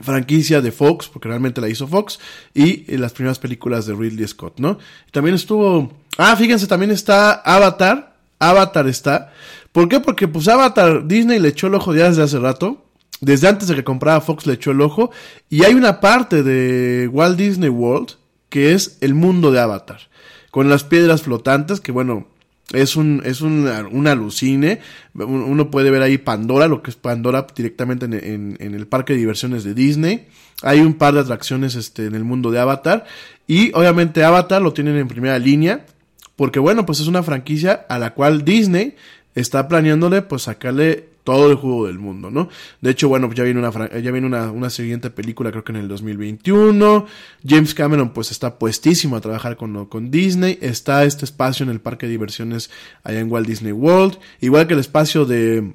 franquicia de Fox, porque realmente la hizo Fox, y las primeras películas de Ridley Scott, ¿no? También estuvo, ah, fíjense, también está Avatar, Avatar está, ¿por qué? Porque pues Avatar, Disney le echó el ojo ya desde hace rato, desde antes de que comprara Fox le echó el ojo, y hay una parte de Walt Disney World que es el mundo de Avatar, con las piedras flotantes, que bueno, es un, es un, un alucine. Uno puede ver ahí Pandora, lo que es Pandora directamente en, en, en, el parque de diversiones de Disney. Hay un par de atracciones este, en el mundo de Avatar. Y obviamente Avatar lo tienen en primera línea. Porque bueno, pues es una franquicia a la cual Disney está planeándole pues sacarle todo el juego del mundo, ¿no? De hecho, bueno, ya viene una ya viene una, una siguiente película, creo que en el 2021. James Cameron, pues está puestísimo a trabajar con, con Disney. Está este espacio en el parque de diversiones allá en Walt Disney World. Igual que el espacio de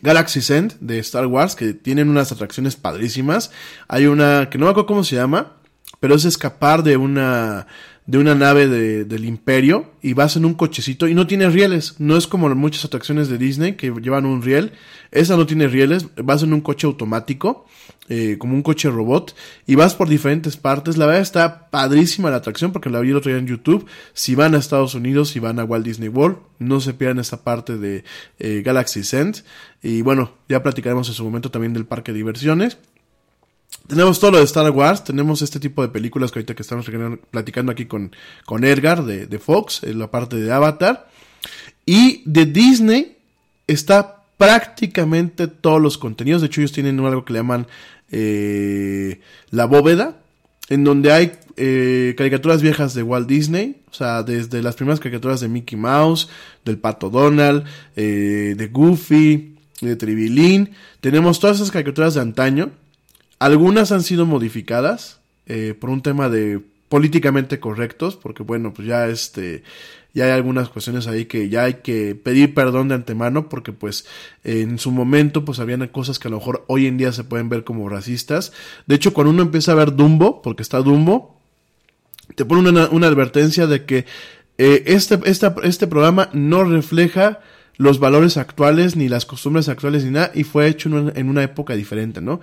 Galaxy End de Star Wars, que tienen unas atracciones padrísimas. Hay una que no me acuerdo cómo se llama, pero es escapar de una de una nave de, del imperio y vas en un cochecito y no tiene rieles. No es como muchas atracciones de Disney que llevan un riel. Esa no tiene rieles. Vas en un coche automático, eh, como un coche robot, y vas por diferentes partes. La verdad está padrísima la atracción porque la vi el otro día en YouTube. Si van a Estados Unidos, y van a Walt Disney World, no se pierdan esta parte de eh, Galaxy End. Y bueno, ya platicaremos en su momento también del parque de diversiones. Tenemos todo lo de Star Wars, tenemos este tipo de películas que ahorita que estamos platicando aquí con, con Edgar de, de Fox, en la parte de Avatar. Y de Disney está prácticamente todos los contenidos. De hecho, ellos tienen algo que le llaman eh, la bóveda, en donde hay eh, caricaturas viejas de Walt Disney, o sea, desde las primeras caricaturas de Mickey Mouse, del Pato Donald, eh, de Goofy, de Tribilín, tenemos todas esas caricaturas de antaño. Algunas han sido modificadas eh, por un tema de políticamente correctos, porque bueno, pues ya este, ya hay algunas cuestiones ahí que ya hay que pedir perdón de antemano, porque pues en su momento pues habían cosas que a lo mejor hoy en día se pueden ver como racistas. De hecho, cuando uno empieza a ver Dumbo, porque está Dumbo, te pone una, advertencia de que eh, este, esta, este programa no refleja los valores actuales, ni las costumbres actuales, ni nada, y fue hecho en una, en una época diferente, ¿no?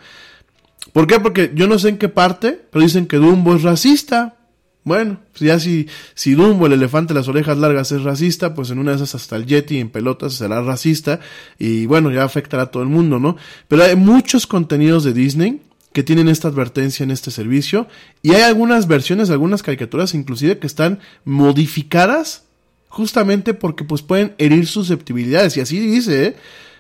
¿Por qué? Porque yo no sé en qué parte, pero dicen que Dumbo es racista. Bueno, pues ya si, si Dumbo, el elefante de las orejas largas, es racista, pues en una de esas hasta el Yeti en pelotas será racista y bueno, ya afectará a todo el mundo, ¿no? Pero hay muchos contenidos de Disney que tienen esta advertencia en este servicio y hay algunas versiones, algunas caricaturas inclusive que están modificadas justamente porque pues pueden herir susceptibilidades y así dice ¿eh?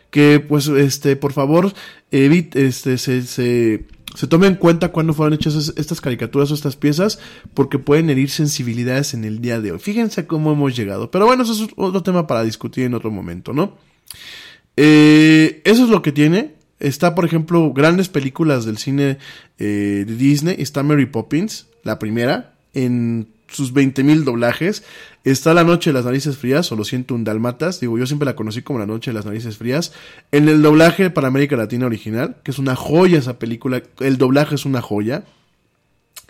que pues este por favor evite este se, se se tome en cuenta cuando fueron hechas estas caricaturas o estas piezas, porque pueden herir sensibilidades en el día de hoy. Fíjense cómo hemos llegado. Pero bueno, eso es otro tema para discutir en otro momento, ¿no? Eh, eso es lo que tiene. Está, por ejemplo, grandes películas del cine eh, de Disney. Está Mary Poppins, la primera, en sus 20.000 doblajes. Está La Noche de las Narices Frías, o Lo siento un Dalmatas. Digo, yo siempre la conocí como La Noche de las Narices Frías. En el doblaje para América Latina original, que es una joya esa película. El doblaje es una joya.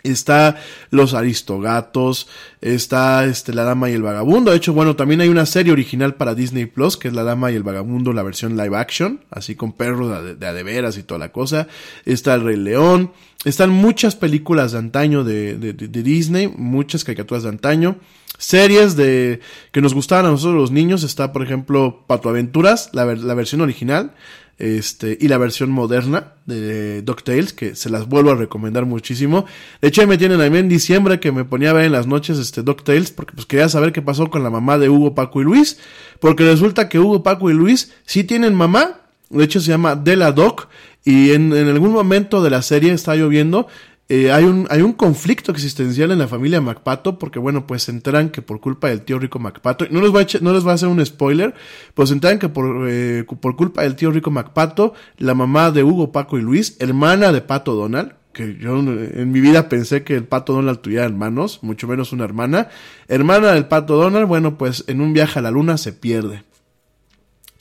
Está Los Aristogatos, está este, La Dama y el Vagabundo. De hecho, bueno, también hay una serie original para Disney Plus, que es La Dama y el Vagabundo, la versión live action, así con perros de, de adeveras y toda la cosa. Está El Rey León. Están muchas películas de antaño de, de, Disney, muchas caricaturas de antaño. Series de que nos gustaban a nosotros los niños. Está, por ejemplo, Pato Aventuras, la, la versión original este, y la versión moderna de DuckTales, que se las vuelvo a recomendar muchísimo. De hecho, me tienen a mí en diciembre que me ponía a ver en las noches este DuckTales, porque pues quería saber qué pasó con la mamá de Hugo, Paco y Luis, porque resulta que Hugo, Paco y Luis sí tienen mamá, de hecho se llama Della Doc, y en algún momento de la serie está lloviendo, eh, hay, un, hay un conflicto existencial en la familia MacPato porque, bueno, pues se enteran que por culpa del tío rico MacPato, no les voy a, no les voy a hacer un spoiler, pues se enteran que por, eh, por culpa del tío rico MacPato, la mamá de Hugo, Paco y Luis, hermana de Pato Donald, que yo en mi vida pensé que el Pato Donald tuviera hermanos, mucho menos una hermana, hermana del Pato Donald, bueno, pues en un viaje a la luna se pierde.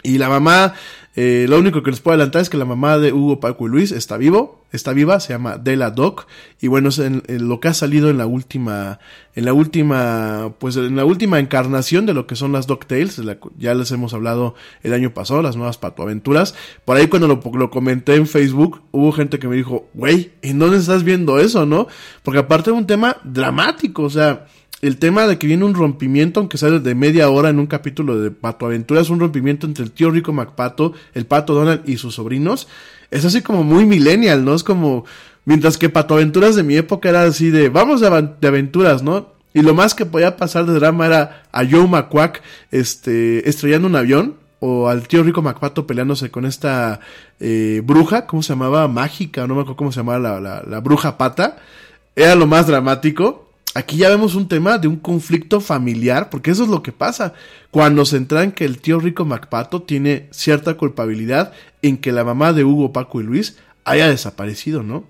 Y la mamá, eh, lo único que les puedo adelantar es que la mamá de Hugo, Paco y Luis está vivo, está viva, se llama Della Doc, y bueno, es en, lo que ha salido en la última, en la última, pues en la última encarnación de lo que son las Doc Tales, ya les hemos hablado el año pasado, las nuevas patoaventuras, por ahí cuando lo, lo comenté en Facebook, hubo gente que me dijo, güey, ¿en dónde estás viendo eso, no? Porque aparte de un tema dramático, o sea, el tema de que viene un rompimiento, aunque sea de media hora en un capítulo de Pato Aventuras, un rompimiento entre el tío rico MacPato, el Pato Donald y sus sobrinos, es así como muy millennial, ¿no? Es como, mientras que Pato Aventuras de mi época era así de, vamos de, aventuras, ¿no? Y lo más que podía pasar de drama era a Joe McQuack, este, estrellando un avión, o al tío rico MacPato peleándose con esta eh, bruja, ¿cómo se llamaba? Mágica, no me acuerdo cómo se llamaba la, la, la bruja pata. Era lo más dramático aquí ya vemos un tema de un conflicto familiar, porque eso es lo que pasa cuando se entra en que el tío rico MacPato tiene cierta culpabilidad en que la mamá de Hugo, Paco y Luis haya desaparecido, ¿no?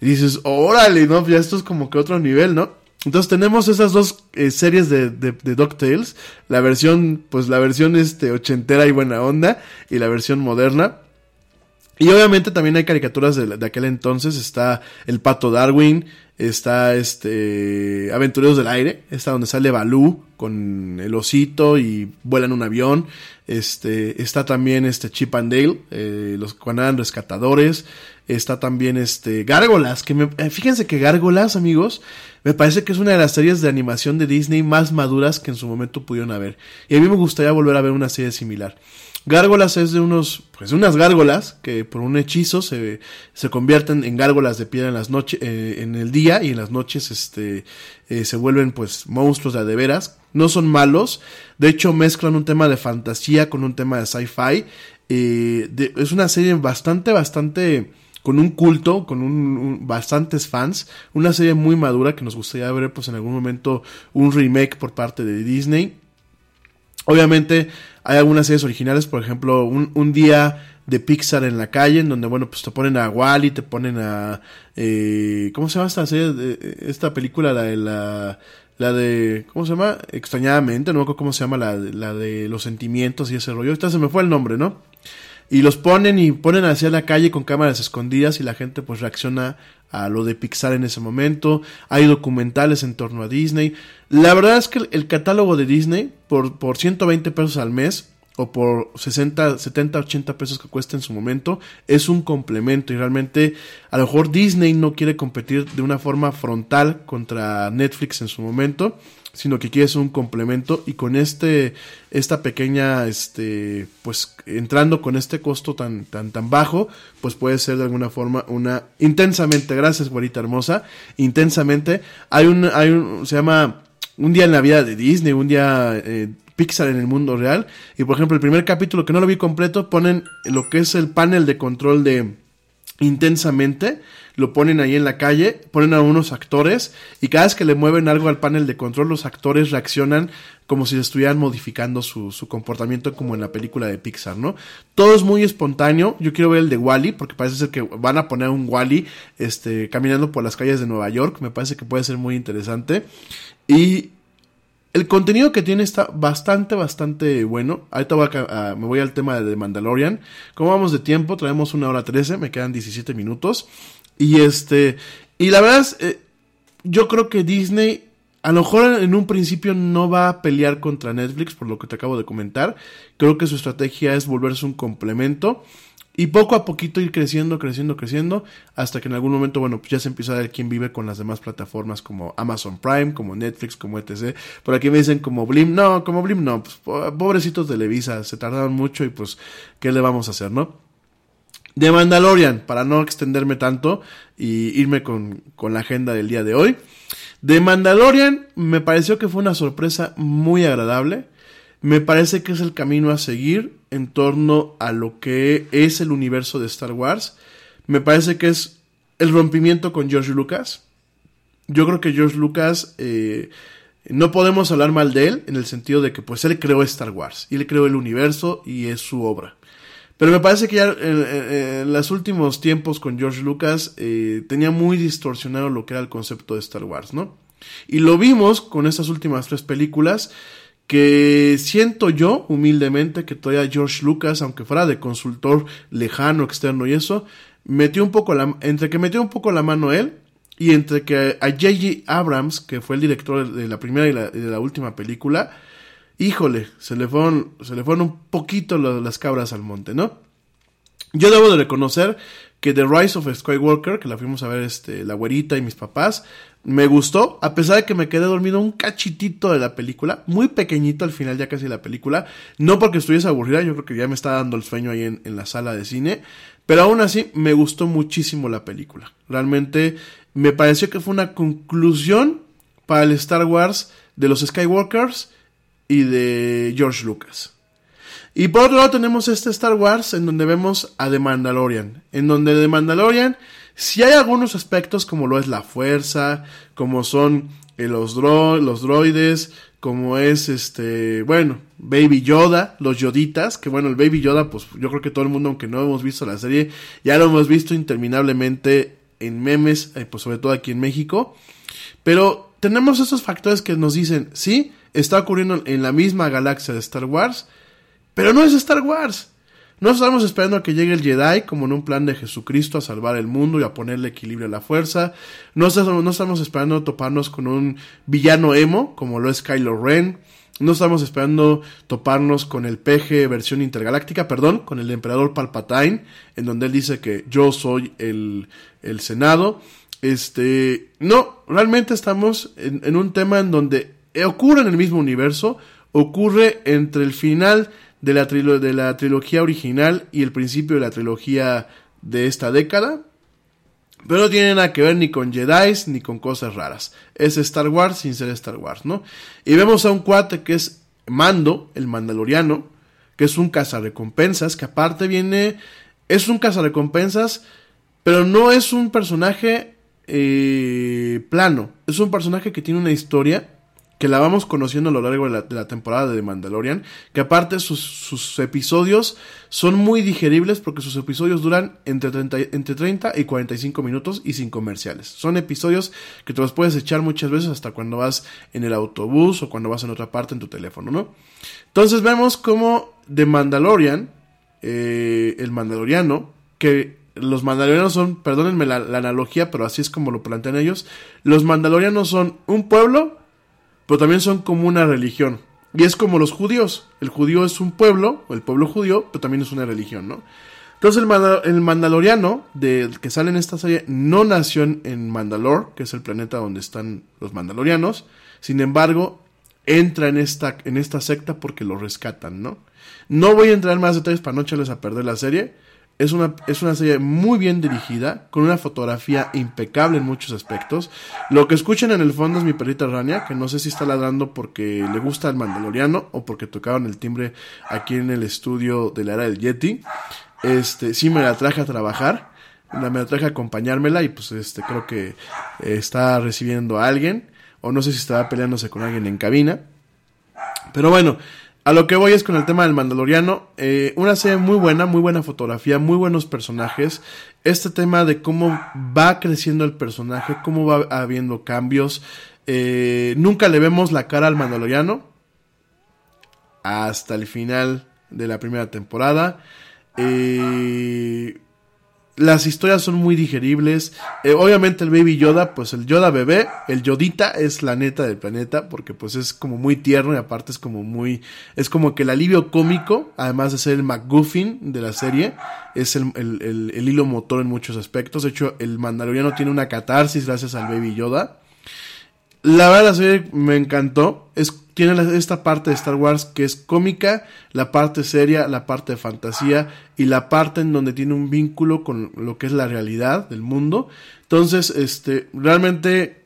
Y dices, órale, ¿no? Ya esto es como que otro nivel, ¿no? Entonces tenemos esas dos eh, series de, de, de DuckTales, la versión, pues la versión este ochentera y buena onda, y la versión moderna. Y obviamente también hay caricaturas de, de aquel entonces, está el Pato Darwin, está este Aventureros del Aire, está donde sale Balú con el osito y vuelan un avión, este está también este Chip and Dale, eh, los cuando rescatadores, está también este Gárgolas, que me, eh, fíjense que Gárgolas, amigos, me parece que es una de las series de animación de Disney más maduras que en su momento pudieron haber. Y a mí me gustaría volver a ver una serie similar. Gárgolas es de unos, pues unas gárgolas que por un hechizo se, se convierten en gárgolas de piedra en las noches, eh, en el día y en las noches, este, eh, se vuelven pues monstruos de, de veras. No son malos, de hecho mezclan un tema de fantasía con un tema de sci-fi. Eh, es una serie bastante, bastante con un culto, con un, un, bastantes fans, una serie muy madura que nos gustaría ver pues en algún momento un remake por parte de Disney. Obviamente hay algunas series originales, por ejemplo, un, un día de Pixar en la calle, en donde, bueno, pues te ponen a Wally, te ponen a... Eh, ¿Cómo se llama esta serie? Esta película, la de la... La de, ¿cómo se llama? Extrañadamente, no me acuerdo cómo se llama, la, la de los sentimientos y ese rollo. Ahorita se me fue el nombre, ¿no? Y los ponen y ponen hacia la calle con cámaras escondidas y la gente pues reacciona a lo de Pixar en ese momento. Hay documentales en torno a Disney. La verdad es que el, catálogo de Disney por, por 120 pesos al mes o por 60, 70, 80 pesos que cuesta en su momento es un complemento y realmente a lo mejor Disney no quiere competir de una forma frontal contra Netflix en su momento sino que quiere ser un complemento y con este esta pequeña este pues entrando con este costo tan tan tan bajo pues puede ser de alguna forma una intensamente gracias güerita hermosa intensamente. Hay un hay un se llama un día en la vida de Disney un día eh, Pixar en el mundo real. Y por ejemplo el primer capítulo que no lo vi completo ponen lo que es el panel de control de intensamente, lo ponen ahí en la calle, ponen a unos actores y cada vez que le mueven algo al panel de control los actores reaccionan como si estuvieran modificando su, su comportamiento como en la película de Pixar, ¿no? Todo es muy espontáneo, yo quiero ver el de Wally porque parece ser que van a poner un Wally este, caminando por las calles de Nueva York, me parece que puede ser muy interesante y el contenido que tiene está bastante, bastante bueno. Ahorita me voy al tema de Mandalorian. Como vamos de tiempo, traemos una hora trece, me quedan 17 minutos. Y este, y la verdad es, eh, yo creo que Disney, a lo mejor en un principio no va a pelear contra Netflix, por lo que te acabo de comentar. Creo que su estrategia es volverse un complemento. Y poco a poquito ir creciendo, creciendo, creciendo, hasta que en algún momento, bueno, pues ya se empieza a ver quién vive con las demás plataformas como Amazon Prime, como Netflix, como etc. Por aquí me dicen como Blim, no, como Blim no, pues pobrecitos Televisa, se tardaron mucho y pues, ¿qué le vamos a hacer, no? De Mandalorian, para no extenderme tanto y irme con, con la agenda del día de hoy. De Mandalorian me pareció que fue una sorpresa muy agradable. Me parece que es el camino a seguir en torno a lo que es el universo de Star Wars. Me parece que es el rompimiento con George Lucas. Yo creo que George Lucas eh, no podemos hablar mal de él en el sentido de que pues él creó Star Wars y él creó el universo y es su obra. Pero me parece que ya en, en, en los últimos tiempos con George Lucas eh, tenía muy distorsionado lo que era el concepto de Star Wars, ¿no? Y lo vimos con estas últimas tres películas que siento yo humildemente que todavía George Lucas, aunque fuera de consultor lejano, externo y eso, metió un poco la, entre que metió un poco la mano él y entre que a J.J. Abrams, que fue el director de la primera y la, de la última película, híjole, se le fueron, se le fueron un poquito las cabras al monte, ¿no? Yo debo de reconocer que The Rise of Skywalker, que la fuimos a ver este, la güerita y mis papás, me gustó, a pesar de que me quedé dormido un cachitito de la película, muy pequeñito al final ya casi la película, no porque estuviese aburrida, yo creo que ya me estaba dando el sueño ahí en, en la sala de cine, pero aún así me gustó muchísimo la película. Realmente me pareció que fue una conclusión para el Star Wars de los Skywalkers y de George Lucas. Y por otro lado tenemos este Star Wars en donde vemos a The Mandalorian, en donde The Mandalorian si hay algunos aspectos como lo es la fuerza, como son eh, los, dro los droides, como es este, bueno, Baby Yoda, los Yoditas, que bueno, el Baby Yoda, pues yo creo que todo el mundo, aunque no hemos visto la serie, ya lo hemos visto interminablemente en memes, eh, pues sobre todo aquí en México. Pero tenemos esos factores que nos dicen, sí, está ocurriendo en la misma galaxia de Star Wars, pero no es Star Wars. No estamos esperando a que llegue el Jedi como en un plan de Jesucristo a salvar el mundo y a ponerle equilibrio a la fuerza. No estamos, no estamos esperando toparnos con un villano emo como lo es Kylo Ren. No estamos esperando toparnos con el PG versión intergaláctica, perdón, con el emperador Palpatine, en donde él dice que yo soy el, el Senado. Este, no, realmente estamos en, un tema en donde ocurre en el mismo universo, ocurre entre el final de la, de la, trilogía original y el principio de la trilogía de esta década. Pero no tiene nada que ver ni con Jedi ni con cosas raras. Es Star Wars sin ser Star Wars, ¿no? Y vemos a un cuate que es Mando, el Mandaloriano, que es un cazarrecompensas, que aparte viene. Es un cazarrecompensas, pero no es un personaje eh, plano. Es un personaje que tiene una historia que la vamos conociendo a lo largo de la, temporada de The Mandalorian, que aparte sus, episodios son muy digeribles porque sus episodios duran entre 30, y- entre 30 y 45 minutos y sin comerciales. Son episodios que te los puedes echar muchas veces hasta cuando vas en el autobús o cuando vas en otra parte en tu teléfono, ¿no? Entonces vemos como The Mandalorian, eh, el mandaloriano, que los mandalorianos son, perdónenme la, analogía, pero así es como lo plantean ellos, los mandalorianos son un pueblo, pero también son como una religión. Y es como los judíos, el judío es un pueblo, el pueblo judío, pero también es una religión, ¿no? Entonces el, el mandaloriano del que sale en esta serie no nació en, en Mandalore, que es el planeta donde están los mandalorianos, sin embargo entra en esta, en esta secta porque lo rescatan, ¿no? No voy a entrar en más detalles para no echarles a perder la serie. Es una, es una serie muy bien dirigida, con una fotografía impecable en muchos aspectos. Lo que escuchan en el fondo es mi perrita Rania, que no sé si está ladrando porque le gusta el mandaloriano o porque tocaron el timbre aquí en el estudio de la era del Yeti. Este, sí me la traje a trabajar, la, me la traje a acompañármela y pues este, creo que eh, está recibiendo a alguien, o no sé si estaba peleándose con alguien en cabina. Pero bueno, a lo que voy es con el tema del Mandaloriano. eh, una serie muy buena, muy buena fotografía, muy buenos personajes. Este tema de cómo va creciendo el personaje, cómo va habiendo cambios. eh, nunca le vemos la cara al Mandaloriano. Hasta el final de la primera temporada. Eh, las historias son muy digeribles. Eh, obviamente el Baby Yoda, pues el Yoda bebé, el Yodita es la neta del planeta, porque pues es como muy tierno y aparte es como muy, es como que el alivio cómico, además de ser el McGuffin de la serie, es el, el- el- el hilo motor en muchos aspectos. De hecho, el Mandaloriano tiene una catarsis gracias al Baby Yoda. La verdad, la serie me encantó. Es, tiene esta parte de Star Wars que es cómica, la parte seria, la parte de fantasía y la parte en donde tiene un vínculo con lo que es la realidad del mundo. Entonces, este, realmente,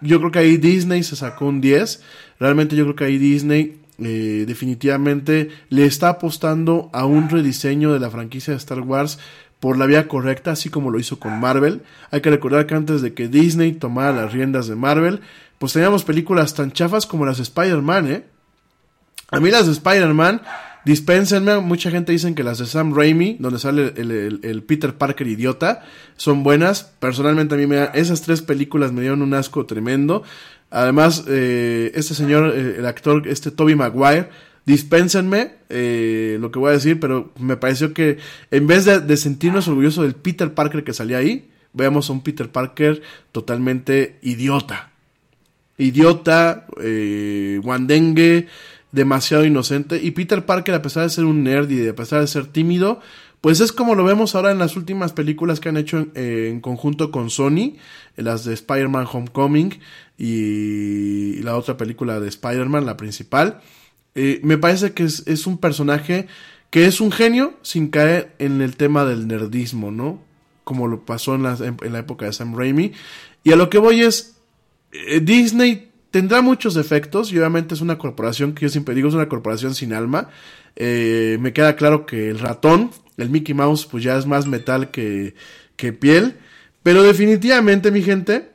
yo creo que ahí Disney se sacó un 10. Realmente yo creo que ahí Disney eh, definitivamente le está apostando a un rediseño de la franquicia de Star Wars por la vía correcta, así como lo hizo con Marvel. Hay que recordar que antes de que Disney tomara las riendas de Marvel, pues teníamos películas tan chafas como las de Spider-Man, ¿eh? A mí las de Spider-Man, dispénsenme, mucha gente dicen que las de Sam Raimi, donde sale el, el- el Peter Parker idiota, son buenas. Personalmente a mí me esas tres películas me dieron un asco tremendo. Además, eh, este señor, eh, el actor, este Toby Maguire, dispénsenme eh, lo que voy a decir, pero me pareció que en vez de, sentirnos orgullosos del Peter Parker que salía ahí, veamos a un Peter Parker totalmente idiota idiota, eh, guandengue, demasiado inocente. Y Peter Parker, a pesar de ser un nerd y a pesar de ser tímido, pues es como lo vemos ahora en las últimas películas que han hecho en, eh, conjunto con Sony, en las de Spider-Man Homecoming y la otra película de Spider-Man, la principal. Eh, me parece que es, un personaje que es un genio sin caer en el tema del nerdismo, ¿no? Como lo pasó en la, época de Sam Raimi. Y a lo que voy es, eh, Disney tendrá muchos defectos y obviamente es una corporación que yo siempre digo es una corporación sin alma. Eh, me queda claro que el ratón, el Mickey Mouse, pues ya es más metal que, piel. Pero definitivamente, mi gente,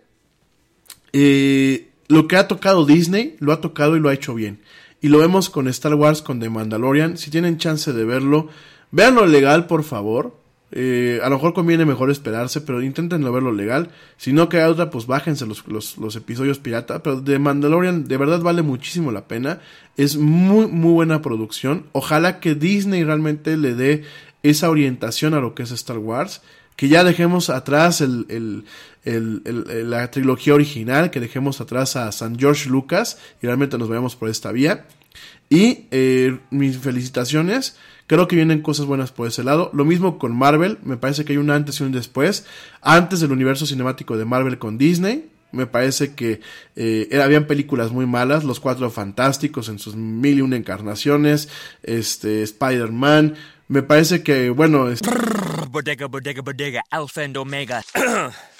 lo que ha tocado Disney, lo ha tocado y lo ha hecho bien. Y lo vemos con Star Wars, con The Mandalorian. Si tienen chance de verlo, véanlo legal, por favor. Eh, a lo mejor conviene mejor esperarse, pero inténtenlo verlo legal. Si no queda otra, pues bájense los, los, los episodios pirata. Pero The Mandalorian de verdad vale muchísimo la pena. Es muy, muy buena producción. Ojalá que Disney realmente le dé esa orientación a lo que es Star Wars. Que ya dejemos atrás el, el- el- el- la trilogía original, que dejemos atrás a San George Lucas y realmente nos vayamos por esta vía. Y eh, mis felicitaciones. Creo que vienen cosas buenas por ese lado. Lo mismo con Marvel. Me parece que hay un antes y un después. Antes del universo cinemático de Marvel con Disney. Me parece que eh, habían películas muy malas. Los Cuatro Fantásticos en sus mil y una encarnaciones. Este, Spider-Man. Me parece que, bueno, es- Bodega, bodega, bodega, alpha and omega.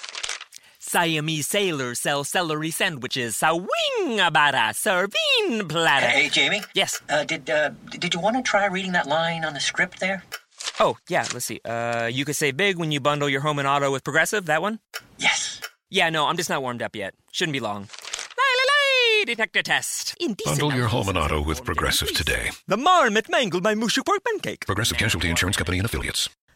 Siamese sailors sell celery sandwiches. Sawing about a serving platter. Hey, Jamie. Yes. Uh, did uh, did you want to try reading that line on the script there? Oh, yeah, let's see. Uh, you could save big when you bundle your home and auto with Progressive, that one? Yes. Yeah, no, I'm just not warmed up yet. Shouldn't be long. Lay, lay, lay, detector test. Indecent. Bundle your home and auto with Progressive today. The marmot mangled my mushy workman cake. Progressive Casualty Insurance Company and Affiliates.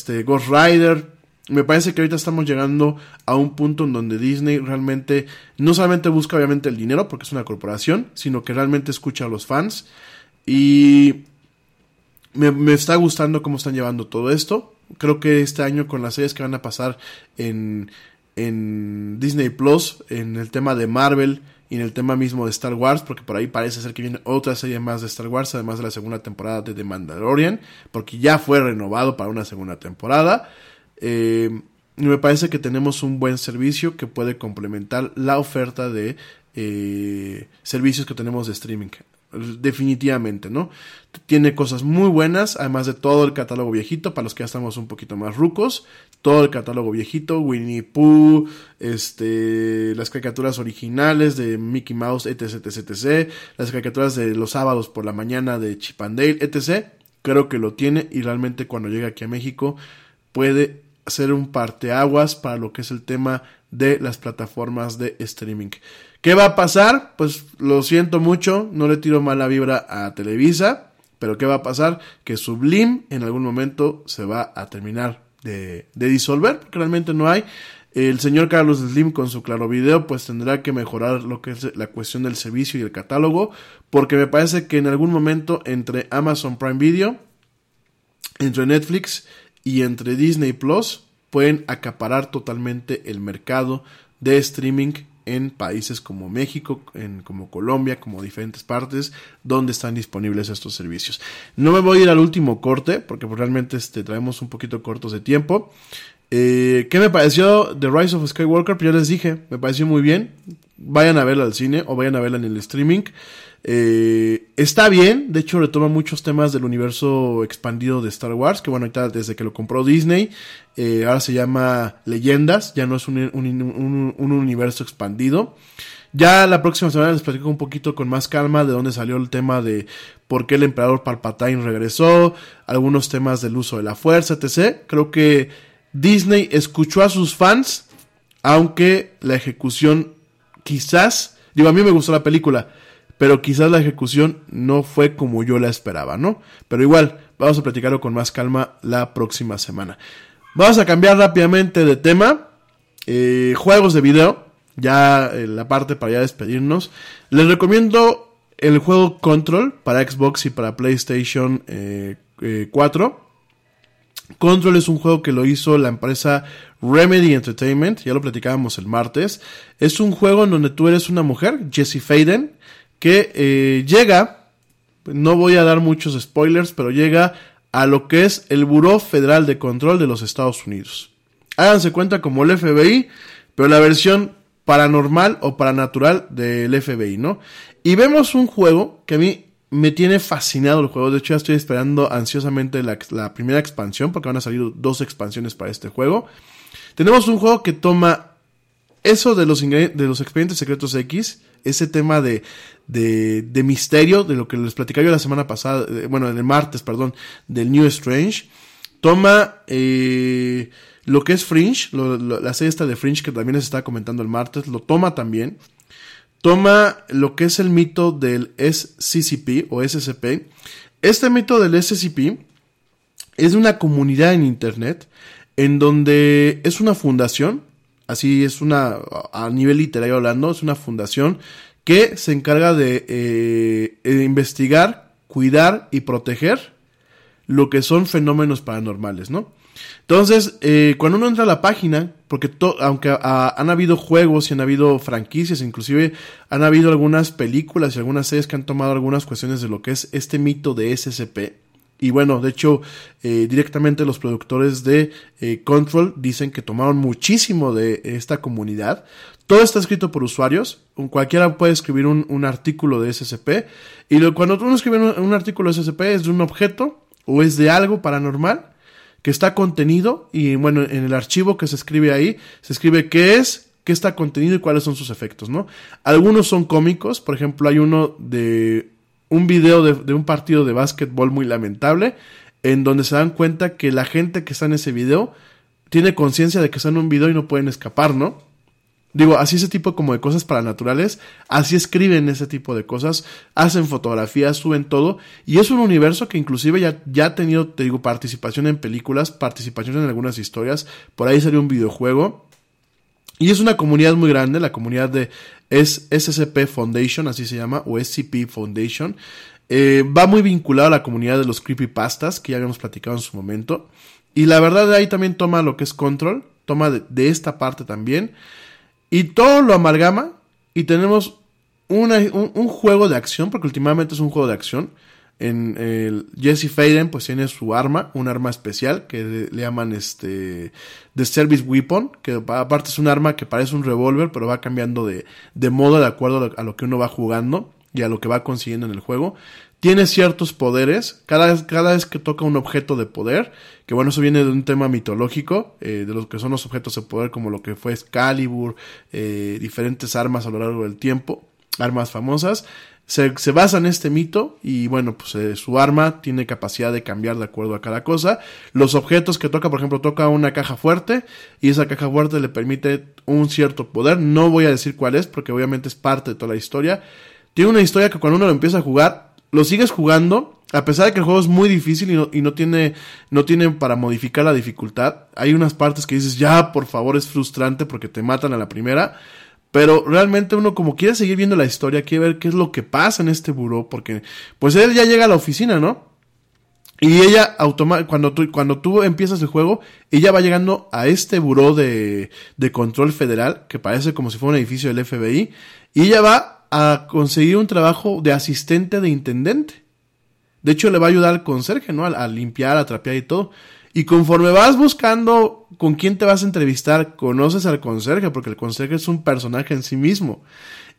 este, Ghost Rider. Me parece que ahorita estamos llegando a un punto en donde Disney realmente no solamente busca obviamente el dinero porque es una corporación, sino que realmente escucha a los fans. Y me, me está gustando cómo están llevando todo esto. Creo que este año con las series que van a pasar en, en Disney Plus, en el tema de Marvel y en el tema mismo de Star Wars, porque por ahí parece ser que viene otra serie más de Star Wars, además de la segunda temporada de The Mandalorian, porque ya fue renovado para una segunda temporada. Eh, me parece que tenemos un buen servicio que puede complementar la oferta de eh, servicios que tenemos de streaming. Definitivamente, ¿no? Tiene cosas muy buenas, además de todo el catálogo viejito, para los que ya estamos un poquito más rucos. Todo el catálogo viejito, Winnie Pooh, este, las caricaturas originales de Mickey Mouse, etc, etc, etc. Las caricaturas de los sábados por la mañana de Chip and Dale, etc. Creo que lo tiene y realmente cuando llegue aquí a México puede ser un parteaguas para lo que es el tema de las plataformas de streaming. ¿Qué va a pasar? Pues lo siento mucho, no le tiro mala vibra a Televisa, pero ¿qué va a pasar? Que Sublime en algún momento se va a terminar de, de disolver, porque realmente no hay. El señor Carlos Slim con su claro video pues tendrá que mejorar lo que es la cuestión del servicio y el catálogo, porque me parece que en algún momento entre Amazon Prime Video, entre Netflix y entre Disney Plus pueden acaparar totalmente el mercado de streaming en países como México, en, como Colombia, como diferentes partes donde están disponibles estos servicios. No me voy a ir al último corte porque realmente este, traemos un poquito cortos de tiempo. Eh, ¿Qué me pareció The Rise of Skywalker? Pues ya les dije, me pareció muy bien. Vayan a verla al cine o vayan a verla en el streaming. Eh, está bien, de hecho retoma muchos temas del universo expandido de Star Wars, que bueno, ahorita desde que lo compró Disney, eh, ahora se llama Leyendas, ya no es un, un, un, universo expandido. Ya la próxima semana les platico un poquito con más calma de dónde salió el tema de por qué el emperador Palpatine regresó, algunos temas del uso de la fuerza, etc. Creo que Disney escuchó a sus fans, aunque la ejecución quizás, digo, a mí me gustó la película, pero quizás la ejecución no fue como yo la esperaba, ¿no? Pero igual, vamos a platicarlo con más calma la próxima semana. Vamos a cambiar rápidamente de tema. Eh, juegos de video, ya la parte para ya despedirnos. Les recomiendo el juego Control para Xbox y para PlayStation eh, eh, 4. Control es un juego que lo hizo la empresa Remedy Entertainment, ya lo platicábamos el martes. Es un juego en donde tú eres una mujer, Jessie Faden, que eh, llega, no voy a dar muchos spoilers, pero llega a lo que es el Buró Federal de Control de los Estados Unidos. Háganse cuenta como el FBI, pero la versión paranormal o paranatural del FBI, ¿no? Y vemos un juego que a mí me tiene fascinado el juego. De hecho, ya estoy esperando ansiosamente la, la, primera expansión, porque van a salir dos expansiones para este juego. Tenemos un juego que toma eso de los, de los expedientes secretos X, ese tema de, de, de, misterio, de lo que les platicaba yo la semana pasada, bueno, el martes, perdón, del New Strange. Toma eh, lo que es Fringe, la serie de Fringe que también les estaba comentando el martes, lo toma también. Toma lo que es el mito del SCCP o SCP. Este mito del SCP es una comunidad en Internet en donde es una fundación, así es una, a nivel literario hablando, es una fundación que se encarga de eh, investigar, cuidar y proteger lo que son fenómenos paranormales, ¿no? Entonces, eh, cuando uno entra a la página, porque aunque a, han habido juegos y han habido franquicias, inclusive han habido algunas películas y algunas series que han tomado algunas cuestiones de lo que es este mito de SCP, Y bueno, de hecho, eh, directamente los productores de eh, Control dicen que tomaron muchísimo de esta comunidad. Todo está escrito por usuarios. Cualquiera puede escribir un, un artículo de SCP. Y cuando uno escribe un, un artículo de SCP es de un objeto o es de algo paranormal que está contenido. Y bueno, en el archivo que se escribe ahí, se escribe qué es, qué está contenido y cuáles son sus efectos, ¿no? Algunos son cómicos. Por ejemplo, hay uno de un video de, un partido de básquetbol muy lamentable, en donde se dan cuenta que la gente que está en ese video tiene conciencia de que está en un video y no pueden escapar, ¿no? Digo, así ese tipo como de cosas paranaturales, así escriben ese tipo de cosas, hacen fotografías, suben todo, y es un universo que inclusive ya, ya ha tenido, te digo, participación en películas, participación en algunas historias, por ahí salió un videojuego, y es una comunidad muy grande, la comunidad de es SCP Foundation, así se llama, o SCP Foundation. Eh, va muy vinculado a la comunidad de los creepypastas, que ya habíamos platicado en su momento. Y la verdad de ahí también toma lo que es Control, toma de, esta parte también. Y todo lo amalgama y tenemos una- un, un juego de acción, porque últimamente es un juego de acción. En el Jesse Faden pues tiene su arma, un arma especial que le, llaman este The Service Weapon, que aparte es un arma que parece un revólver, pero va cambiando de, de modo de acuerdo a lo, que uno va jugando y a lo que va consiguiendo en el juego. Tiene ciertos poderes, cada vez, cada vez que toca un objeto de poder, que bueno, eso viene de un tema mitológico, eh, de lo que son los objetos de poder, como lo que fue Excalibur, eh, diferentes armas a lo largo del tiempo, armas famosas se, se basa en este mito y bueno, pues eh, su arma tiene capacidad de cambiar de acuerdo a cada cosa. Los objetos que toca, por ejemplo, toca una caja fuerte y esa caja fuerte le permite un cierto poder. No voy a decir cuál es porque obviamente es parte de toda la historia. Tiene una historia que cuando uno lo empieza a jugar, lo sigues jugando. A pesar de que el juego es muy difícil y no, y no tiene, no tiene para modificar la dificultad, hay unas partes que dices, ya, por favor, es frustrante porque te matan a la primera. Pero realmente uno como quiere seguir viendo la historia, quiere ver qué es lo que pasa en este buró, porque pues él ya llega a la oficina, ¿no? Y ella, automa cuando tú, cuando tú empiezas el juego, ella va llegando a este buró de, de control federal, que parece como si fuera un edificio del FBI, y ella va a conseguir un trabajo de asistente de intendente. De hecho, le va a ayudar al conserje, ¿no? A, a limpiar, a trapear y todo. Y conforme vas buscando con quién te vas a entrevistar, conoces al conserje, porque el conserje es un personaje en sí mismo.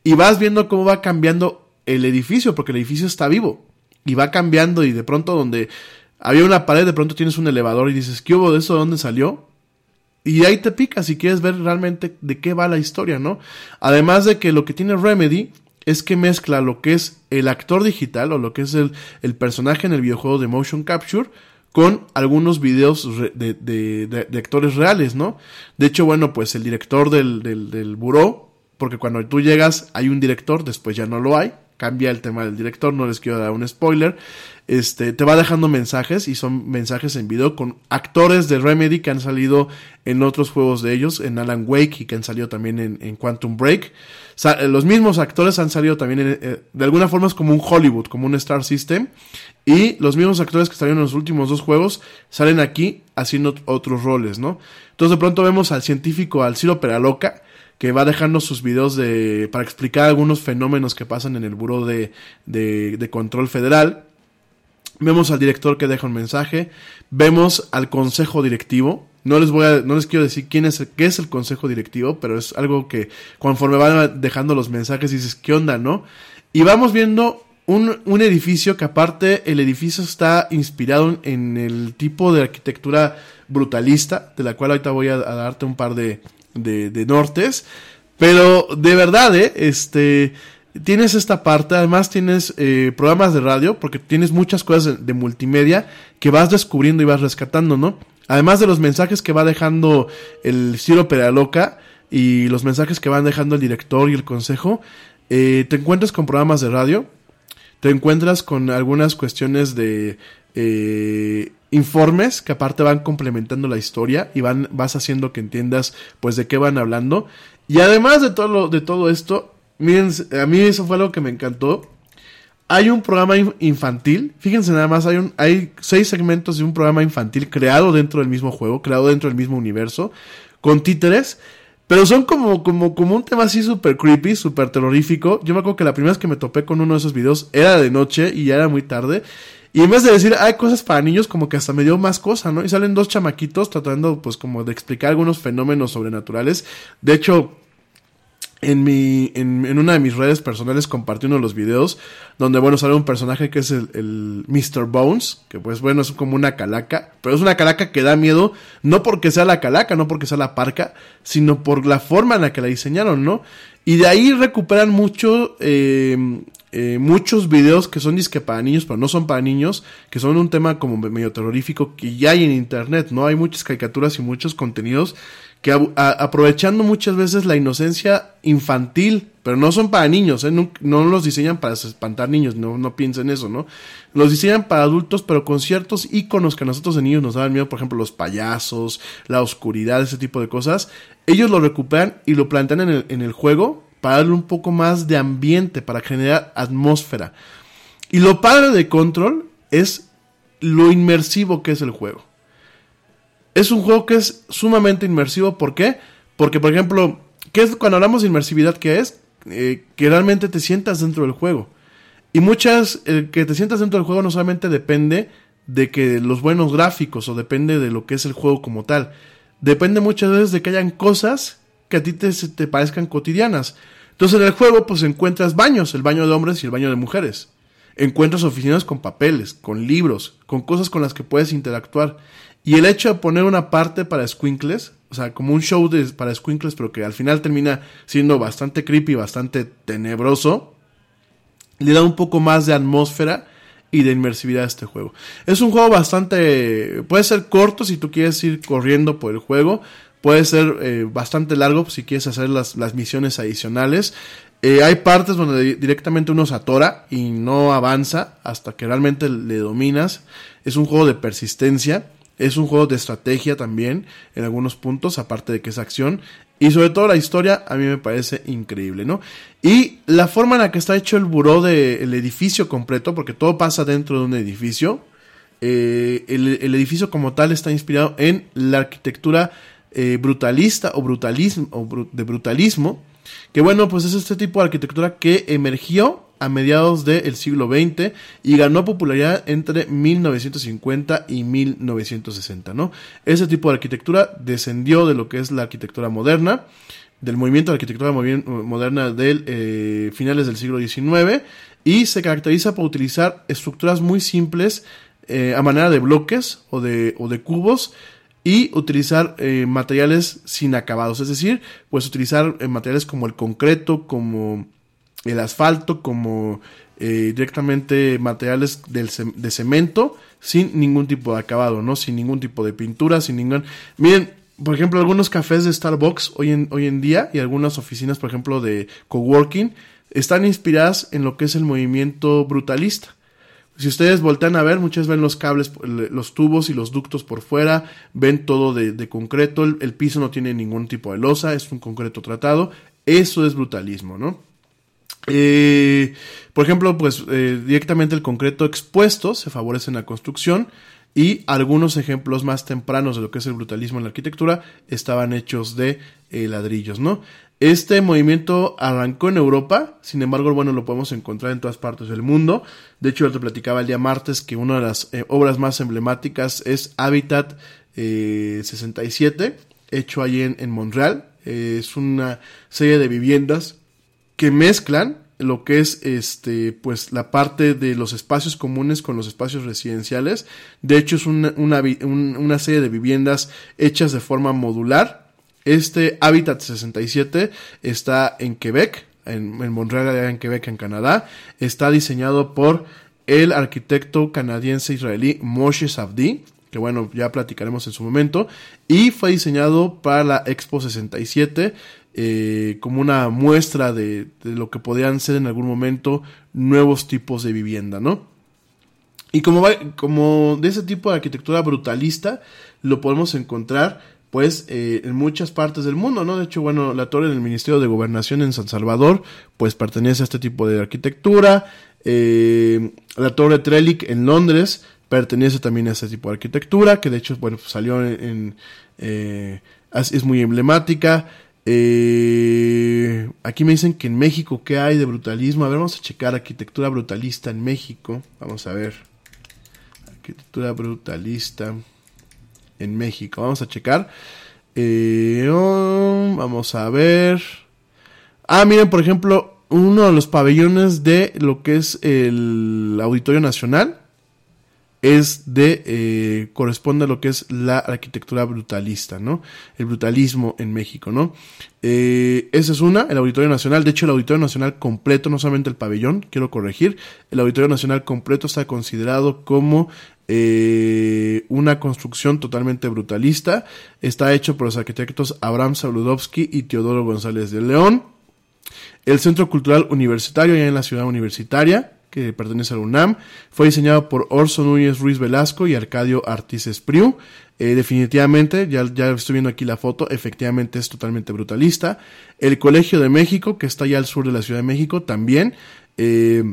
Y vas viendo cómo va cambiando el edificio, porque el edificio está vivo. Y va cambiando y de pronto donde había una pared, de pronto tienes un elevador y dices, ¿qué hubo de eso? ¿De dónde salió? Y ahí te picas si quieres ver realmente de qué va la historia, ¿no? Además de que lo que tiene Remedy es que mezcla lo que es el actor digital o lo que es el, el personaje en el videojuego de motion capture con algunos videos de, de, de, actores reales, ¿no? De hecho, bueno, pues el director del, del, del buró, porque cuando tú llegas hay un director, después ya no lo hay, cambia el tema del director, no les quiero dar un spoiler, este, te va dejando mensajes y son mensajes en video con actores de Remedy que han salido en otros juegos de ellos, en Alan Wake y que han salido también en, en Quantum Break. Sa los mismos actores han salido también, en, eh, de alguna forma es como un Hollywood, como un Star System. Y los mismos actores que salieron en los últimos dos juegos salen aquí haciendo otros roles, ¿no? Entonces de pronto vemos al científico, al Ciro Peraloca, que va dejando sus videos de, para explicar algunos fenómenos que pasan en el Buró de, de, Control Federal. Vemos al director que deja un mensaje. Vemos al consejo directivo. No les voy a, no les quiero decir quién es, qué es el consejo directivo, pero es algo que conforme van dejando los mensajes dices, ¿qué onda, no? Y vamos viendo un, un edificio que aparte el edificio está inspirado en el tipo de arquitectura brutalista, de la cual ahorita voy a, darte un par de, de, de, nortes. Pero de verdad, ¿eh? Este, tienes esta parte, además tienes eh, programas de radio, porque tienes muchas cosas de, de, multimedia que vas descubriendo y vas rescatando, ¿no? Además de los mensajes que va dejando el Ciro Peraloca y los mensajes que van dejando el director y el consejo, eh, te encuentras con programas de radio, te encuentras con algunas cuestiones de eh, informes que aparte van complementando la historia y van vas haciendo que entiendas pues de qué van hablando. Y además de todo lo, de todo esto miren a mí eso fue algo que me encantó. Hay un programa infantil fíjense nada más hay un hay seis segmentos de un programa infantil creado dentro del mismo juego creado dentro del mismo universo con títeres pero son como, como, como un tema así súper creepy, súper terrorífico. Yo me acuerdo que la primera vez que me topé con uno de esos videos era de noche y ya era muy tarde. Y en vez de decir, hay cosas para niños, como que hasta me dio más cosa, ¿no? Y salen dos chamaquitos tratando, pues, como de explicar algunos fenómenos sobrenaturales. De hecho, en mi, en, en, una de mis redes personales compartí uno de los videos donde, bueno, sale un personaje que es el, el Mr. Bones, que pues bueno, es como una calaca, pero es una calaca que da miedo, no porque sea la calaca, no porque sea la parca, sino por la forma en la que la diseñaron, ¿no? Y de ahí recuperan mucho, eh, eh, muchos videos que son disque para niños, pero no son para niños, que son un tema como medio terrorífico que ya hay en internet, ¿no? Hay muchas caricaturas y muchos contenidos que aprovechando muchas veces la inocencia infantil, pero no son para niños, ¿eh? no, los diseñan para espantar niños, no, no piensen eso, ¿no? Los diseñan para adultos, pero con ciertos iconos que a nosotros de niños nos daban miedo, por ejemplo, los payasos, la oscuridad, ese tipo de cosas. Ellos lo recuperan y lo plantean en el juego para darle un poco más de ambiente, para generar atmósfera. Y lo padre de Control es lo inmersivo que es el juego. Es un juego que es sumamente inmersivo. ¿Por qué? Porque, por ejemplo, ¿qué es cuando hablamos de inmersividad? ¿Qué es? Eh, que realmente te sientas dentro del juego. Y muchas, el que te sientas dentro del juego no solamente depende de que los buenos gráficos o depende de lo que es el juego como tal. Depende muchas veces de que hayan cosas que a ti te, te parezcan cotidianas. Entonces en el juego pues encuentras baños, el baño de hombres y el baño de mujeres. Encuentras oficinas con papeles, con libros, con cosas con las que puedes interactuar. Y el hecho de poner una parte para squinkles, o sea, como un show para squinkles, pero que al final termina siendo bastante creepy, bastante tenebroso, le da un poco más de atmósfera y de inmersividad a este juego. Es un juego bastante... puede ser corto si tú quieres ir corriendo por el juego, puede ser eh, bastante largo si quieres hacer las, las misiones adicionales. Eh, hay partes donde directamente uno se atora y no avanza hasta que realmente le dominas. Es un juego de persistencia. Es un juego de estrategia también en algunos puntos, aparte de que es acción. Y sobre todo la historia a mí me parece increíble, ¿no? Y la forma en la que está hecho el buró del edificio completo, porque todo pasa dentro de un edificio. Eh, el, edificio como tal está inspirado en la arquitectura eh, brutalista o o de brutalismo. Que bueno, pues es este tipo de arquitectura que emergió a mediados del siglo XX y ganó popularidad entre 1950 y 1960, ¿no? Ese tipo de arquitectura descendió de lo que es la arquitectura moderna, del movimiento de arquitectura moderna del eh, finales del siglo XIX y se caracteriza por utilizar estructuras muy simples eh, a manera de bloques o de, o de cubos y utilizar eh, materiales sin acabados, es decir, pues utilizar eh, materiales como el concreto, como el asfalto, como eh, directamente materiales del, de cemento sin ningún tipo de acabado, ¿no? Sin ningún tipo de pintura, sin ningún... Miren, por ejemplo, algunos cafés de Starbucks hoy en, hoy en día y algunas oficinas, por ejemplo, de coworking, están inspiradas en lo que es el movimiento brutalista. Si ustedes voltean a ver, muchas ven los cables, los tubos y los ductos por fuera, ven todo de, concreto, el, el, piso no tiene ningún tipo de losa, es un concreto tratado. Eso es brutalismo, ¿no? Eh, por ejemplo, pues eh, directamente el concreto expuesto se favorece en la construcción y algunos ejemplos más tempranos de lo que es el brutalismo en la arquitectura estaban hechos de eh, ladrillos, ¿no? Este movimiento arrancó en Europa, sin embargo, bueno, lo podemos encontrar en todas partes del mundo. De hecho, yo te platicaba el día martes que una de las eh, obras más emblemáticas es Habitat eh, 67, hecho allí en, Montreal. Es una serie de viviendas que mezclan lo que es este pues la parte de los espacios comunes con los espacios residenciales. De hecho, es una, una, una serie de viviendas hechas de forma modular este Habitat 67 está en Quebec, en, Montreal, en Quebec, en Canadá. Está diseñado por el arquitecto canadiense israelí Moshe Safdie, que bueno, ya platicaremos en su momento, y fue diseñado para la Expo 67 eh, como una muestra de, de, lo que podrían ser en algún momento nuevos tipos de vivienda, ¿no? Y como, como de ese tipo de arquitectura brutalista, lo podemos encontrar pues eh, en muchas partes del mundo, ¿no? De hecho, bueno, la torre del Ministerio de Gobernación en San Salvador, pues pertenece a este tipo de arquitectura. Eh, la torre Trellick en Londres pertenece también a este tipo de arquitectura, que de hecho, bueno, pues salió en... eh, es muy emblemática. Eh, aquí me dicen que en México, ¿qué hay de brutalismo? A ver, vamos a checar arquitectura brutalista en México. Vamos a ver. arquitectura brutalista en México. Vamos a checar. Eh, oh, vamos a ver. Ah, miren, por ejemplo, uno de los pabellones de lo que es el Auditorio Nacional es de eh, corresponde a lo que es la arquitectura brutalista, ¿no? El brutalismo en México, ¿no? Eh, esa es una, el Auditorio Nacional. De hecho, el Auditorio Nacional completo, no solamente el pabellón, quiero corregir, el Auditorio Nacional completo está considerado como eh, una construcción totalmente brutalista. Está hecho por los arquitectos Abraham Saludowski y Teodoro González de León. El Centro Cultural Universitario, ya en la ciudad universitaria, que pertenece al UNAM, fue diseñado por Orson Núñez Ruiz Velasco y Arcadio Artiz Espriu. Eh, definitivamente, ya, estoy viendo aquí la foto, efectivamente es totalmente brutalista. El Colegio de México, que está allá al sur de la Ciudad de México, también. Eh,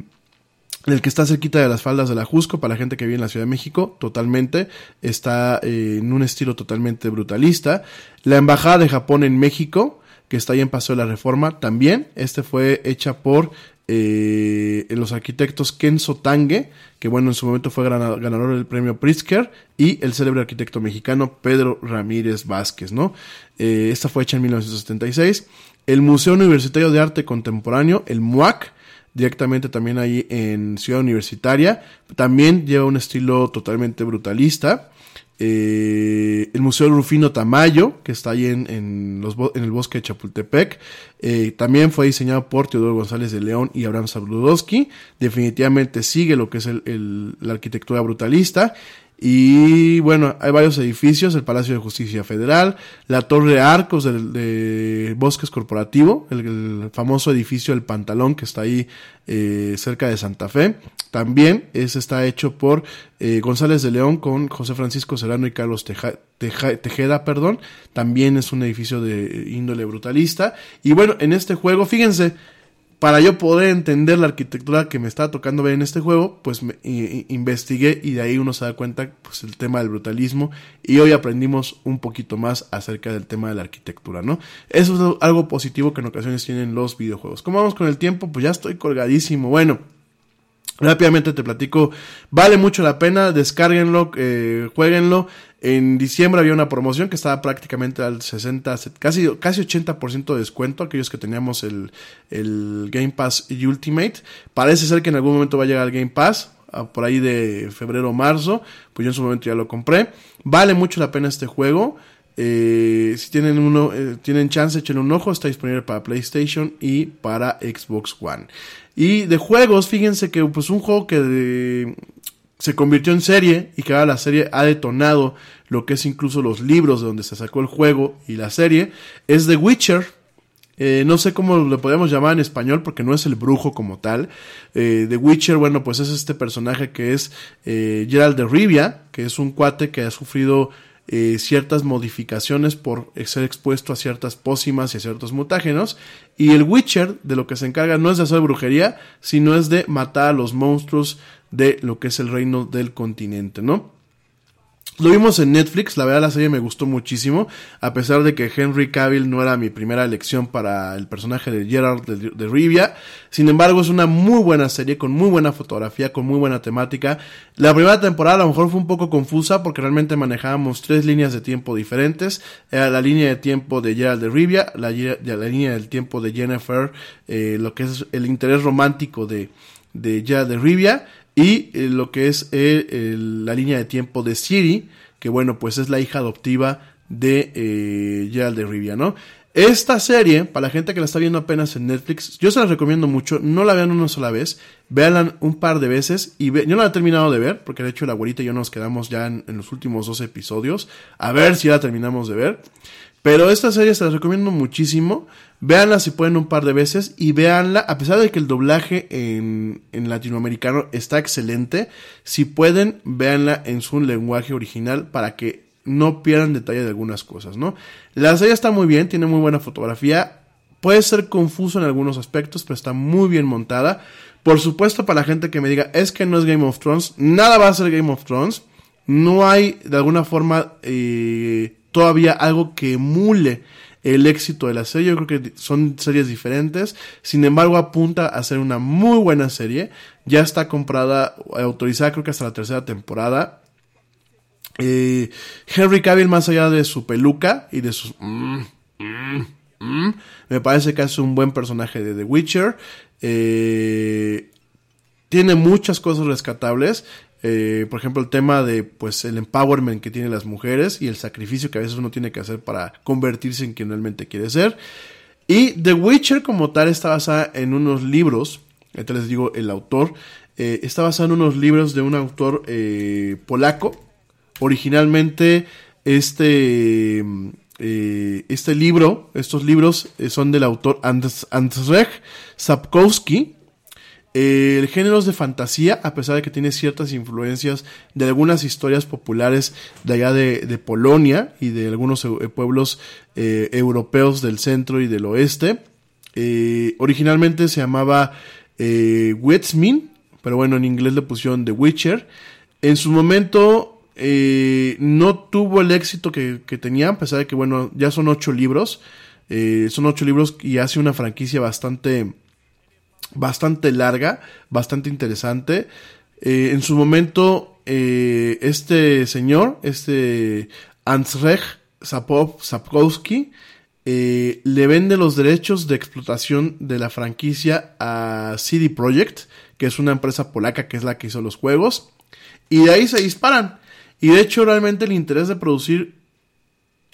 el que está cerquita de las faldas de la Jusco, para la gente que vive en la Ciudad de México, totalmente, está eh, en un estilo totalmente brutalista. La Embajada de Japón en México, que está ahí en Paso de la Reforma, también, este fue hecha por eh, los arquitectos Kenzo Tange, que bueno, en su momento fue ganador del premio Pritzker, y el célebre arquitecto mexicano Pedro Ramírez Vázquez, ¿no? Eh, esta fue hecha en 1976. El Museo Universitario de Arte Contemporáneo, el MUAC, directamente también ahí en Ciudad Universitaria, también lleva un estilo totalmente brutalista. Eh, el Museo Rufino Tamayo, que está ahí en, en el bosque de Chapultepec, eh, también fue diseñado por Teodoro González de León y Abraham Sabludowski. Definitivamente sigue lo que es la arquitectura brutalista. Y bueno, hay varios edificios, el Palacio de Justicia Federal, la Torre Arcos de, Bosques Corporativo, el, famoso edificio El Pantalón que está ahí eh, cerca de Santa Fe. También ese está hecho por eh, González de León con José Francisco Serrano y Carlos Tejeda, perdón. También es un edificio de índole brutalista. Y bueno, en este juego, fíjense, para yo poder entender la arquitectura que me estaba tocando ver en este juego, pues me, investigué y de ahí uno se da cuenta pues el tema del brutalismo y hoy aprendimos un poquito más acerca del tema de la arquitectura, ¿no? Eso es algo positivo que en ocasiones tienen los videojuegos. ¿Cómo vamos con el tiempo? Pues ya estoy colgadísimo. Bueno, Rápidamente te platico, vale mucho la pena, descárguenlo, eh, jueguenlo. En diciembre había una promoción que estaba prácticamente al 60, casi, casi 80% de descuento, aquellos que teníamos el, el Game Pass Ultimate. Parece ser que en algún momento va a llegar el Game Pass, por ahí de febrero o marzo, pues yo en su momento ya lo compré. Vale mucho la pena este juego. Eh, si tienen uno, eh, tienen chance, échenle un ojo. Está disponible para PlayStation y para Xbox One. Y de juegos, fíjense que pues un juego que se convirtió en serie y que ahora la serie ha detonado lo que es incluso los libros de donde se sacó el juego y la serie, es The Witcher. Eh, no sé cómo lo podemos llamar en español porque no es el brujo como tal. Eh, The Witcher, bueno, pues es este personaje que es eh, Gerald de Rivia, que es un cuate que ha sufrido eh, ciertas modificaciones por ser expuesto a ciertas pócimas y a ciertos mutágenos. Y el Witcher de lo que se encarga no es de hacer brujería, sino es de matar a los monstruos de lo que es el reino del continente, ¿no? Lo vimos en Netflix, la verdad la serie me gustó muchísimo, a pesar de que Henry Cavill no era mi primera elección para el personaje de Gerard de, Rivia. Sin embargo, es una muy buena serie, con muy buena fotografía, con muy buena temática. La primera temporada a lo mejor fue un poco confusa porque realmente manejábamos tres líneas de tiempo diferentes. Era la línea de tiempo de Gerald de Rivia, la, línea del tiempo de Jennifer, eh, lo que es el interés romántico de, de Gerald de Rivia y eh, lo que es eh, la línea de tiempo de Siri, que bueno, pues es la hija adoptiva de eh, Gerald de Rivia, ¿no? Esta serie, para la gente que la está viendo apenas en Netflix, yo se la recomiendo mucho, no la vean una sola vez, véanla un par de veces y yo no la he terminado de ver, porque de hecho la abuelita y yo nos quedamos ya en, los últimos dos episodios, a ver si la terminamos de ver. Pero esta serie se la recomiendo muchísimo. Véanla si pueden un par de veces y véanla, a pesar de que el doblaje en, en, latinoamericano está excelente, si pueden, véanla en su lenguaje original para que no pierdan detalle de algunas cosas, ¿no? La serie está muy bien, tiene muy buena fotografía, puede ser confuso en algunos aspectos, pero está muy bien montada. Por supuesto, para la gente que me diga, es que no es Game of Thrones, nada va a ser Game of Thrones. No hay de alguna forma eh, todavía algo que emule el éxito de la serie. Yo creo que son series diferentes. Sin embargo, apunta a ser una muy buena serie. Ya está comprada, autorizada creo que hasta la tercera temporada. Eh, Henry Cavill, más allá de su peluca y de sus... mm, mm, mm, me parece que es un buen personaje de The Witcher. Eh, tiene muchas cosas rescatables. Eh, por ejemplo, el tema de pues el empowerment que tienen las mujeres y el sacrificio que a veces uno tiene que hacer para convertirse en quien realmente quiere ser. Y The Witcher como tal está basada en unos libros, ahorita les digo el autor, eh, está basada en unos libros de un autor eh, polaco. Originalmente este, este libro, estos libros son del autor Andrzej Andrzej Sapkowski, eh, el género es de fantasía, a pesar de que tiene ciertas influencias de algunas historias populares de allá de, Polonia y de algunos eh, pueblos eh, europeos del centro y del oeste. Eh, originalmente se llamaba eh, Witsmin, pero bueno, en inglés le pusieron The Witcher. En su momento no tuvo el éxito que, tenía, a pesar de que, bueno, ya son ocho libros. Son ocho libros y hace una franquicia bastante bastante larga, bastante interesante. Eh, en su momento, eh, este señor, este Ansrej Sapkowski, eh, le vende los derechos de explotación de la franquicia a CD Projekt, que es una empresa polaca que es la que hizo los juegos, y de ahí se disparan. Y de hecho, realmente el interés de producir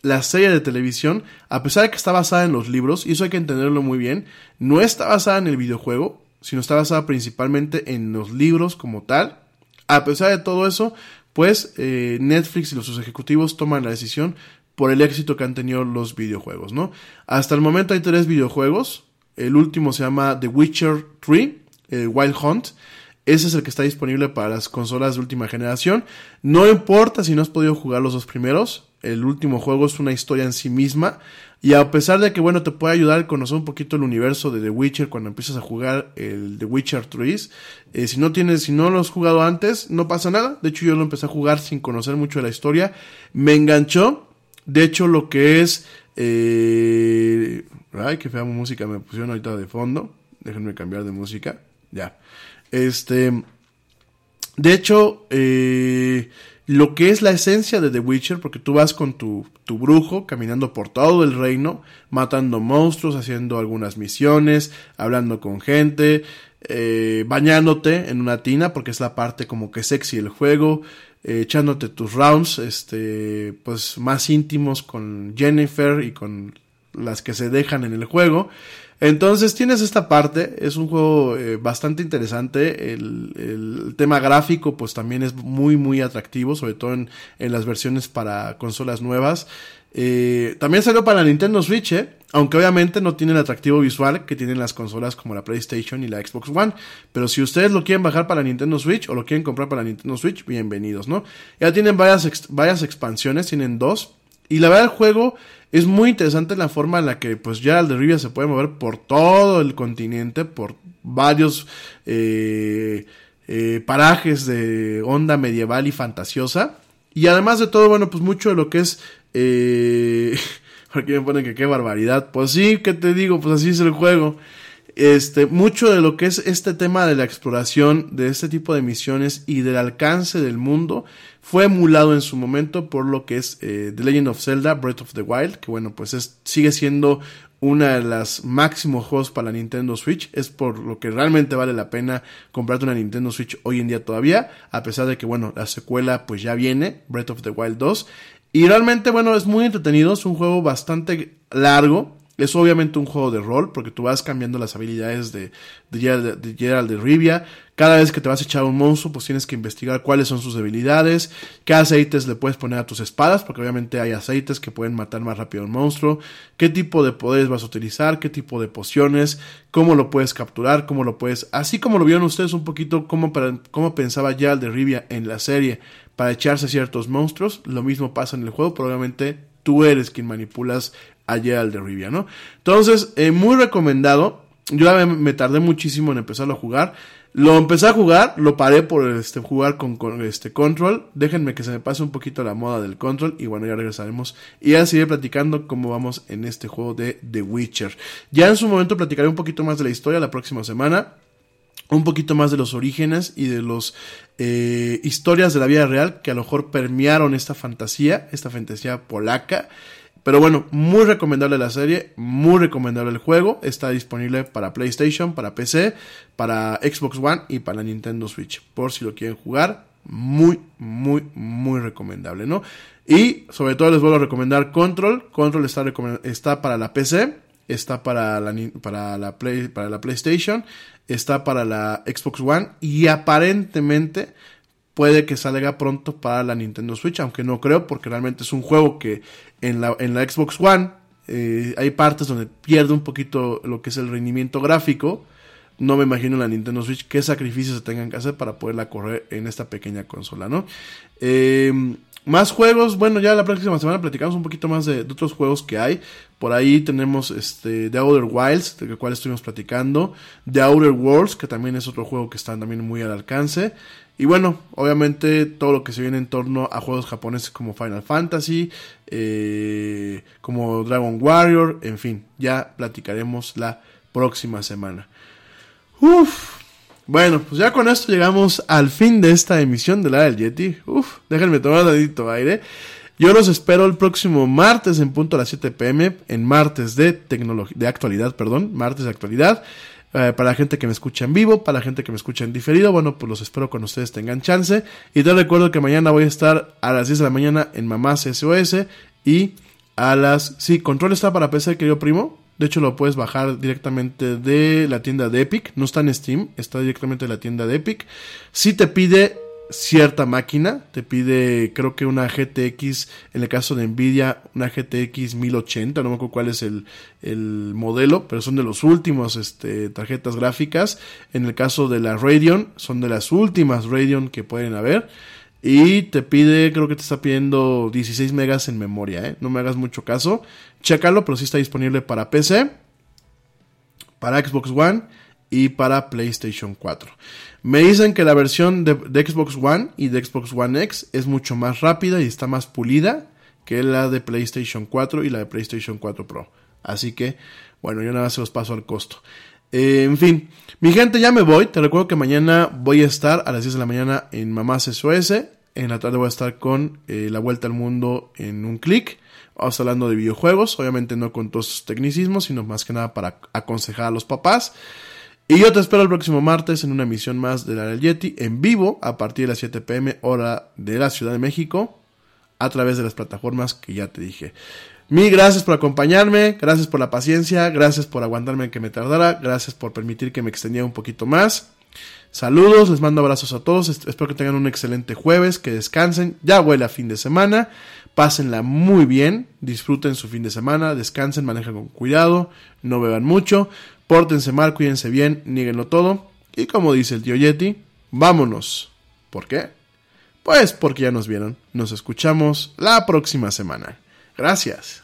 la serie de televisión, a pesar de que está basada en los libros, y eso hay que entenderlo muy bien, no está basada en el videojuego, sino está basada principalmente en los libros como tal. A pesar de todo eso, pues eh, Netflix y los sus ejecutivos toman la decisión por el éxito que han tenido los videojuegos, ¿no? Hasta el momento hay tres videojuegos. El último se llama The Witcher 3, eh, Wild Hunt. Ese es el que está disponible para las consolas de última generación. No importa si no has podido jugar los dos primeros. El último juego es una historia en sí misma. Y a pesar de que, bueno, te puede ayudar a conocer un poquito el universo de The Witcher cuando empiezas a jugar el The Witcher 3. Eh, si no tienes, si no lo has jugado antes, no pasa nada. De hecho, yo lo empecé a jugar sin conocer mucho de la historia. Me enganchó. De hecho, lo que es... Eh... Ay, qué fea música me pusieron ahorita de fondo. Déjenme cambiar de música. Ya. Este... De hecho, eh, lo que es la esencia de The Witcher, porque tú vas con tu, tu, brujo caminando por todo el reino, matando monstruos, haciendo algunas misiones, hablando con gente, eh, bañándote en una tina, porque es la parte como que sexy del juego, eh, echándote tus rounds, este, pues más íntimos con Jennifer y con las que se dejan en el juego. Entonces tienes esta parte, es un juego eh, bastante interesante, el, el, tema gráfico pues también es muy muy atractivo, sobre todo en, en las versiones para consolas nuevas. Eh, también salió para Nintendo Switch, eh, aunque obviamente no tiene el atractivo visual que tienen las consolas como la PlayStation y la Xbox One. Pero si ustedes lo quieren bajar para Nintendo Switch o lo quieren comprar para Nintendo Switch, bienvenidos, ¿no? Ya tienen varias, varias expansiones, tienen dos. Y la verdad el juego es muy interesante la forma en la que pues Gerald de Rivia se puede mover por todo el continente, por varios eh, eh, parajes de onda medieval y fantasiosa. Y además de todo, bueno, pues mucho de lo que es... Eh, aquí me ponen que qué barbaridad. Pues sí, ¿qué te digo? Pues así es el juego. Este, mucho de lo que es este tema de la exploración, de este tipo de misiones y del alcance del mundo, fue emulado en su momento por lo que es eh, The Legend of Zelda Breath of the Wild, que bueno, pues es, sigue siendo una de las máximos juegos para la Nintendo Switch. Es por lo que realmente vale la pena comprarte una Nintendo Switch hoy en día todavía, a pesar de que bueno, la secuela pues ya viene, Breath of the Wild 2. Y realmente bueno, es muy entretenido, es un juego bastante largo, es obviamente un juego de rol, porque tú vas cambiando las habilidades de, de, Gerald, de, Gerald de Rivia. Cada vez que te vas a echar un monstruo, pues tienes que investigar cuáles son sus debilidades, qué aceites le puedes poner a tus espadas, porque obviamente hay aceites que pueden matar más rápido a un monstruo, qué tipo de poderes vas a utilizar, qué tipo de pociones, cómo lo puedes capturar, cómo lo puedes, así como lo vieron ustedes un poquito, cómo, cómo pensaba Gerald de Rivia en la serie para echarse ciertos monstruos, lo mismo pasa en el juego, pero obviamente tú eres quien manipulas a Gerald de Rivia, ¿no? Entonces, eh, muy recomendado. Yo me, tardé muchísimo en empezarlo a jugar. Lo empecé a jugar, lo paré por este, jugar con, este control. Déjenme que se me pase un poquito la moda del control y bueno, ya regresaremos. Y ya seguiré platicando cómo vamos en este juego de The Witcher. Ya en su momento platicaré un poquito más de la historia la próxima semana. Un poquito más de los orígenes y de los eh, historias de la vida real que a lo mejor permearon esta fantasía, esta fantasía polaca. Pero bueno, muy recomendable la serie, muy recomendable el juego. Está disponible para PlayStation, para PC, para Xbox One y para Nintendo Switch. Por si lo quieren jugar, muy, muy, muy recomendable, ¿no? Y sobre todo les vuelvo a recomendar Control. Control está, para la PC, está para, la Play, para la PlayStation, está para la Xbox One y aparentemente puede que salga pronto para la Nintendo Switch, aunque no creo porque realmente es un juego que en la, en la Xbox One eh, hay partes donde pierde un poquito lo que es el rendimiento gráfico. No me imagino en la Nintendo Switch qué sacrificios se tengan que hacer para poderla correr en esta pequeña consola, ¿no? Eh, más juegos, bueno, ya la próxima semana platicamos un poquito más de, otros juegos que hay. Por ahí tenemos este The Outer Wilds, del cual estuvimos platicando. The Outer Worlds, que también es otro juego que está también muy al alcance. Y bueno, obviamente todo lo que se viene en torno a juegos japoneses como Final Fantasy, eh, como Dragon Warrior, en fin, ya platicaremos la próxima semana. Uf, bueno, pues ya con esto llegamos al fin de esta emisión de la del Yeti. Uf, déjenme tomar un dedito aire. Yo los espero el próximo martes en punto a las 7 pm, en martes de de actualidad, perdón, martes de actualidad. Eh, para la gente que me escucha en vivo, para la gente que me escucha en diferido, bueno, pues los espero cuando ustedes tengan chance. Y te recuerdo que mañana voy a estar a las 10 de la mañana en Mamás SOS y a las... Sí, control está para PC, querido primo. De hecho, lo puedes bajar directamente de la tienda de Epic. No está en Steam, está directamente de la tienda de Epic. Si te pide cierta máquina. Te pide, creo que una GTX, en el caso de Nvidia, una GTX 1080, no me acuerdo cuál es el, el modelo, pero son de los últimos este, tarjetas gráficas. En el caso de la Radeon, son de las últimas Radeon que pueden haber. Y te pide, creo que te está pidiendo 16 megas en memoria, ¿eh? No me hagas mucho caso. Chécalo, pero sí está disponible para PC, para Xbox One y para PlayStation 4. Me dicen que la versión de, Xbox One y de Xbox One X es mucho más rápida y está más pulida que la de PlayStation 4 y la de PlayStation 4 Pro. Así que, bueno, yo nada más se los paso al costo. Eh, en fin, mi gente, ya me voy. Te recuerdo que mañana voy a estar a las 10 de la mañana en Mamás SOS. En la tarde voy a estar con eh, La Vuelta al Mundo en un clic. Vamos hablando de videojuegos, obviamente no con todos sus tecnicismos, sino más que nada para aconsejar a los papás. Y yo te espero el próximo martes en una emisión más de la del Yeti en vivo a partir de las 7 pm hora de la Ciudad de México a través de las plataformas que ya te dije. Mil gracias por acompañarme, gracias por la paciencia, gracias por aguantarme que me tardara, gracias por permitir que me extendiera un poquito más. Saludos, les mando abrazos a todos, espero que tengan un excelente jueves, que descansen, ya huele a fin de semana, pásenla muy bien, disfruten su fin de semana, descansen, manejen con cuidado, no beban mucho. Pórtense mal, cuídense bien, nieguenlo todo. Y como dice el tío Yeti, vámonos. ¿Por qué? Pues porque ya nos vieron. Nos escuchamos la próxima semana. Gracias.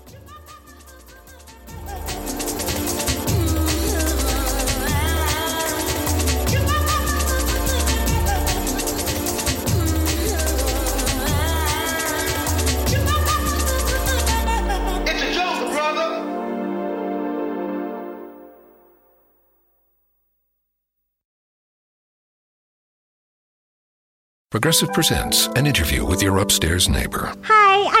Progressive presents an interview with your upstairs neighbor. Hi, I'm